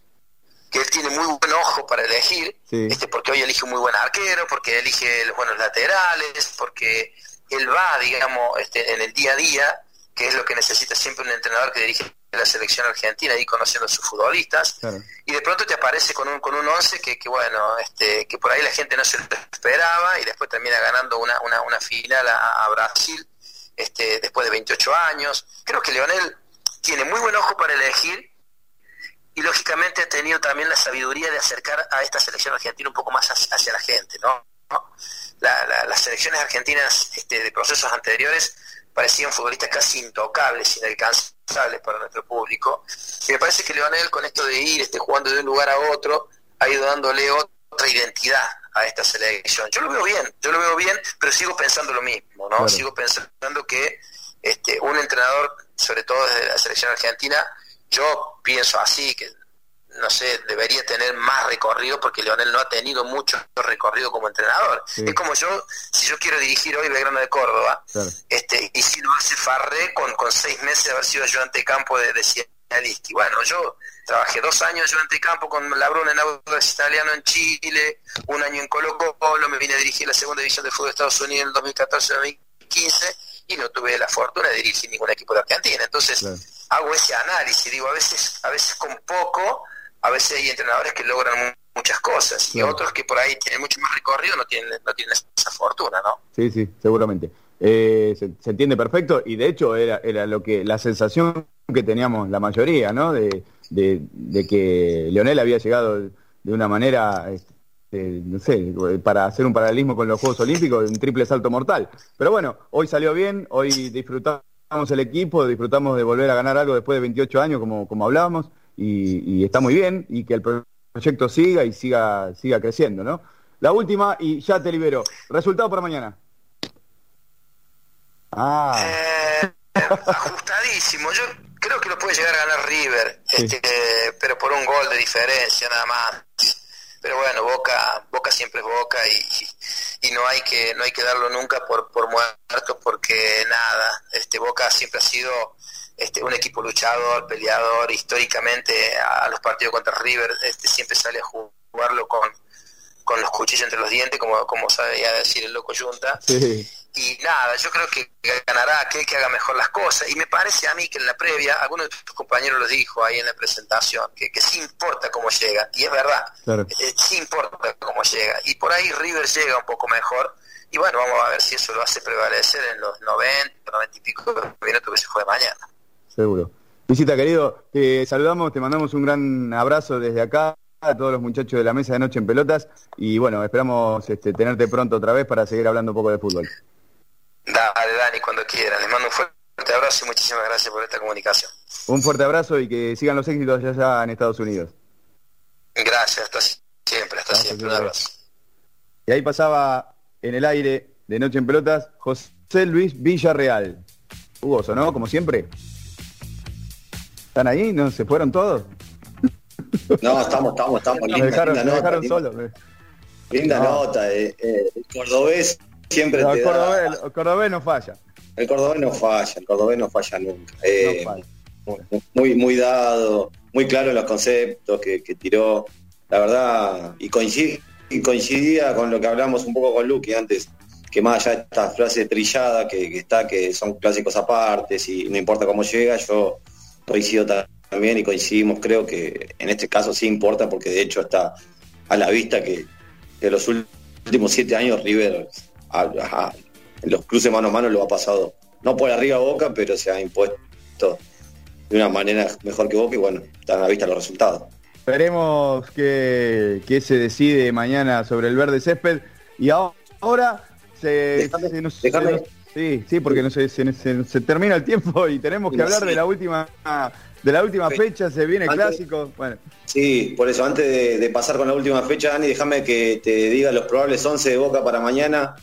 que él tiene muy buen ojo para elegir, este porque hoy elige un muy buen arquero, porque elige los buenos laterales, porque él va, digamos, este, en el día a día, que es lo que necesita siempre un entrenador que dirige la selección argentina y conociendo a sus futbolistas y de pronto te aparece con un con un once que, que, bueno este que por ahí la gente no se lo esperaba y después termina ganando una, una, una final a, Brasil este después de 28 años. Creo que Leonel tiene muy buen ojo para elegir y lógicamente ha tenido también la sabiduría de acercar a esta selección argentina un poco más hacia, la gente no, las selecciones argentinas este, de procesos anteriores parecían futbolistas casi intocables, inalcanzables para nuestro público. Y me parece que Leonel con esto de ir este, jugando de un lugar a otro, ha ido dándole otra identidad a esta selección. Yo lo veo bien, yo lo veo bien, pero sigo pensando lo mismo, ¿no? Sigo pensando que este, un entrenador, sobre todo desde la selección argentina, yo pienso así, que no sé, debería tener más recorrido porque Leonel no ha tenido mucho recorrido como entrenador. Es como yo, si yo quiero dirigir hoy Belgrano de Córdoba, este, y si lo hace Farré con, con seis meses de haber sido ayudante de campo de, de Bueno, yo trabajé dos años ayudante de campo con Labrón en Audax Italiano en Chile, un año en Colo Colo, me vine a dirigir la segunda división de fútbol de Estados Unidos en el 2014-2015 y no tuve la fortuna de dirigir ningún equipo de Argentina. Entonces, hago ese análisis, digo, a veces, a veces con poco a veces hay entrenadores que logran muchas cosas y otros que por ahí tienen mucho más recorrido no tienen, no tienen esa fortuna, ¿no? Sí, sí, seguramente. Eh, se, entiende perfecto y de hecho era, era lo que la sensación que teníamos la mayoría, ¿no? De, de, que Leonel había llegado de una manera, este, no sé, para hacer un paralelismo con los Juegos Olímpicos, un triple salto mortal. Pero bueno, hoy salió bien, hoy disfrutamos el equipo, disfrutamos de volver a ganar algo después de 28 años, como, como hablábamos y, está muy bien y que el proyecto siga y siga, siga creciendo, ¿no? La última y ya te libero. Resultado para mañana. Ah. Eh, ajustadísimo. Yo creo que lo puede llegar a ganar River, este, pero por un gol de diferencia nada más. Pero bueno, Boca, Boca siempre es Boca y, y no hay que no hay que darlo nunca por por muerto porque nada, este Boca siempre ha sido este, un equipo luchador, peleador, históricamente a, los partidos contra River este, siempre sale a jugarlo con, con los cuchillos entre los dientes, como, como sabía decir el loco Junta. y nada, yo creo que ganará aquel que haga mejor las cosas. Y me parece a mí que en la previa, alguno de tus compañeros lo dijo ahí en la presentación, que, que sí importa cómo llega, y es verdad, eh, sí importa cómo llega. Y por ahí River llega un poco mejor, y bueno, vamos a ver si eso lo hace prevalecer en los 90, 90 y pico minutos que se juegue mañana. Seguro. Visita, querido, te saludamos, te mandamos un gran abrazo desde acá a todos los muchachos de la mesa de noche en pelotas y bueno, esperamos este, tenerte pronto otra vez para seguir hablando un poco de fútbol. Dale, Dani, cuando quieran. Les mando un fuerte abrazo y muchísimas gracias por esta comunicación. Un fuerte abrazo y que sigan los éxitos allá en Estados Unidos. Gracias, hasta siempre, hasta siempre. Un abrazo. Y ahí pasaba en el aire de Noche en Pelotas José Luis Villarreal. Hugoso, ¿no? Como siempre. ¿Están ahí? ¿No se fueron todos? No, estamos, estamos, estamos. Linda, dejaron, linda nota, dejaron solo. Linda nota. Eh, eh, el cordobés siempre no, el, cordobés, el cordobés no falla. El cordobés no falla, el cordobés no falla nunca. Eh, muy, muy dado, muy claro en los conceptos que, que tiró. La verdad, y, coincide, y coincidía con lo que hablamos un poco con Lucky antes, que más allá de esta frase trillada que, que está, que son clásicos apartes y no importa cómo llega, yo coincido también y coincidimos, creo que en este caso sí importa porque de hecho está a la vista que, que los últimos siete años River en los cruces mano a mano lo ha pasado, no por arriba Boca, pero se ha impuesto de una manera mejor que Boca y bueno, están a la vista los resultados. Veremos qué, se decide mañana sobre el verde césped y ahora se, sí, sí, porque no se, se, termina el tiempo y tenemos que hablar de la última de la última fecha, se viene clásico. Bueno. Sí, por eso, antes de, pasar con la última fecha, Dani, déjame que te diga los probables 11 de Boca para mañana.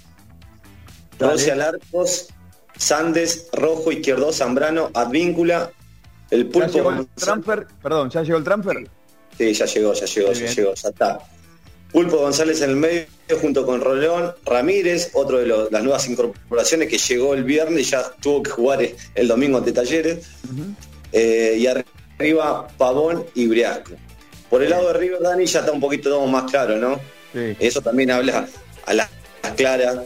Rossi Alarcos, Sandes, Rojo, Izquierdo, Zambrano, Advíncula, el pulpo. ¿Ya llegó el transfer? Perdón, ¿ya llegó el transfer? Sí, ya llegó, ya llegó, ya llegó, ya está. Pulpo González en el medio junto con Roleón Ramírez, otro de las nuevas incorporaciones que llegó el viernes y ya tuvo que jugar el domingo ante Talleres. Eh, y arriba Pavón y Briasco. Por el lado de River, Dani, ya está un poquito más claro, ¿no? Eso también habla a las claras,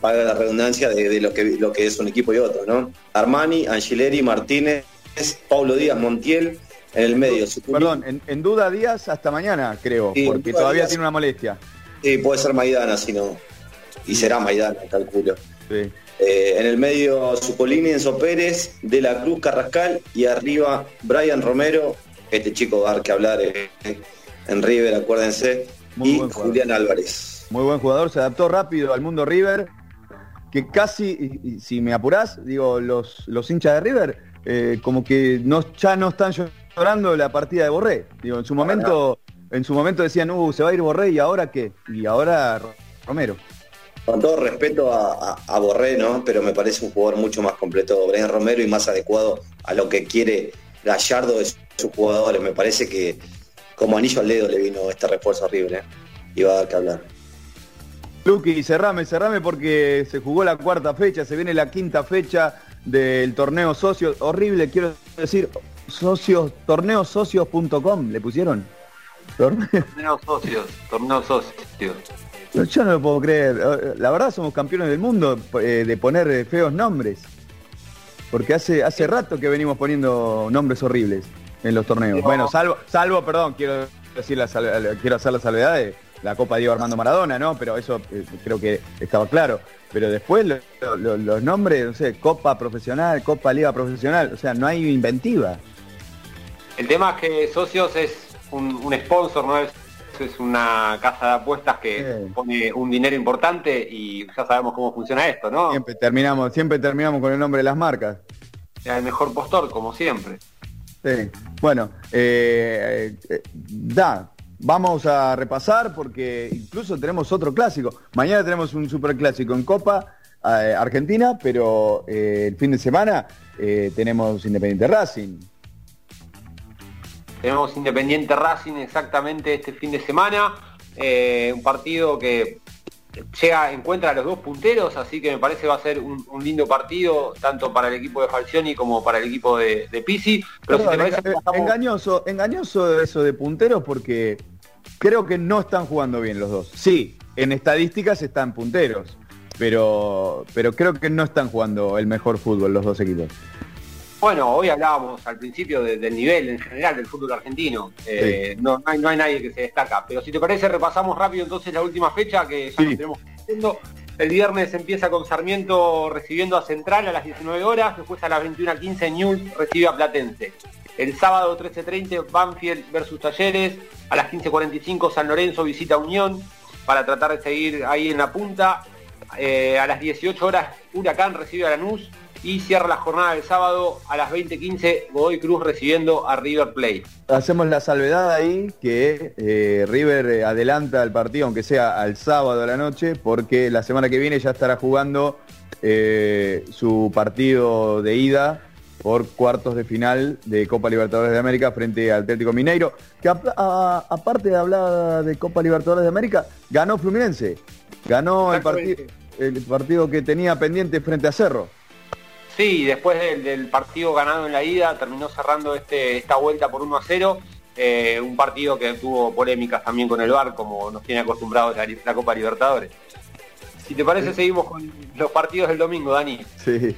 para la redundancia, de, lo, que, lo que es un equipo y otro, ¿no? Armani, Angileri, Martínez, Pablo Díaz, Montiel, en el medio. Perdón, en, duda Díaz hasta mañana, creo, porque todavía tiene una molestia. Sí, puede ser Maidana, si no. Y será Maidana, calculo. Sí. Eh, en el medio Zucolini, Enzo Pérez, De la Cruz, Carrascal y arriba Brian Romero, este chico va a dar que hablar eh, en River, acuérdense, y Julián Álvarez. Muy buen jugador, se adaptó rápido al mundo River, que casi, si me apurás, digo, los, los hinchas de River, eh, como que no, ya no están llorando la partida de Borré. Digo, en su momento, en su momento decían, uh, se va a ir Borré y ahora qué? Y ahora Romero con todo respeto a, Borré, ¿no? Pero me parece un jugador mucho más completo, Brian Romero, y más adecuado a lo que quiere Gallardo de sus jugadores. Me parece que como anillo al dedo le vino este refuerzo horrible. ¿eh? Y va a dar que hablar. Luqui, cerrame, cerrame porque se jugó la cuarta fecha, se viene la quinta fecha del torneo socios. Horrible, quiero decir, socios, torneosocios.com, ¿le pusieron? Torneos socios, torneos socios. Yo no lo puedo creer. La verdad somos campeones del mundo eh, de poner eh, feos nombres. Porque hace, hace rato que venimos poniendo nombres horribles en los torneos. Bueno, salvo, salvo, perdón, quiero decir la, quiero hacer la salvedad de la Copa Diego Armando Maradona, ¿no? Pero eso eh, creo que estaba claro. Pero después los nombres, no sé, Copa Profesional, Copa Liga Profesional, o sea, no hay inventiva. El tema es que Socios es un, un sponsor, no es es una casa de apuestas que pone un dinero importante y ya sabemos cómo funciona esto, ¿no? Siempre terminamos, siempre terminamos con el nombre de las marcas. el mejor postor, como siempre. Sí. Bueno, eh, eh, da, vamos a repasar porque incluso tenemos otro clásico. Mañana tenemos un super clásico en Copa eh, Argentina, pero el fin de semana tenemos Independiente Racing. Tenemos Independiente Racing exactamente este fin de semana. Eh, un partido que llega, encuentra a los dos punteros, así que me parece va a ser un, lindo partido, tanto para el equipo de Falcioni como para el equipo de, de Pisi. Pero engañoso, engañoso eso de punteros porque creo que no están jugando bien los dos. Sí, en estadísticas están punteros, pero, pero creo que no están jugando el mejor fútbol los dos equipos. Bueno, hoy hablábamos al principio del nivel en general del fútbol argentino. Eh, no, hay, nadie que se destaca. Pero si te parece, repasamos rápido entonces la última fecha que ya tenemos haciendo. El viernes empieza con Sarmiento recibiendo a Central a las 19 horas, después a las 21.15 News recibe a Platense. El sábado 13.30 Banfield versus Talleres, a las 15.45 San Lorenzo visita Unión para tratar de seguir ahí en la punta. Eh, a las 18 horas Huracán recibe a Lanús y cierra la jornada del sábado a las 20.15 Godoy Cruz recibiendo a River Plate. Hacemos la salvedad ahí que eh, River adelanta el partido, aunque sea al sábado a la noche, porque la semana que viene ya estará jugando eh, su partido de ida por cuartos de final de Copa Libertadores de América frente al Atlético Mineiro, que aparte de hablar de Copa Libertadores de América, ganó Fluminense, ganó el, el partido que tenía pendiente frente a Cerro. Sí, después del, partido ganado en la ida, terminó cerrando este, esta vuelta por 1 a 0. Eh, un partido que tuvo polémicas también con el VAR, como nos tiene acostumbrados la, Copa Libertadores. Si te parece, seguimos con los partidos del domingo, Dani. Sí.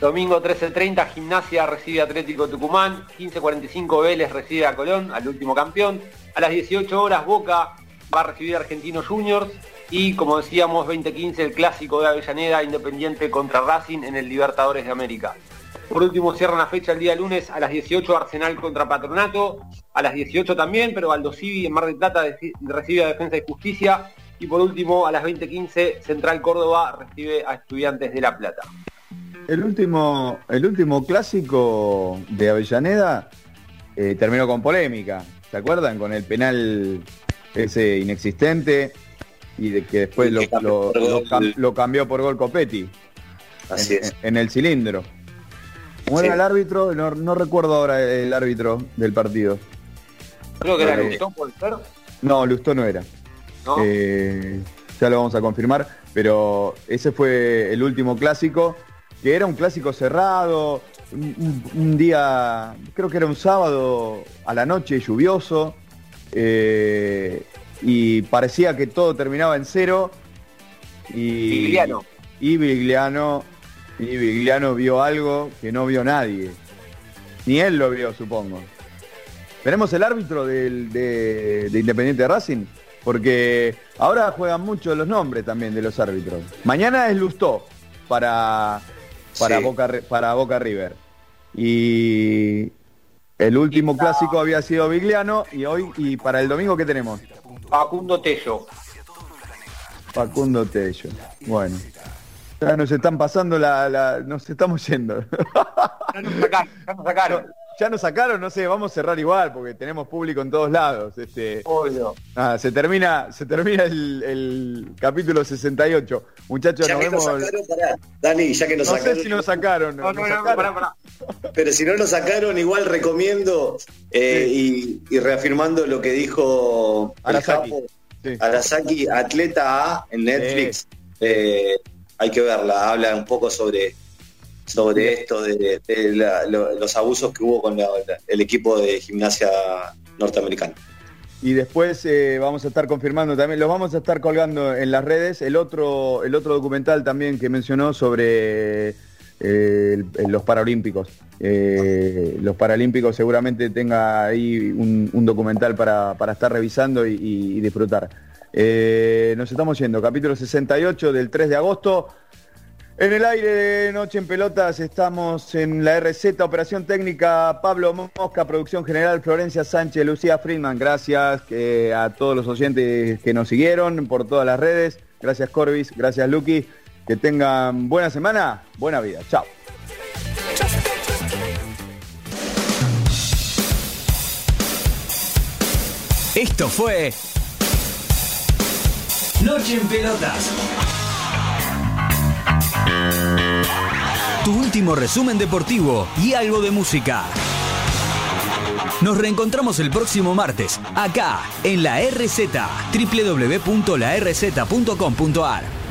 Domingo 13.30, Gimnasia recibe Atlético Tucumán, 15.45 Vélez recibe a Colón, al último campeón. A las 18 horas Boca va a recibir a Argentinos Juniors y como decíamos 2015 el clásico de Avellaneda Independiente contra Racing en el Libertadores de América. Por último cierran la fecha el día lunes a las 18 Arsenal contra Patronato, a las 18 también, pero Aldo Civi en Mar del Plata recibe a Defensa y Justicia y por último a las 20.15 Central Córdoba recibe a Estudiantes de La Plata. El último, el último clásico de Avellaneda eh, terminó con polémica, ¿se acuerdan? Con el penal ese inexistente y de que después lo, cambió por gol Copetti. Así en, es. En, el cilindro. ¿Cómo era el árbitro? No, recuerdo ahora el árbitro del partido. Creo que era eh, Lustó, ¿puede ser? No, Lustó no era. Eh, ya lo vamos a confirmar, pero ese fue el último clásico, que era un clásico cerrado, un, día, creo que era un sábado a la noche lluvioso, eh, y parecía que todo terminaba en cero. Y Vigliano. Y Vigliano, y Vigliano vio algo que no vio nadie. Ni él lo vio, supongo. Tenemos el árbitro de, Independiente Racing, porque ahora juegan mucho los nombres también de los árbitros. Mañana es Lustó para, para, Boca, para Boca River. Y el último clásico había sido Vigliano y hoy, y para el domingo, ¿qué tenemos? Facundo Tello. Facundo Tello. Bueno. Ya nos están pasando la, la nos estamos yendo. Ya nos sacaron, ya nos sacaron. Ya nos sacaron, no sé, vamos a cerrar igual porque tenemos público en todos lados. Este, Obvio. se termina, se termina el, capítulo 68. Muchachos, nos vemos. Dani, ya que nos no sacaron. sé si nos sacaron. No, no, no, [laughs] Pero si no nos sacaron, igual recomiendo eh, y, reafirmando lo que dijo Arasaki. Arasaki, Atleta A en Netflix. Eh, hay que verla, habla un poco sobre sobre esto de, los abusos que hubo con el equipo de gimnasia norteamericano. Y después eh, vamos a estar confirmando también, los vamos a estar colgando en las redes, el otro, el otro documental también que mencionó sobre eh, los Paralímpicos. Eh, los Paralímpicos seguramente tenga ahí un, documental para, estar revisando y, y disfrutar. nos estamos yendo, capítulo 68 del 3 de agosto. En el aire de Noche en Pelotas estamos en la RZ, Operación Técnica, Pablo Mosca, Producción General, Florencia Sánchez, Lucía Friedman. Gracias a todos los oyentes que nos siguieron por todas las redes. Gracias Corbis, gracias Lucky. Que tengan buena semana, buena vida. Chao. Esto fue Noche en Pelotas. Tu último resumen deportivo y algo de música. Nos reencontramos el próximo martes, acá, en la RZ, www.larz.com.ar.